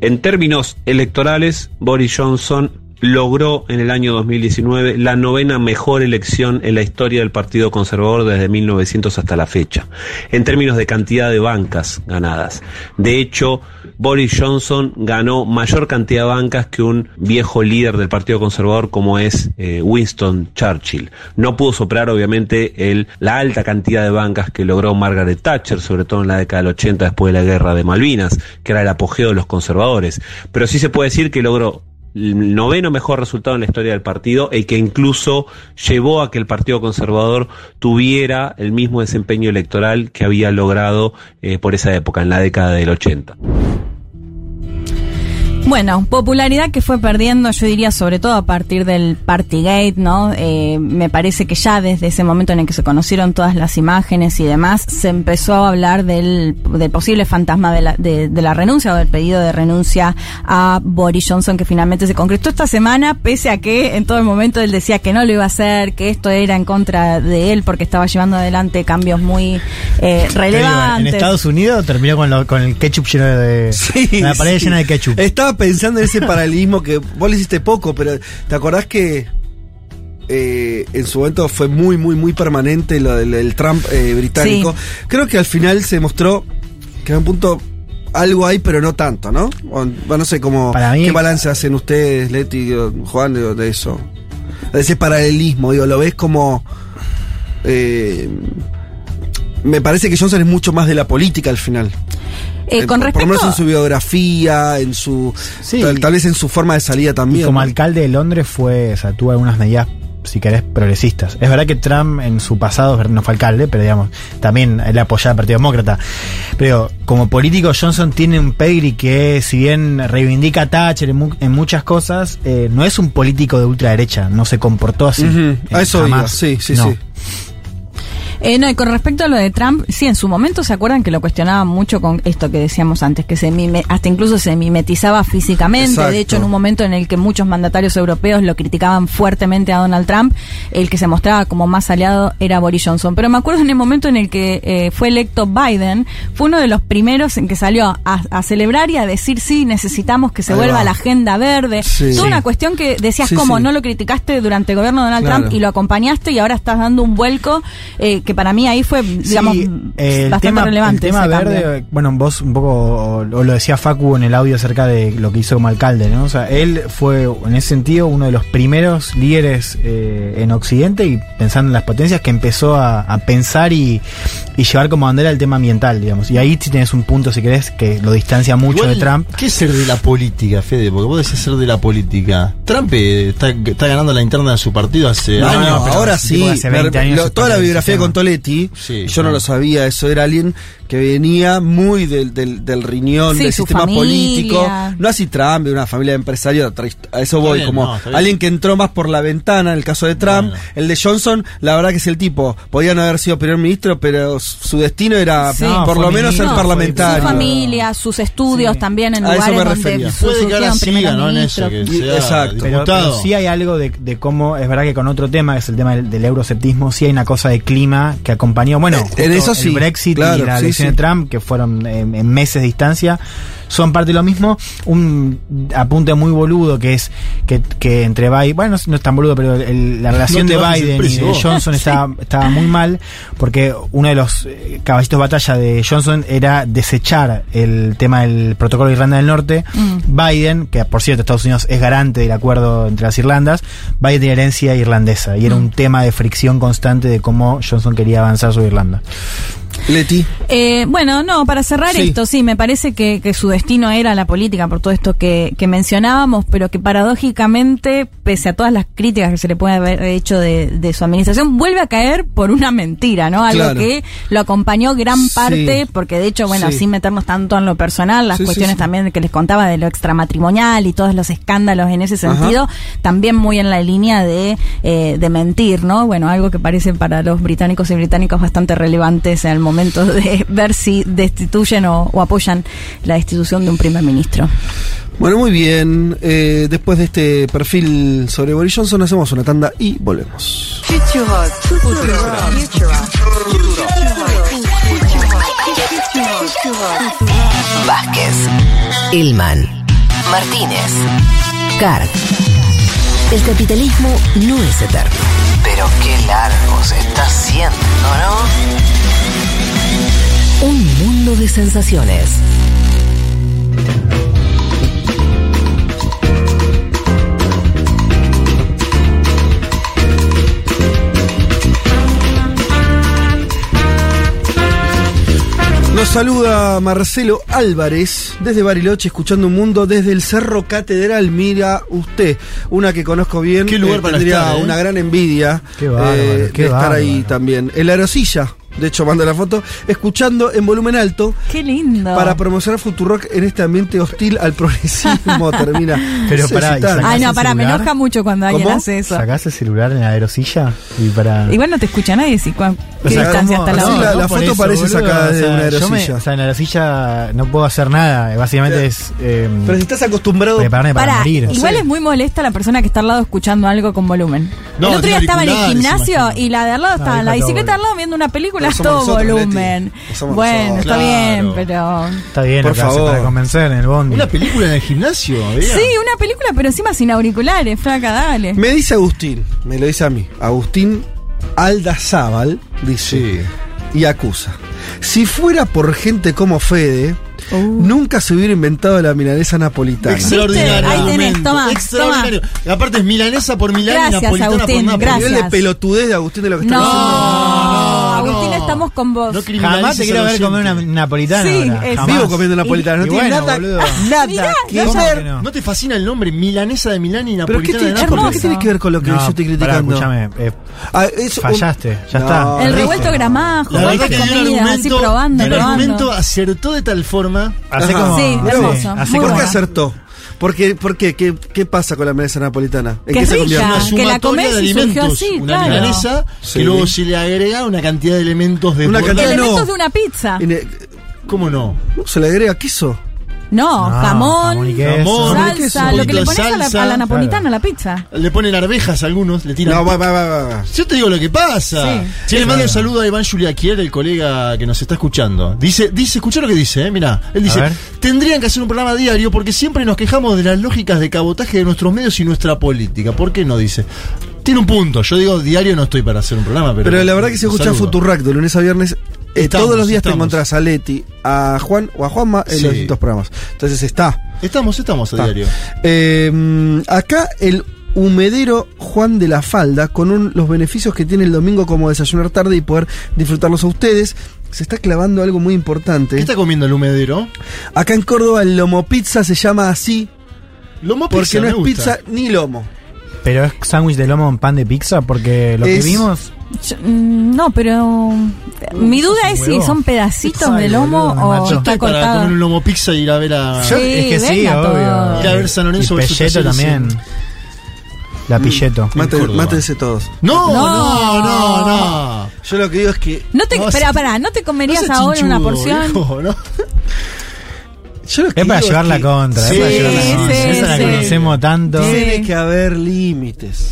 En términos electorales, Boris Johnson logró en el año 2019 la novena mejor elección en la historia del Partido Conservador desde 1900 hasta la fecha, en términos de cantidad de bancas ganadas. De hecho, Boris Johnson ganó mayor cantidad de bancas que un viejo líder del Partido Conservador como es eh, Winston Churchill. No pudo superar obviamente la alta cantidad de bancas que logró Margaret Thatcher, sobre todo en la década del 80 después de la guerra de Malvinas, que era el apogeo de los conservadores. Pero sí se puede decir que logró el noveno mejor resultado en la historia del partido y que incluso llevó a que el Partido Conservador tuviera el mismo desempeño electoral que había logrado eh, por esa época, en la década del 80. Bueno, popularidad que fue perdiendo, yo diría, sobre todo a partir del Partygate, ¿no? Eh, me parece que ya desde ese momento en el que se conocieron todas las imágenes y demás, se empezó a hablar del, del posible fantasma de la, de, de la renuncia o del pedido de renuncia a Boris Johnson, que finalmente se concretó esta semana, pese a que en todo el momento él decía que no lo iba a hacer, que esto era en contra de él porque estaba llevando adelante cambios muy eh, digo, relevantes. en Estados Unidos terminó con, lo- con el ketchup lleno de. la pared sí. llena de ketchup. Estaba pensando en ese paralelismo que vos le hiciste poco, pero ¿te acordás que eh, en su momento fue muy, muy, muy permanente lo del el Trump eh, británico? Creo que al final se mostró que en un punto algo hay, pero no tanto, ¿no? O, bueno, no sé cómo. ¿Qué balance hacen ustedes, Leti, Juan, de, de eso? De ese paralelismo, digo, lo ves como. eh, me parece que Johnson es mucho más de la política al final. Eh, con por- por lo menos respecto en su biografía, en su. Sí. Tal, tal vez en su forma de salida Y también. como ¿no? alcalde de Londres fue, o sea, tuvo algunas medidas, si querés, progresistas. Es verdad que Trump en su pasado no fue alcalde, pero digamos, también él apoyaba al Partido Demócrata. Pero como político, Johnson tiene un pedigree que, si bien reivindica a Thatcher en, mu- en muchas cosas, eh, no es un político de ultraderecha, no se comportó así. Eh, A eso iba, jamás. sí, sí, No. sí. Eh, no, y con respecto a lo de Trump, sí, en su momento se acuerdan que lo cuestionaban mucho con esto que decíamos antes, que se mime- hasta incluso se mimetizaba físicamente. Exacto. De hecho, en un momento en el que muchos mandatarios europeos lo criticaban fuertemente a Donald Trump, el que se mostraba como más aliado era Boris Johnson. Pero me acuerdo en el momento en el que eh, fue electo Biden, fue uno de los primeros en que salió a, a celebrar y a decir sí, necesitamos que se Ahí vuelva va. la agenda verde. Sí. Toda Sí. una cuestión que decías Sí, como no lo criticaste durante el gobierno de Donald Claro. Trump y lo acompañaste y ahora estás dando un vuelco eh, que para mí ahí fue, digamos, Sí, el bastante tema, relevante. El tema ese verde, cambio. bueno, vos un poco, o, o lo decía Facu en el audio acerca de lo que hizo como alcalde, ¿no? O sea, él fue en ese sentido uno de los primeros líderes eh, en Occidente y pensando en las potencias que empezó a, a pensar y, y llevar como bandera el tema ambiental, digamos. Y ahí sí tienes un punto, si querés, que lo distancia mucho Igual, de Trump. ¿Qué es ser de la política, Fede? Porque vos decís ser de la política. Trump eh, está, está ganando la interna de su partido hace No, años. no, ahora sí, hace Me- 20 años lo- se toda la biografía con Sí, yo no lo sabía, eso era alguien que venía muy del, del, del riñón, Sí, del sistema familia. político. No así Trump, de una familia de empresarios, a eso voy, bien, como no, alguien que entró más por la ventana, en el caso de Trump. El de Johnson, la verdad que es el tipo, podía no haber sido primer ministro, pero su destino era Sí. por lo menos ser No, parlamentario. Su familia, sus estudios también en A eso lugares me donde refería. su- Puede que ahora surgieron siga, primeros ¿no? En ministros. eso, que Y- sea exacto. Pero, diputado. pero sí hay algo de, de cómo, es verdad que con otro tema, que es el tema del, del eurosceptismo, sí hay una cosa de clima que acompañó, bueno, Eh, justo en eso sí, el Brexit claro, y la sí, elección sí. de Trump, que fueron en, en meses de distancia, son parte de lo mismo. Un apunte muy boludo que es que, que entre Biden, bueno, no es, no es tan boludo, pero el- la relación No de Biden y de. Johnson estaba, estaba muy mal, porque uno de los eh, caballitos de batalla de Johnson era desechar el tema del protocolo de Irlanda del Norte. Biden, que por cierto Estados Unidos es garante del acuerdo entre las Irlandas, Biden tiene herencia irlandesa y era un tema de fricción constante de cómo Johnson quería avanzar sobre Irlanda. Leti. Eh, bueno, no, para cerrar Sí. esto, sí, me parece que, que su destino era la política por todo esto que, que mencionábamos, pero que paradójicamente, pese a todas las críticas que se le puede haber hecho de, de su administración, vuelve a caer por una mentira, ¿no? Algo Claro. que lo acompañó gran Sí. parte, porque de hecho, bueno, Sí. sin meternos tanto en lo personal, las cuestiones también que les contaba de lo extramatrimonial y todos los escándalos en ese Ajá. sentido, también muy en la línea de, eh, de mentir, ¿no? Bueno, algo que parece para los británicos y británicos bastante relevantes en el momento de ver si destituyen o, o apoyan la destitución de un primer ministro. Bueno, muy bien. Eh, después de este perfil sobre Boris Johnson, hacemos una tanda y volvemos. Vázquez, Elman, Martínez, Carg. El capitalismo no es eterno. Pero qué largo se está haciendo, ¿no? Un mundo de sensaciones. Nos saluda Marcelo Álvarez desde Bariloche, escuchando un mundo desde el Cerro Catedral. Mira usted, una que conozco bien. Qué lugar para tendría estar, ¿eh? una gran envidia Qué bárbaro, eh, qué de estar bárbaro. ahí también. El Aerosilla, de hecho, manda la foto, escuchando en volumen alto. Qué lindo. Para promocionar Futurock en este ambiente hostil al progresismo, termina. Pero pará, ¿y necesitando. Ay, no, ¿Sacás para, me enoja mucho cuando alguien ¿Cómo? hace eso. Sacás el celular en la aerosilla y para. Igual no te escucha nadie si cuán, O qué sea, distancia está la otra. la- foto parece sacada de una yo me- aerosilla. o sea, en la aerosilla no puedo hacer nada. Básicamente es. eh, Pero si estás acostumbrado. prepararme para Para, morir. igual es muy molesta la persona que está al lado escuchando algo con volumen. No, el otro día estaba en el gimnasio y la de al lado estaba en la bicicleta al lado viendo una película, Somos todo nosotros, volumen. Bueno, nosotros. está Claro. bien, pero. Está bien, Por favor. para convencer en el bondi. ¿Una película en el gimnasio? Bea? Sí, una película, pero encima sin auriculares, flaca, dale. Me dice Agustín, me lo dice a mí. Agustín Aldazábal dice y acusa. Si fuera por gente como Fede, nunca se hubiera inventado la milanesa napolitana. Extraordinario. Ahí tenés, toma, Extraordinario. Y aparte es milanesa por Milán Gracias, y napolitana Agustín, por Nápoles. gracias. nivel de pelotudez de Agustín de lo que está No, diciendo. Estamos con vos. No Jamás te quiero ver comer una napolitana. Sí, ahora, es- jamás. Vivo comiendo napolitana, no Y tiene bueno, nada, boludo. nada Mirá, que no, ver. que no. ¿No te fascina el nombre milanesa de Milán y Pero napolitana ¿qué, de tiene, Nápoles? ¿por qué tiene que ver con lo que No, yo estoy pará, criticando? escúchame, eh, Ah, eso- fallaste, ya No, está. El no. revuelto gramajo, así argumento, probando, acertó de tal forma. Como. Sí, hermoso, ¿Por qué acertó? ¿Por qué? ¿Por qué? ¿Qué, qué pasa con la milanesa napolitana? ¿En Que qué se rica. convierte? Una que la sumatoria comés de alimentos. así, una claro. milanesa Sí. que luego se le agrega una cantidad de elementos de Una cantidad de Elementos no. de una pizza. ¿Cómo no? ¿no ¿Se le agrega queso? No, No, jamón, jamón y queso. Jamón, salsa, queso. lo que le pones a la, salsa, a la napolitana, a la pizza. Le ponen arvejas a algunos, le tiran. No, va, va, va, va, va. Yo te digo lo que pasa. Sí. Sí, le mando un saludo a Iván Juliaquier, el colega que nos está escuchando. Dice, dice, escucha lo que dice, eh, mira, él dice, ver. tendrían que hacer un programa diario porque siempre nos quejamos de las lógicas de cabotaje de nuestros medios y nuestra política. ¿Por qué no dice? Tiene un punto. Yo digo, diario no estoy para hacer un programa, pero. Pero la verdad que si un escuchas saludo. Futurock de lunes a viernes, eh, Estamos, todos los días te estamos. encontrás a Leti, a Juan o a Juanma en Sí. los distintos programas. Entonces está. Estamos, estamos a está. diario. Eh, acá el humedero Juan de la Falda, con un- los beneficios que tiene el domingo como desayunar tarde y poder disfrutarlos a ustedes. Se está clavando algo muy importante. ¿Qué está comiendo el humedero? Acá en Córdoba el lomo pizza se llama así Lomo porque pizza, no me es gusta. pizza ni lomo. Pero es sándwich de lomo en pan de pizza porque lo Es- que vimos. Yo- mm, no, pero mi duda es si son pedacitos Ay, de lomo o. Yo está estoy para cortado. comer un lomo pizza y ir a ver a. Sí, es que sí, obvio. todo. Ir a ver San Lorenzo y también. sí. La Pilleto. Mate- Córdoba. mátense todos. No, No. no, no, no. Yo lo que digo es que. No te, No, espera, sí. pará, ¿no te comerías No ahora una porción? viejo, ¿no? Yo lo que Es para llevar la que contra, Sí, es para llevar la sí, contra. sí, Esa la conocemos tanto. Tiene que haber límites.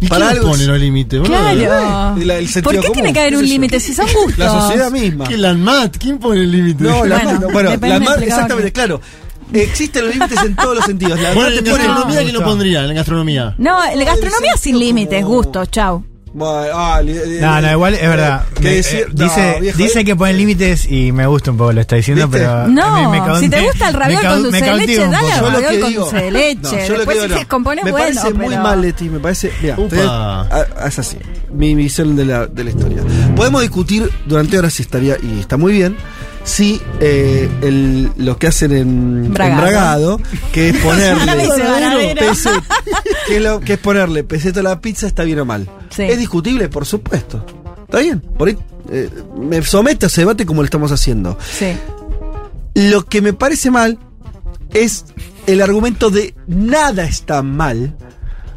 ¿Y Para algo pone los límites? Claro. Y la- el sentido ¿Por qué común, tiene que haber un límite? Si son gustos. La sociedad misma. ¿Quién la ANMAT? ¿Quién pone el límite? No, la Bueno, la explicador. exactamente, claro. Existen los límites en todos los sentidos. La Bueno, ANMAT en gastronomía, ¿quién lo Gusto. pondría? En gastronomía. No, la gastronomía sin límites, gustos, chau. Bueno, ah, No, no, igual es verdad. ¿Qué Me- decir? eh, No, dice viejo, dice eh. que ponen límites y me gusta un poco, lo está diciendo, ¿Viste? pero. No, me- me si te me- gusta el me raviol con dulce me de leche, dale al Yo lo raviol que con digo- dulce de leche. Después si se compone me bueno, parece muy mal, Leti, me parece. Mira, es así. Mi visión de la, de la historia. Podemos discutir durante horas si estaría, y está muy bien, si eh, el, lo que hacen en en Bragado. Que es ponerle. Que, es lo, que es ponerle peseto a la pizza, está bien o mal. Sí. Es discutible, por supuesto. Está bien. Por ahí, eh, me somete a ese debate como lo estamos haciendo. Sí. Lo que me parece mal es el argumento de nada está mal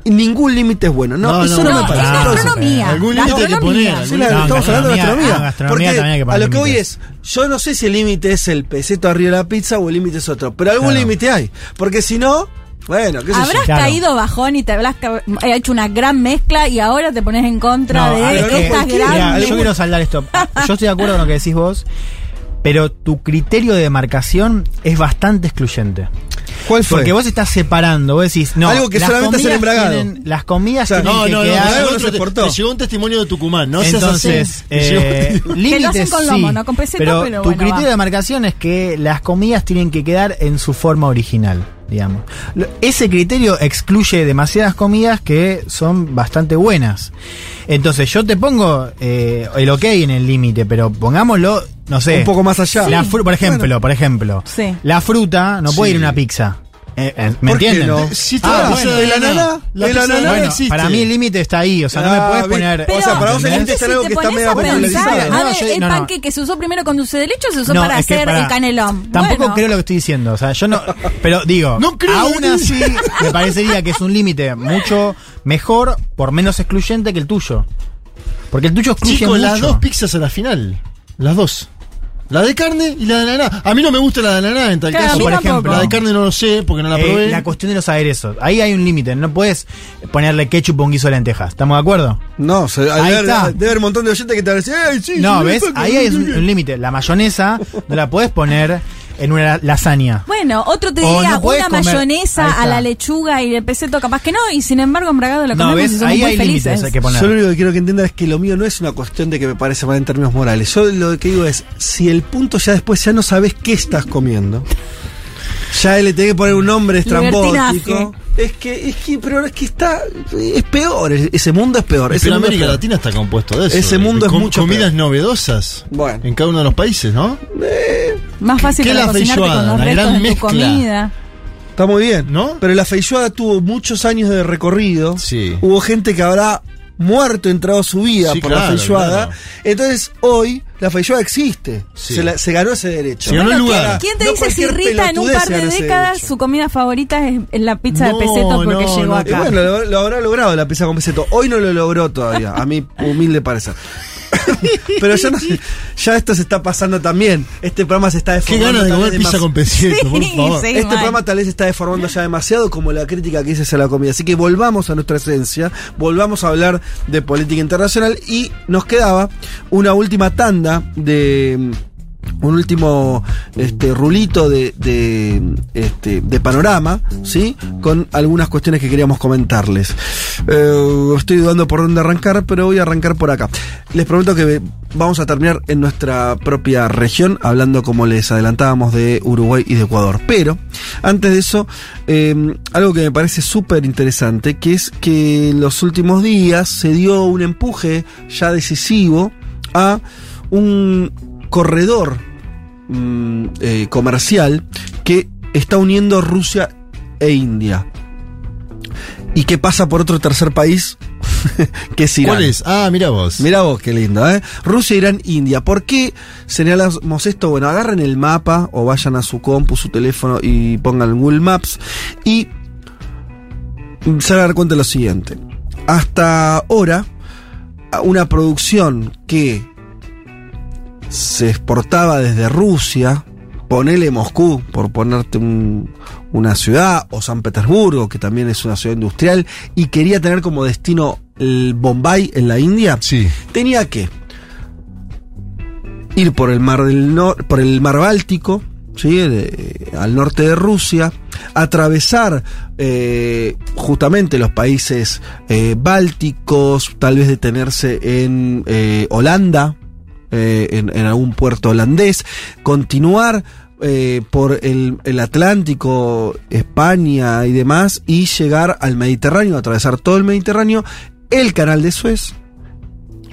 ningún límite es bueno. No, No, eso no, no, no, me parece. gastronomía. algún límite hay que Gastronomía. poner, Sí, la- No, estamos hablando de gastronomía, gastronomía. ah, gastronomía porque también hay que a lo que voy es, yo no sé si el límite es el peseto arriba de la pizza o el límite es otro, pero algún Claro. límite hay. Porque si no, bueno, qué. Habrás Claro. caído bajón y te habrás ca- hecho una gran mezcla y ahora te pones en contra No, de ver, no, estas cualquiera, Mira, grandes. yo quiero saldar esto. Yo estoy de acuerdo con lo que decís vos, pero tu criterio de demarcación es bastante excluyente. ¿Cuál fue? Porque vos estás separando, vos decís, no, Algo que las solamente hacen en comidas Bragado. tienen- las comidas O sea, tienen No, que no, no, quedar... no se te- te llegó un testimonio de Tucumán, no Entonces, eh, límites con lomo, sí, no con peseta, pero, pero tu bueno, criterio va. de demarcación es que las comidas tienen que quedar en su forma original, digamos. Ese criterio excluye demasiadas comidas que son bastante buenas. Entonces, yo te pongo eh, el ok en el límite, pero pongámoslo, no sé. Un poco más allá. La fru- por ejemplo, Bueno. por ejemplo, Sí. la fruta no puede Sí. ir en una pizza. Eh, eh, ¿Me ¿Por qué entienden? no? Si Ah, está la bueno, pizza de ¿el ananá, la ¿El pizza ananá Bueno, existe. para mí el límite está ahí, o sea, no me Ah, puedes bien. poner... O sea, para vos el ¿entendés? límite es algo si que está pensar, popularizado. a No, ver, yo- el no, no. panque se usó primero con dulce de leche o se usó No, para es que hacer pará. el canelón. Tampoco Bueno, creo lo que estoy diciendo. O sea, yo no. Pero digo, No creo. aún así, me parecería que es un límite mucho mejor, por menos excluyente que el tuyo. Porque el tuyo excluye Chicos, mucho. las dos pizzas a la final. Las dos. La de carne y la de ananá. A mí no me gusta la de ananá en tal Claro, caso. por tampoco. ejemplo. La de carne no lo sé porque no la Eh, probé. la cuestión de los aderezos. Ahí hay un límite. No puedes ponerle ketchup a un guiso de lentejas. ¿Estamos de acuerdo? No, se, Ahí debe, está. debe haber un montón de oyentes que te van a decir, ¡Ey, sí! No, sí, ¿ves? Ahí hay sí, un, sí". un límite. La mayonesa no la puedes poner en una lasaña. Bueno, otro te O diría no una comer- Ahí mayonesa está. a la lechuga y el peseto capaz que no, y sin embargo en Bragado lo No, comemos ¿ves? y somos Ahí muy hay felices. límites, hay que poner. Yo lo único que quiero que entiendan es que lo mío no es una cuestión de que me parece mal en términos morales. Yo lo que digo es, si el punto ya después ya no sabes qué estás comiendo, ya le tenés que poner un nombre estrambótico. Es que, es que, pero es que está, es peor, ese mundo es peor. Ese Pero mundo es América peor. Latina está compuesto de eso. Ese mundo es com- mucho Comidas peor. novedosas. Bueno. En cada uno de los países, ¿no? Más fácil ¿Qué para la feijoada? con los La gran de tu mezcla. comida. Está muy bien, ¿No? Pero la feijoada tuvo muchos años de recorrido. Sí. Hubo gente que habrá muerto, entrado su vida Sí, por la claro, feijoada. claro. Entonces, hoy la feijoada existe. Sí. Se, la- se ganó ese derecho. Se ganó el lugar. ¿Quién te No dice si Rita en un par de décadas su comida favorita es la pizza de No, peseto porque no, llegó no. Y acá? bueno, lo, lo habrá logrado la pizza con peseto. Hoy no lo logró todavía, a mi humilde parecer. Pero ya, no sé, ya esto se está pasando también. Este programa se está Qué deformando. ganas de comer pizza con peseto, por favor. sí. Este mal. programa tal vez se está deformando ya demasiado como la crítica que hice hacia la comida. Así que volvamos a nuestra esencia, volvamos a hablar de política internacional y nos quedaba una última tanda de un último este rulito de, de, este, de panorama, ¿sí? Con algunas cuestiones que queríamos comentarles. Eh, estoy dudando por dónde arrancar, pero voy a arrancar por acá. Les prometo que vamos a terminar en nuestra propia región, hablando como les adelantábamos de Uruguay y de Ecuador. Pero, antes de eso, eh, algo que me parece súper interesante, que es que en los últimos días se dio un empuje ya decisivo a un corredor mm, eh, comercial que está uniendo Rusia e India. Y que pasa por otro tercer país, que es Irán. ¿Cuál es? Ah, mira vos. Mira vos, qué lindo, ¿eh? Rusia, Irán, India. ¿Por qué señalamos esto? Bueno, agarren el mapa o vayan a su compu, su teléfono y pongan Google Maps y se van a dar cuenta de lo siguiente. Hasta ahora, una producción que se exportaba desde Rusia, ponele Moscú, por ponerte un- una ciudad, o San Petersburgo, que también es una ciudad industrial, y quería tener como destino el Bombay en la India, Sí. tenía que ir por el mar del nor- por el mar Báltico, ¿sí? De- al norte de Rusia, atravesar eh, justamente los países eh, bálticos, tal vez detenerse en eh, Holanda, eh, en, algún puerto holandés, continuar eh, por el, el Atlántico, España y demás, y llegar al Mediterráneo, atravesar todo el Mediterráneo, el canal de Suez,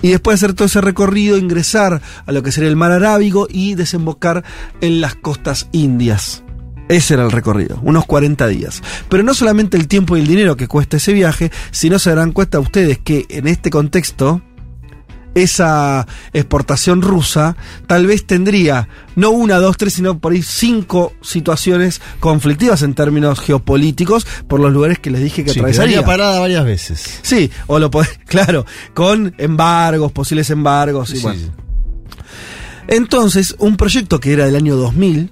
y después de hacer todo ese recorrido, ingresar a lo que sería el mar Arábigo y desembocar en las costas indias. Ese era el recorrido, unos 40 días. Pero no solamente el tiempo y el dinero que cuesta ese viaje, sino se darán cuenta ustedes que en este contexto, esa exportación rusa tal vez tendría no una, dos, tres, sino por ahí cinco situaciones conflictivas en términos geopolíticos por los lugares que les dije que Sí, atravesaría. parada varias veces. Sí, o lo podés, claro, con embargos, posibles embargos y Sí, bueno. sí. Entonces, un proyecto que era del año 2000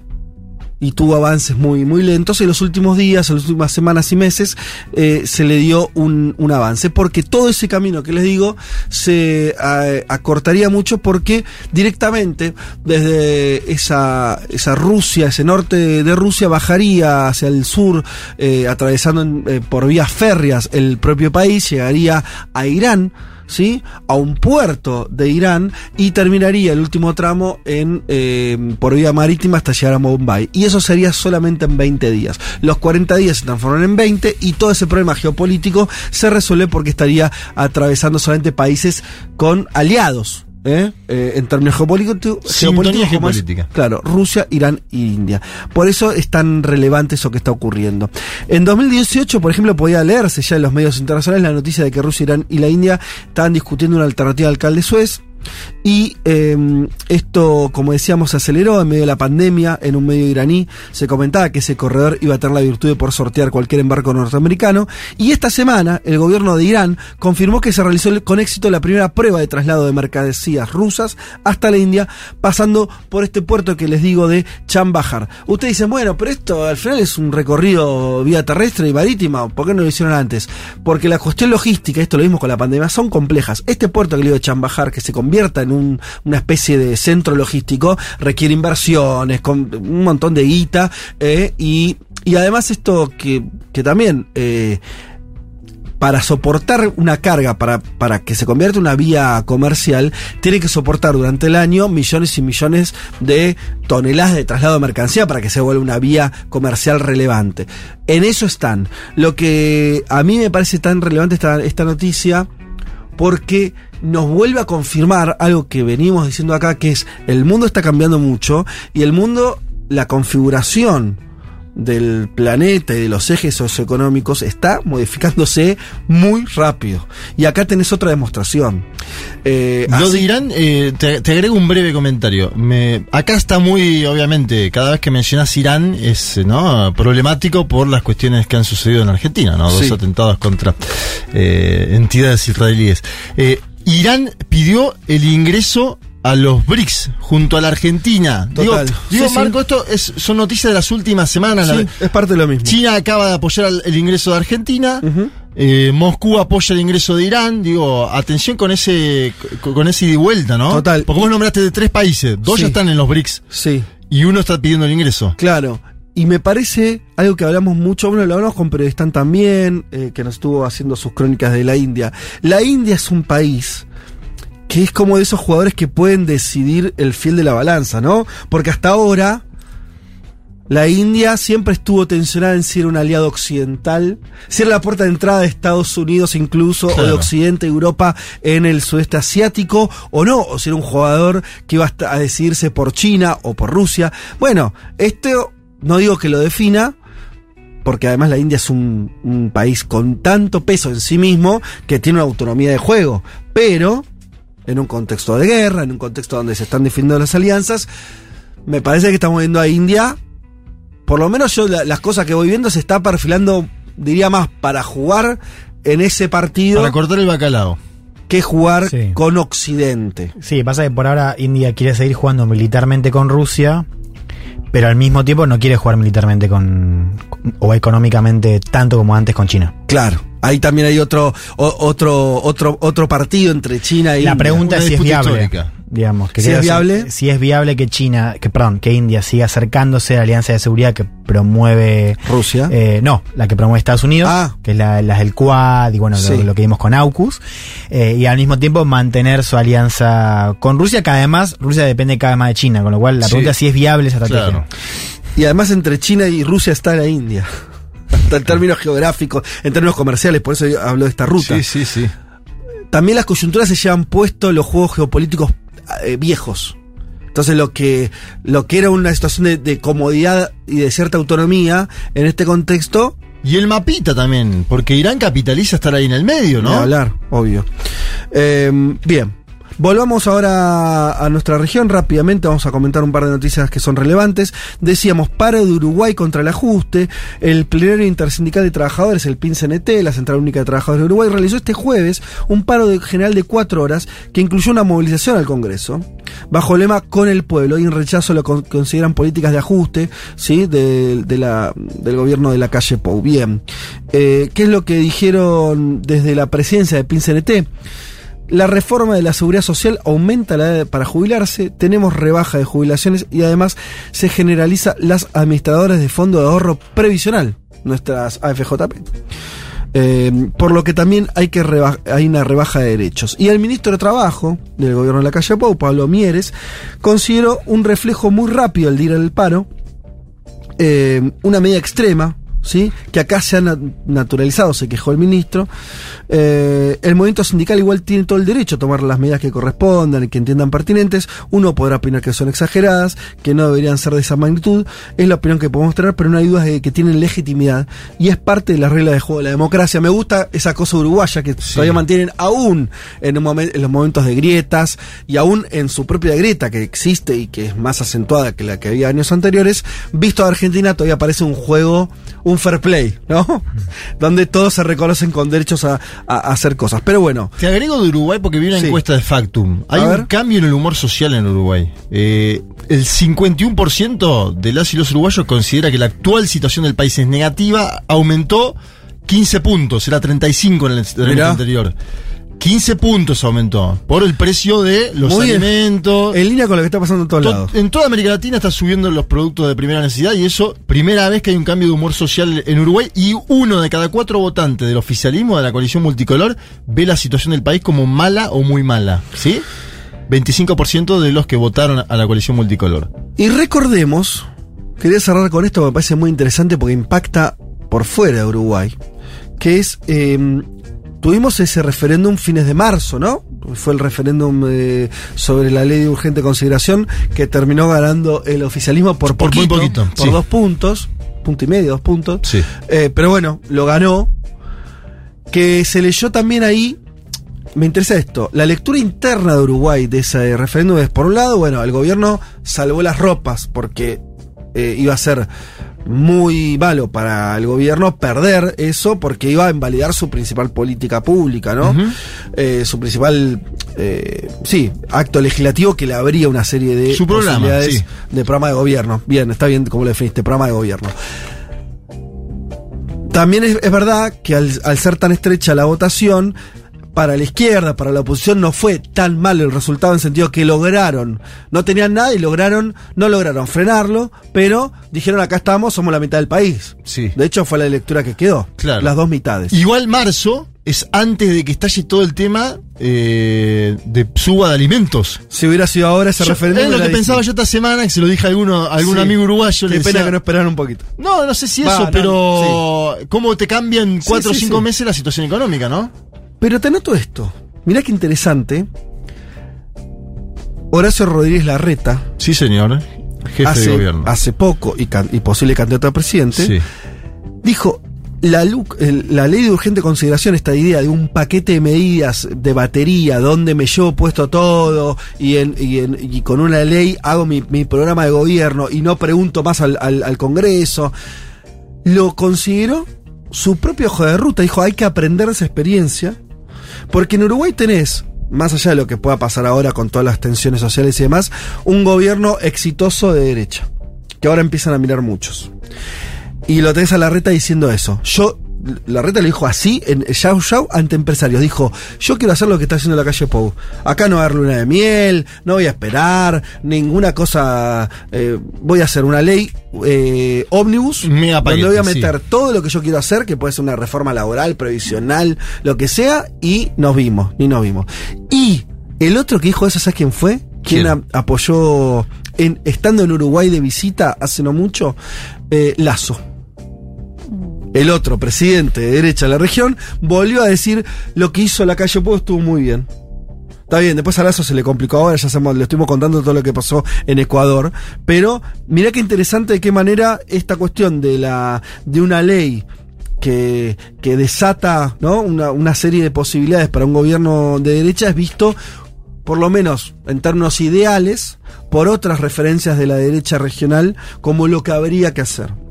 y tuvo avances muy, muy lentos, en los últimos días, en las últimas semanas y meses, eh, se le dio un, un avance, porque todo ese camino que les digo se eh, acortaría mucho porque directamente desde esa, esa Rusia, ese norte de, de Rusia, bajaría hacia el sur, eh, atravesando eh, por vías férreas el propio país, llegaría a Irán, ¿sí? a un puerto de Irán y terminaría el último tramo en eh, por vía marítima hasta llegar a Bombay. Y eso sería solamente en 20 días. Los 40 días se transforman en 20 y todo ese problema geopolítico se resuelve porque estaría atravesando solamente países con aliados. ¿Eh? Eh, en términos geopolíticos, geopolítica. Claro, Rusia, Irán e India. Por eso es tan relevante eso que está ocurriendo. En 2018, por ejemplo, podía leerse ya en los medios internacionales la noticia de que Rusia, Irán y la India estaban discutiendo una alternativa al Cal de Suez. Y eh, esto, como decíamos, se aceleró en medio de la pandemia. En un medio iraní se comentaba que ese corredor iba a tener la virtud de por sortear cualquier embarco norteamericano. Y esta semana, el gobierno de Irán confirmó que se realizó con éxito la primera prueba de traslado de mercancías rusas hasta la India, pasando por este puerto que les digo de Chambahar. Ustedes dicen, bueno, pero esto al final es un recorrido vía terrestre y marítima. ¿Por qué no lo hicieron antes? Porque la cuestión logística, esto lo mismo con la pandemia, son complejas. Este puerto que le digo de Chambahar, que se en un- una especie de centro logístico, requiere inversiones, con un montón de guita, eh, y, y además esto que, que también... eh, para soportar una carga, para, para que se convierta en una vía comercial, tiene que soportar durante el año millones y millones de toneladas de traslado de mercancía para que se vuelva una vía comercial relevante. En eso están. Lo que a mí me parece tan relevante esta, esta noticia, porque nos vuelve a confirmar algo que venimos diciendo acá, que es el mundo está cambiando mucho y el mundo, la configuración del planeta y de los ejes socioeconómicos está modificándose muy rápido. Y acá tenés otra demostración. Eh, Lo así- de Irán, eh, te, te agrego un breve comentario. Me, acá está muy, obviamente, cada vez que mencionas Irán es eh, ¿no? problemático por las cuestiones que han sucedido en Argentina, ¿no? Dos Sí. atentados contra eh, entidades israelíes. Eh, Irán pidió el ingreso a los BRICS junto a la Argentina. Total. Digo, digo, Sí, sí. Marco, esto es, son noticias de las últimas semanas. Sí, La- es parte de lo mismo. China acaba de apoyar el ingreso de Argentina. eh, Moscú apoya el ingreso de Irán. Digo, atención con ese con, ese ida y vuelta, ¿no? Total. Porque vos nombraste de tres países. Dos ya están en los BRICS. Sí. Y uno está pidiendo el ingreso. Claro. Y me parece algo que hablamos mucho, bueno, lo hablamos con periodistas también, eh, que nos estuvo haciendo sus crónicas de la India. La India es un país que es como de esos jugadores que pueden decidir el fiel de la balanza, ¿no? Porque hasta ahora la India siempre estuvo tensionada en si era un aliado occidental, si era la puerta de entrada de Estados Unidos incluso, o de. Occidente, Europa en el sudeste asiático, o no, o si era un jugador que iba a decidirse por China o por Rusia. Bueno, esto no digo que lo defina, porque además la India es un, un país con tanto peso en sí mismo que tiene una autonomía de juego, pero en un contexto de guerra, en un contexto donde se están definiendo las alianzas, me parece que estamos viendo a India, por lo menos yo la- las cosas que voy viendo se está perfilando, diría más, para jugar en ese partido Para cortar el bacalao. que jugar Sí. con Occidente. Sí, pasa que por ahora India quiere seguir jugando militarmente con Rusia, pero al mismo tiempo no quiere jugar militarmente con, o económicamente tanto como antes con China. Claro. Ahí también hay otro, o- otro, otro, otro partido entre China y La India. pregunta es si es viable. histórica. Digamos, que Si es viable. Si es viable que China, que perdón, que India siga acercándose a la alianza de seguridad que promueve Rusia. eh, no, la que promueve Estados Unidos, Ah. que es la, las del Quad y bueno, lo- Sí. lo, que vimos con AUKUS, eh, y al mismo tiempo mantener su alianza con Rusia, que además Rusia depende cada vez más de China, con lo cual la Sí. pregunta es si es viable esa estrategia. Claro. Y además entre China y Rusia está la India. En términos geográficos, en términos comerciales, por eso hablo de esta ruta. Sí, sí, sí. También las coyunturas se llevan puesto los juegos geopolíticos eh, viejos. Entonces lo que, lo que era una situación de, de comodidad y de cierta autonomía en este contexto, Y el mapita también, porque Irán capitaliza estar ahí en el medio, ¿no? hablar, obvio. Eh, bien. Volvamos ahora a nuestra región rápidamente, vamos a comentar un par de noticias que son relevantes. Decíamos, paro de Uruguay contra el ajuste. El plenario intersindical de trabajadores, el PIN-CNT, la Central Única de Trabajadores de Uruguay, realizó este jueves un paro de- general de cuatro horas que incluyó una movilización al Congreso, bajo el lema Con el pueblo, y en rechazo lo con- consideran políticas de ajuste ¿sí? de, la, del gobierno de la calle Pou. Bien, Eh, ¿qué es lo que dijeron desde la presidencia de PIN-CNT? La reforma de la seguridad social aumenta la edad para jubilarse, tenemos rebaja de jubilaciones y además se generaliza las administradoras de fondo de ahorro previsional, nuestras AFJP. Eh, por lo que también hay, que hay una rebaja de derechos. Y el ministro de Trabajo del gobierno de la calle Pau, Pablo Mieres, consideró un reflejo muy rápido al día del paro, eh, una medida extrema, ¿sí? que acá se ha na- naturalizado, se quejó el ministro. Eh, el movimiento sindical igual tiene todo el derecho a tomar las medidas que correspondan y que entiendan pertinentes. Uno podrá opinar que son exageradas, que no deberían ser de esa magnitud. Es la opinión que podemos tener, pero no hay dudas de que tienen legitimidad y es parte de la regla de juego de la democracia. Me gusta esa cosa uruguaya que todavía mantienen aún en, un en los momentos de grietas y aún en su propia grieta que existe y que es más acentuada que la que había años anteriores. Visto a Argentina todavía parece un juego, un fair play, ¿no? Donde todos se reconocen con derechos a, a- a hacer cosas. Pero bueno, Te agrego de Uruguay porque vi una Sí. encuesta de Factum. Hay A un ver. cambio en el humor social en Uruguay. Eh, el 51% de las y los uruguayos considera que la actual situación del país es negativa. Aumentó 15 puntos, era 35 en el trimestre Mirá. anterior. 15 puntos aumentó por el precio de los Muy alimentos. en línea con lo que está pasando en todos To- lados. En toda América Latina está subiendo los productos de primera necesidad y eso, primera vez que hay un cambio de humor social en Uruguay y uno de cada cuatro votantes del oficialismo de la coalición multicolor ve la situación del país como mala o muy mala, ¿sí? 25% de los que votaron a la coalición multicolor. Y recordemos, quería cerrar con esto, me parece muy interesante porque impacta por fuera de Uruguay, que es, eh, tuvimos ese referéndum fines de marzo, ¿no? Fue el referéndum eh, sobre la ley de urgente consideración que terminó ganando el oficialismo por, Por muy poquito, poquito, por sí. dos puntos. punto y medio, dos puntos. Sí. Eh, pero bueno, lo ganó. Que se leyó también ahí. Me interesa esto. La lectura interna de Uruguay de ese referéndum es, por un lado, bueno, el gobierno salvó las ropas porque eh, iba a ser muy malo para el gobierno perder eso porque iba a invalidar su principal política pública, ¿no? Eh, su principal, eh, sí, acto legislativo que le abría una serie de Su programa, sí. de programa de gobierno. Bien, está bien como lo definiste, programa de gobierno. También es, es verdad que al, al ser tan estrecha la votación, para la izquierda, para la oposición, no fue tan malo el resultado en sentido que lograron, no tenían nada y lograron, no lograron frenarlo, pero dijeron acá estamos, somos la mitad del país. Sí. De hecho fue la lectura que quedó. Claro. Las dos mitades. Igual marzo es antes de que estalle todo el tema eh, de suba de alimentos. Si hubiera sido ahora ese Yo- referéndum. Es lo que pensaba yo esta semana, que se lo dije a, alguno, a algún Sí. amigo uruguayo. le Qué pena decía- que no esperaran un poquito. No, no sé si Va, eso, no, pero cómo te cambia en Sí, cuatro o cinco meses la situación económica, ¿no? Pero te noto esto. Mirá qué interesante. Horacio Rodríguez Larreta. Sí, señor. Jefe hace, de gobierno. Hace poco y, can- y posible candidato a presidente. Sí. Dijo. La, la ley de urgente consideración, esta idea de un paquete de medidas de batería, donde me llevo puesto todo y, en, y, en- y con una ley hago mi, mi programa de gobierno y no pregunto más al, al- al Congreso, lo consideró su propio ojo de ruta. Dijo, hay que aprender de esa experiencia, porque en Uruguay tenés, más allá de lo que pueda pasar ahora con todas las tensiones sociales y demás, un gobierno exitoso de derecha, que ahora empiezan a mirar muchos. Y lo tenés a Larreta diciendo eso. Yo, Larreta le dijo así, en Yao Yao, ante empresarios. Dijo, yo quiero hacer lo que está haciendo la calle Pou. Acá no va a haber luna de miel, no voy a esperar, ninguna cosa. eh, voy a hacer una ley eh, ómnibus, Mega donde voy a meter sí. todo lo que yo quiero hacer, que puede ser una reforma laboral, previsional, lo que sea, y nos vimos, y nos vimos. Y el otro que dijo eso, ¿sabes quién fue? Quien ¿Quién? apoyó, en, estando en Uruguay de visita hace no mucho, eh, Lazo. El otro presidente de derecha de la región volvió a decir lo que hizo la calle Pueblo estuvo muy bien. Está bien, después a Lazo se le complicó ahora, ya sabemos, le estuvimos contando todo lo que pasó en Ecuador. Pero mirá qué interesante de qué manera esta cuestión de la de una ley que, que desata ¿no? una, una serie de posibilidades para un gobierno de derecha es visto, por lo menos en términos ideales, por otras referencias de la derecha regional como lo que habría que hacer.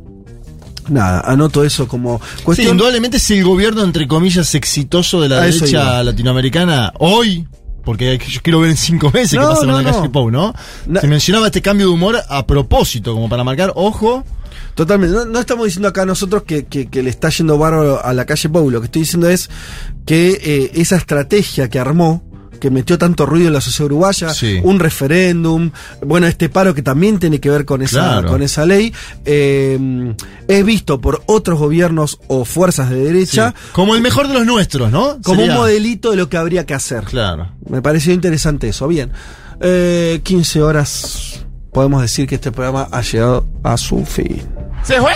Nada, anoto eso como Sí, cuestión. indudablemente es el gobierno, entre comillas, exitoso de la A derecha latinoamericana hoy. Porque yo quiero ver en cinco meses qué No, pasa no, con la no. calle Pou, ¿no? Na- Se mencionaba este cambio de humor a propósito, como para marcar, ojo, Totalmente. No, no estamos diciendo acá nosotros que, que- que le está yendo bárbaro a la calle Pau. Lo que estoy diciendo es que eh, esa estrategia que armó, que metió tanto ruido en la sociedad uruguaya, Sí. un referéndum, bueno, este paro que también tiene que ver con esa, Claro. con esa ley, eh, es visto por otros gobiernos o fuerzas de derecha sí. como el mejor de los nuestros, ¿no? como Sería- un modelito de lo que habría que hacer. Claro. Me pareció interesante eso. Bien, eh, 15 horas. Podemos decir que este programa ha llegado a su fin. ¡Se fue!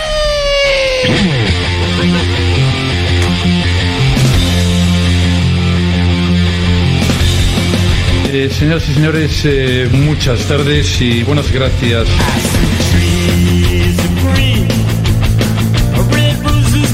Eh, señoras y señores, eh, muchas tardes y buenas gracias.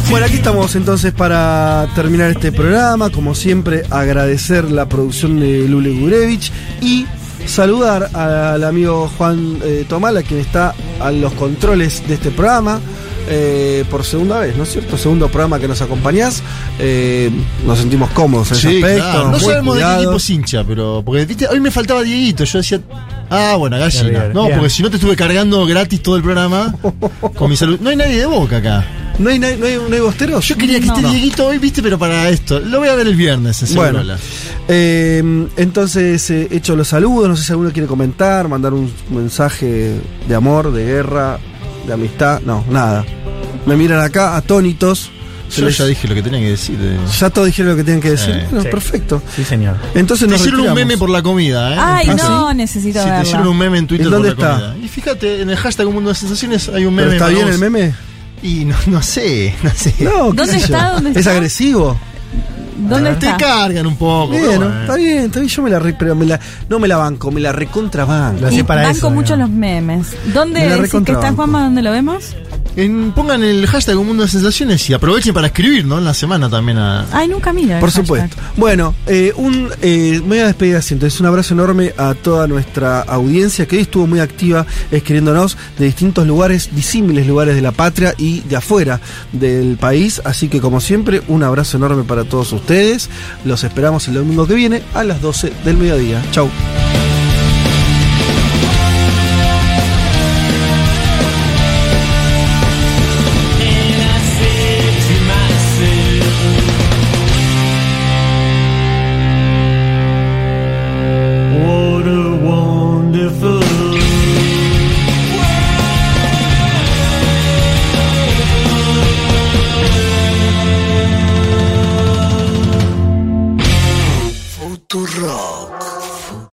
Bueno, aquí estamos entonces para terminar este programa. Como siempre, agradecer la producción de Lule Gurevich y saludar al amigo Juan eh, Tomala, quien está a los controles de este programa. Eh, por segunda vez, ¿no es cierto? Segundo programa que nos acompañás. Eh, nos sentimos cómodos en ese Sí, aspecto. claro. No sabemos de qué equipo es hincha, pero. Porque viste, hoy me faltaba Dieguito. Yo decía. Ah, bueno, gallina. Bien, No, bien. porque si no te estuve cargando gratis todo el programa con mi salud. No hay nadie de boca acá. ¿No hay, no hay, no hay- bosteros? Yo quería que No. esté Dieguito hoy, viste, pero para esto. Lo voy a ver el viernes, en Bueno, eh, entonces he hecho los saludos, no sé si alguno quiere comentar, mandar un mensaje de amor, de guerra, de amistad, no, nada. Me miran acá atónitos. Se Yo les- ya dije lo que tenía que decir. eh. ya todos dijeron lo que tenían que decir. Eh, Bueno, sí. perfecto. Sí, señor. Entonces Te nos hicieron un meme por la comida, ¿eh? Ay, Ah, no, ¿sí? necesito Sí, te verla. hicieron un meme en Twitter ¿Y dónde por la está? comida. Y fíjate, en el hashtag Un Mundo de Sensaciones hay un ¿Pero meme. está para bien vos. el meme? Y no, no sé, no sé. No, ¿qué ¿Dónde está? ¿Dónde ¿Es está? agresivo? ¿Dónde Te está? cargan un poco. Bien, pero ¿no? bueno. está bien, está bien. Yo me la re, pero me la, no me la banco, me la recontrabanco. Y para banco eso, mucho digamos. los memes. Me ¿Dónde la decís que está. Juanma? ¿Dónde lo vemos? En- pongan el hashtag Un Mundo de Sensaciones y aprovechen para escribir, ¿no? En la semana también a. Ay, nunca mira. Por hashtag. supuesto. Bueno, eh, un, eh, me voy a despedir así. Entonces, un abrazo enorme a toda nuestra audiencia que hoy estuvo muy activa escribiéndonos de distintos lugares, disímiles lugares de la patria y de afuera del país. Así que, como siempre, un abrazo enorme para todos ustedes. Los esperamos el domingo que viene a las 12 del mediodía. Chau.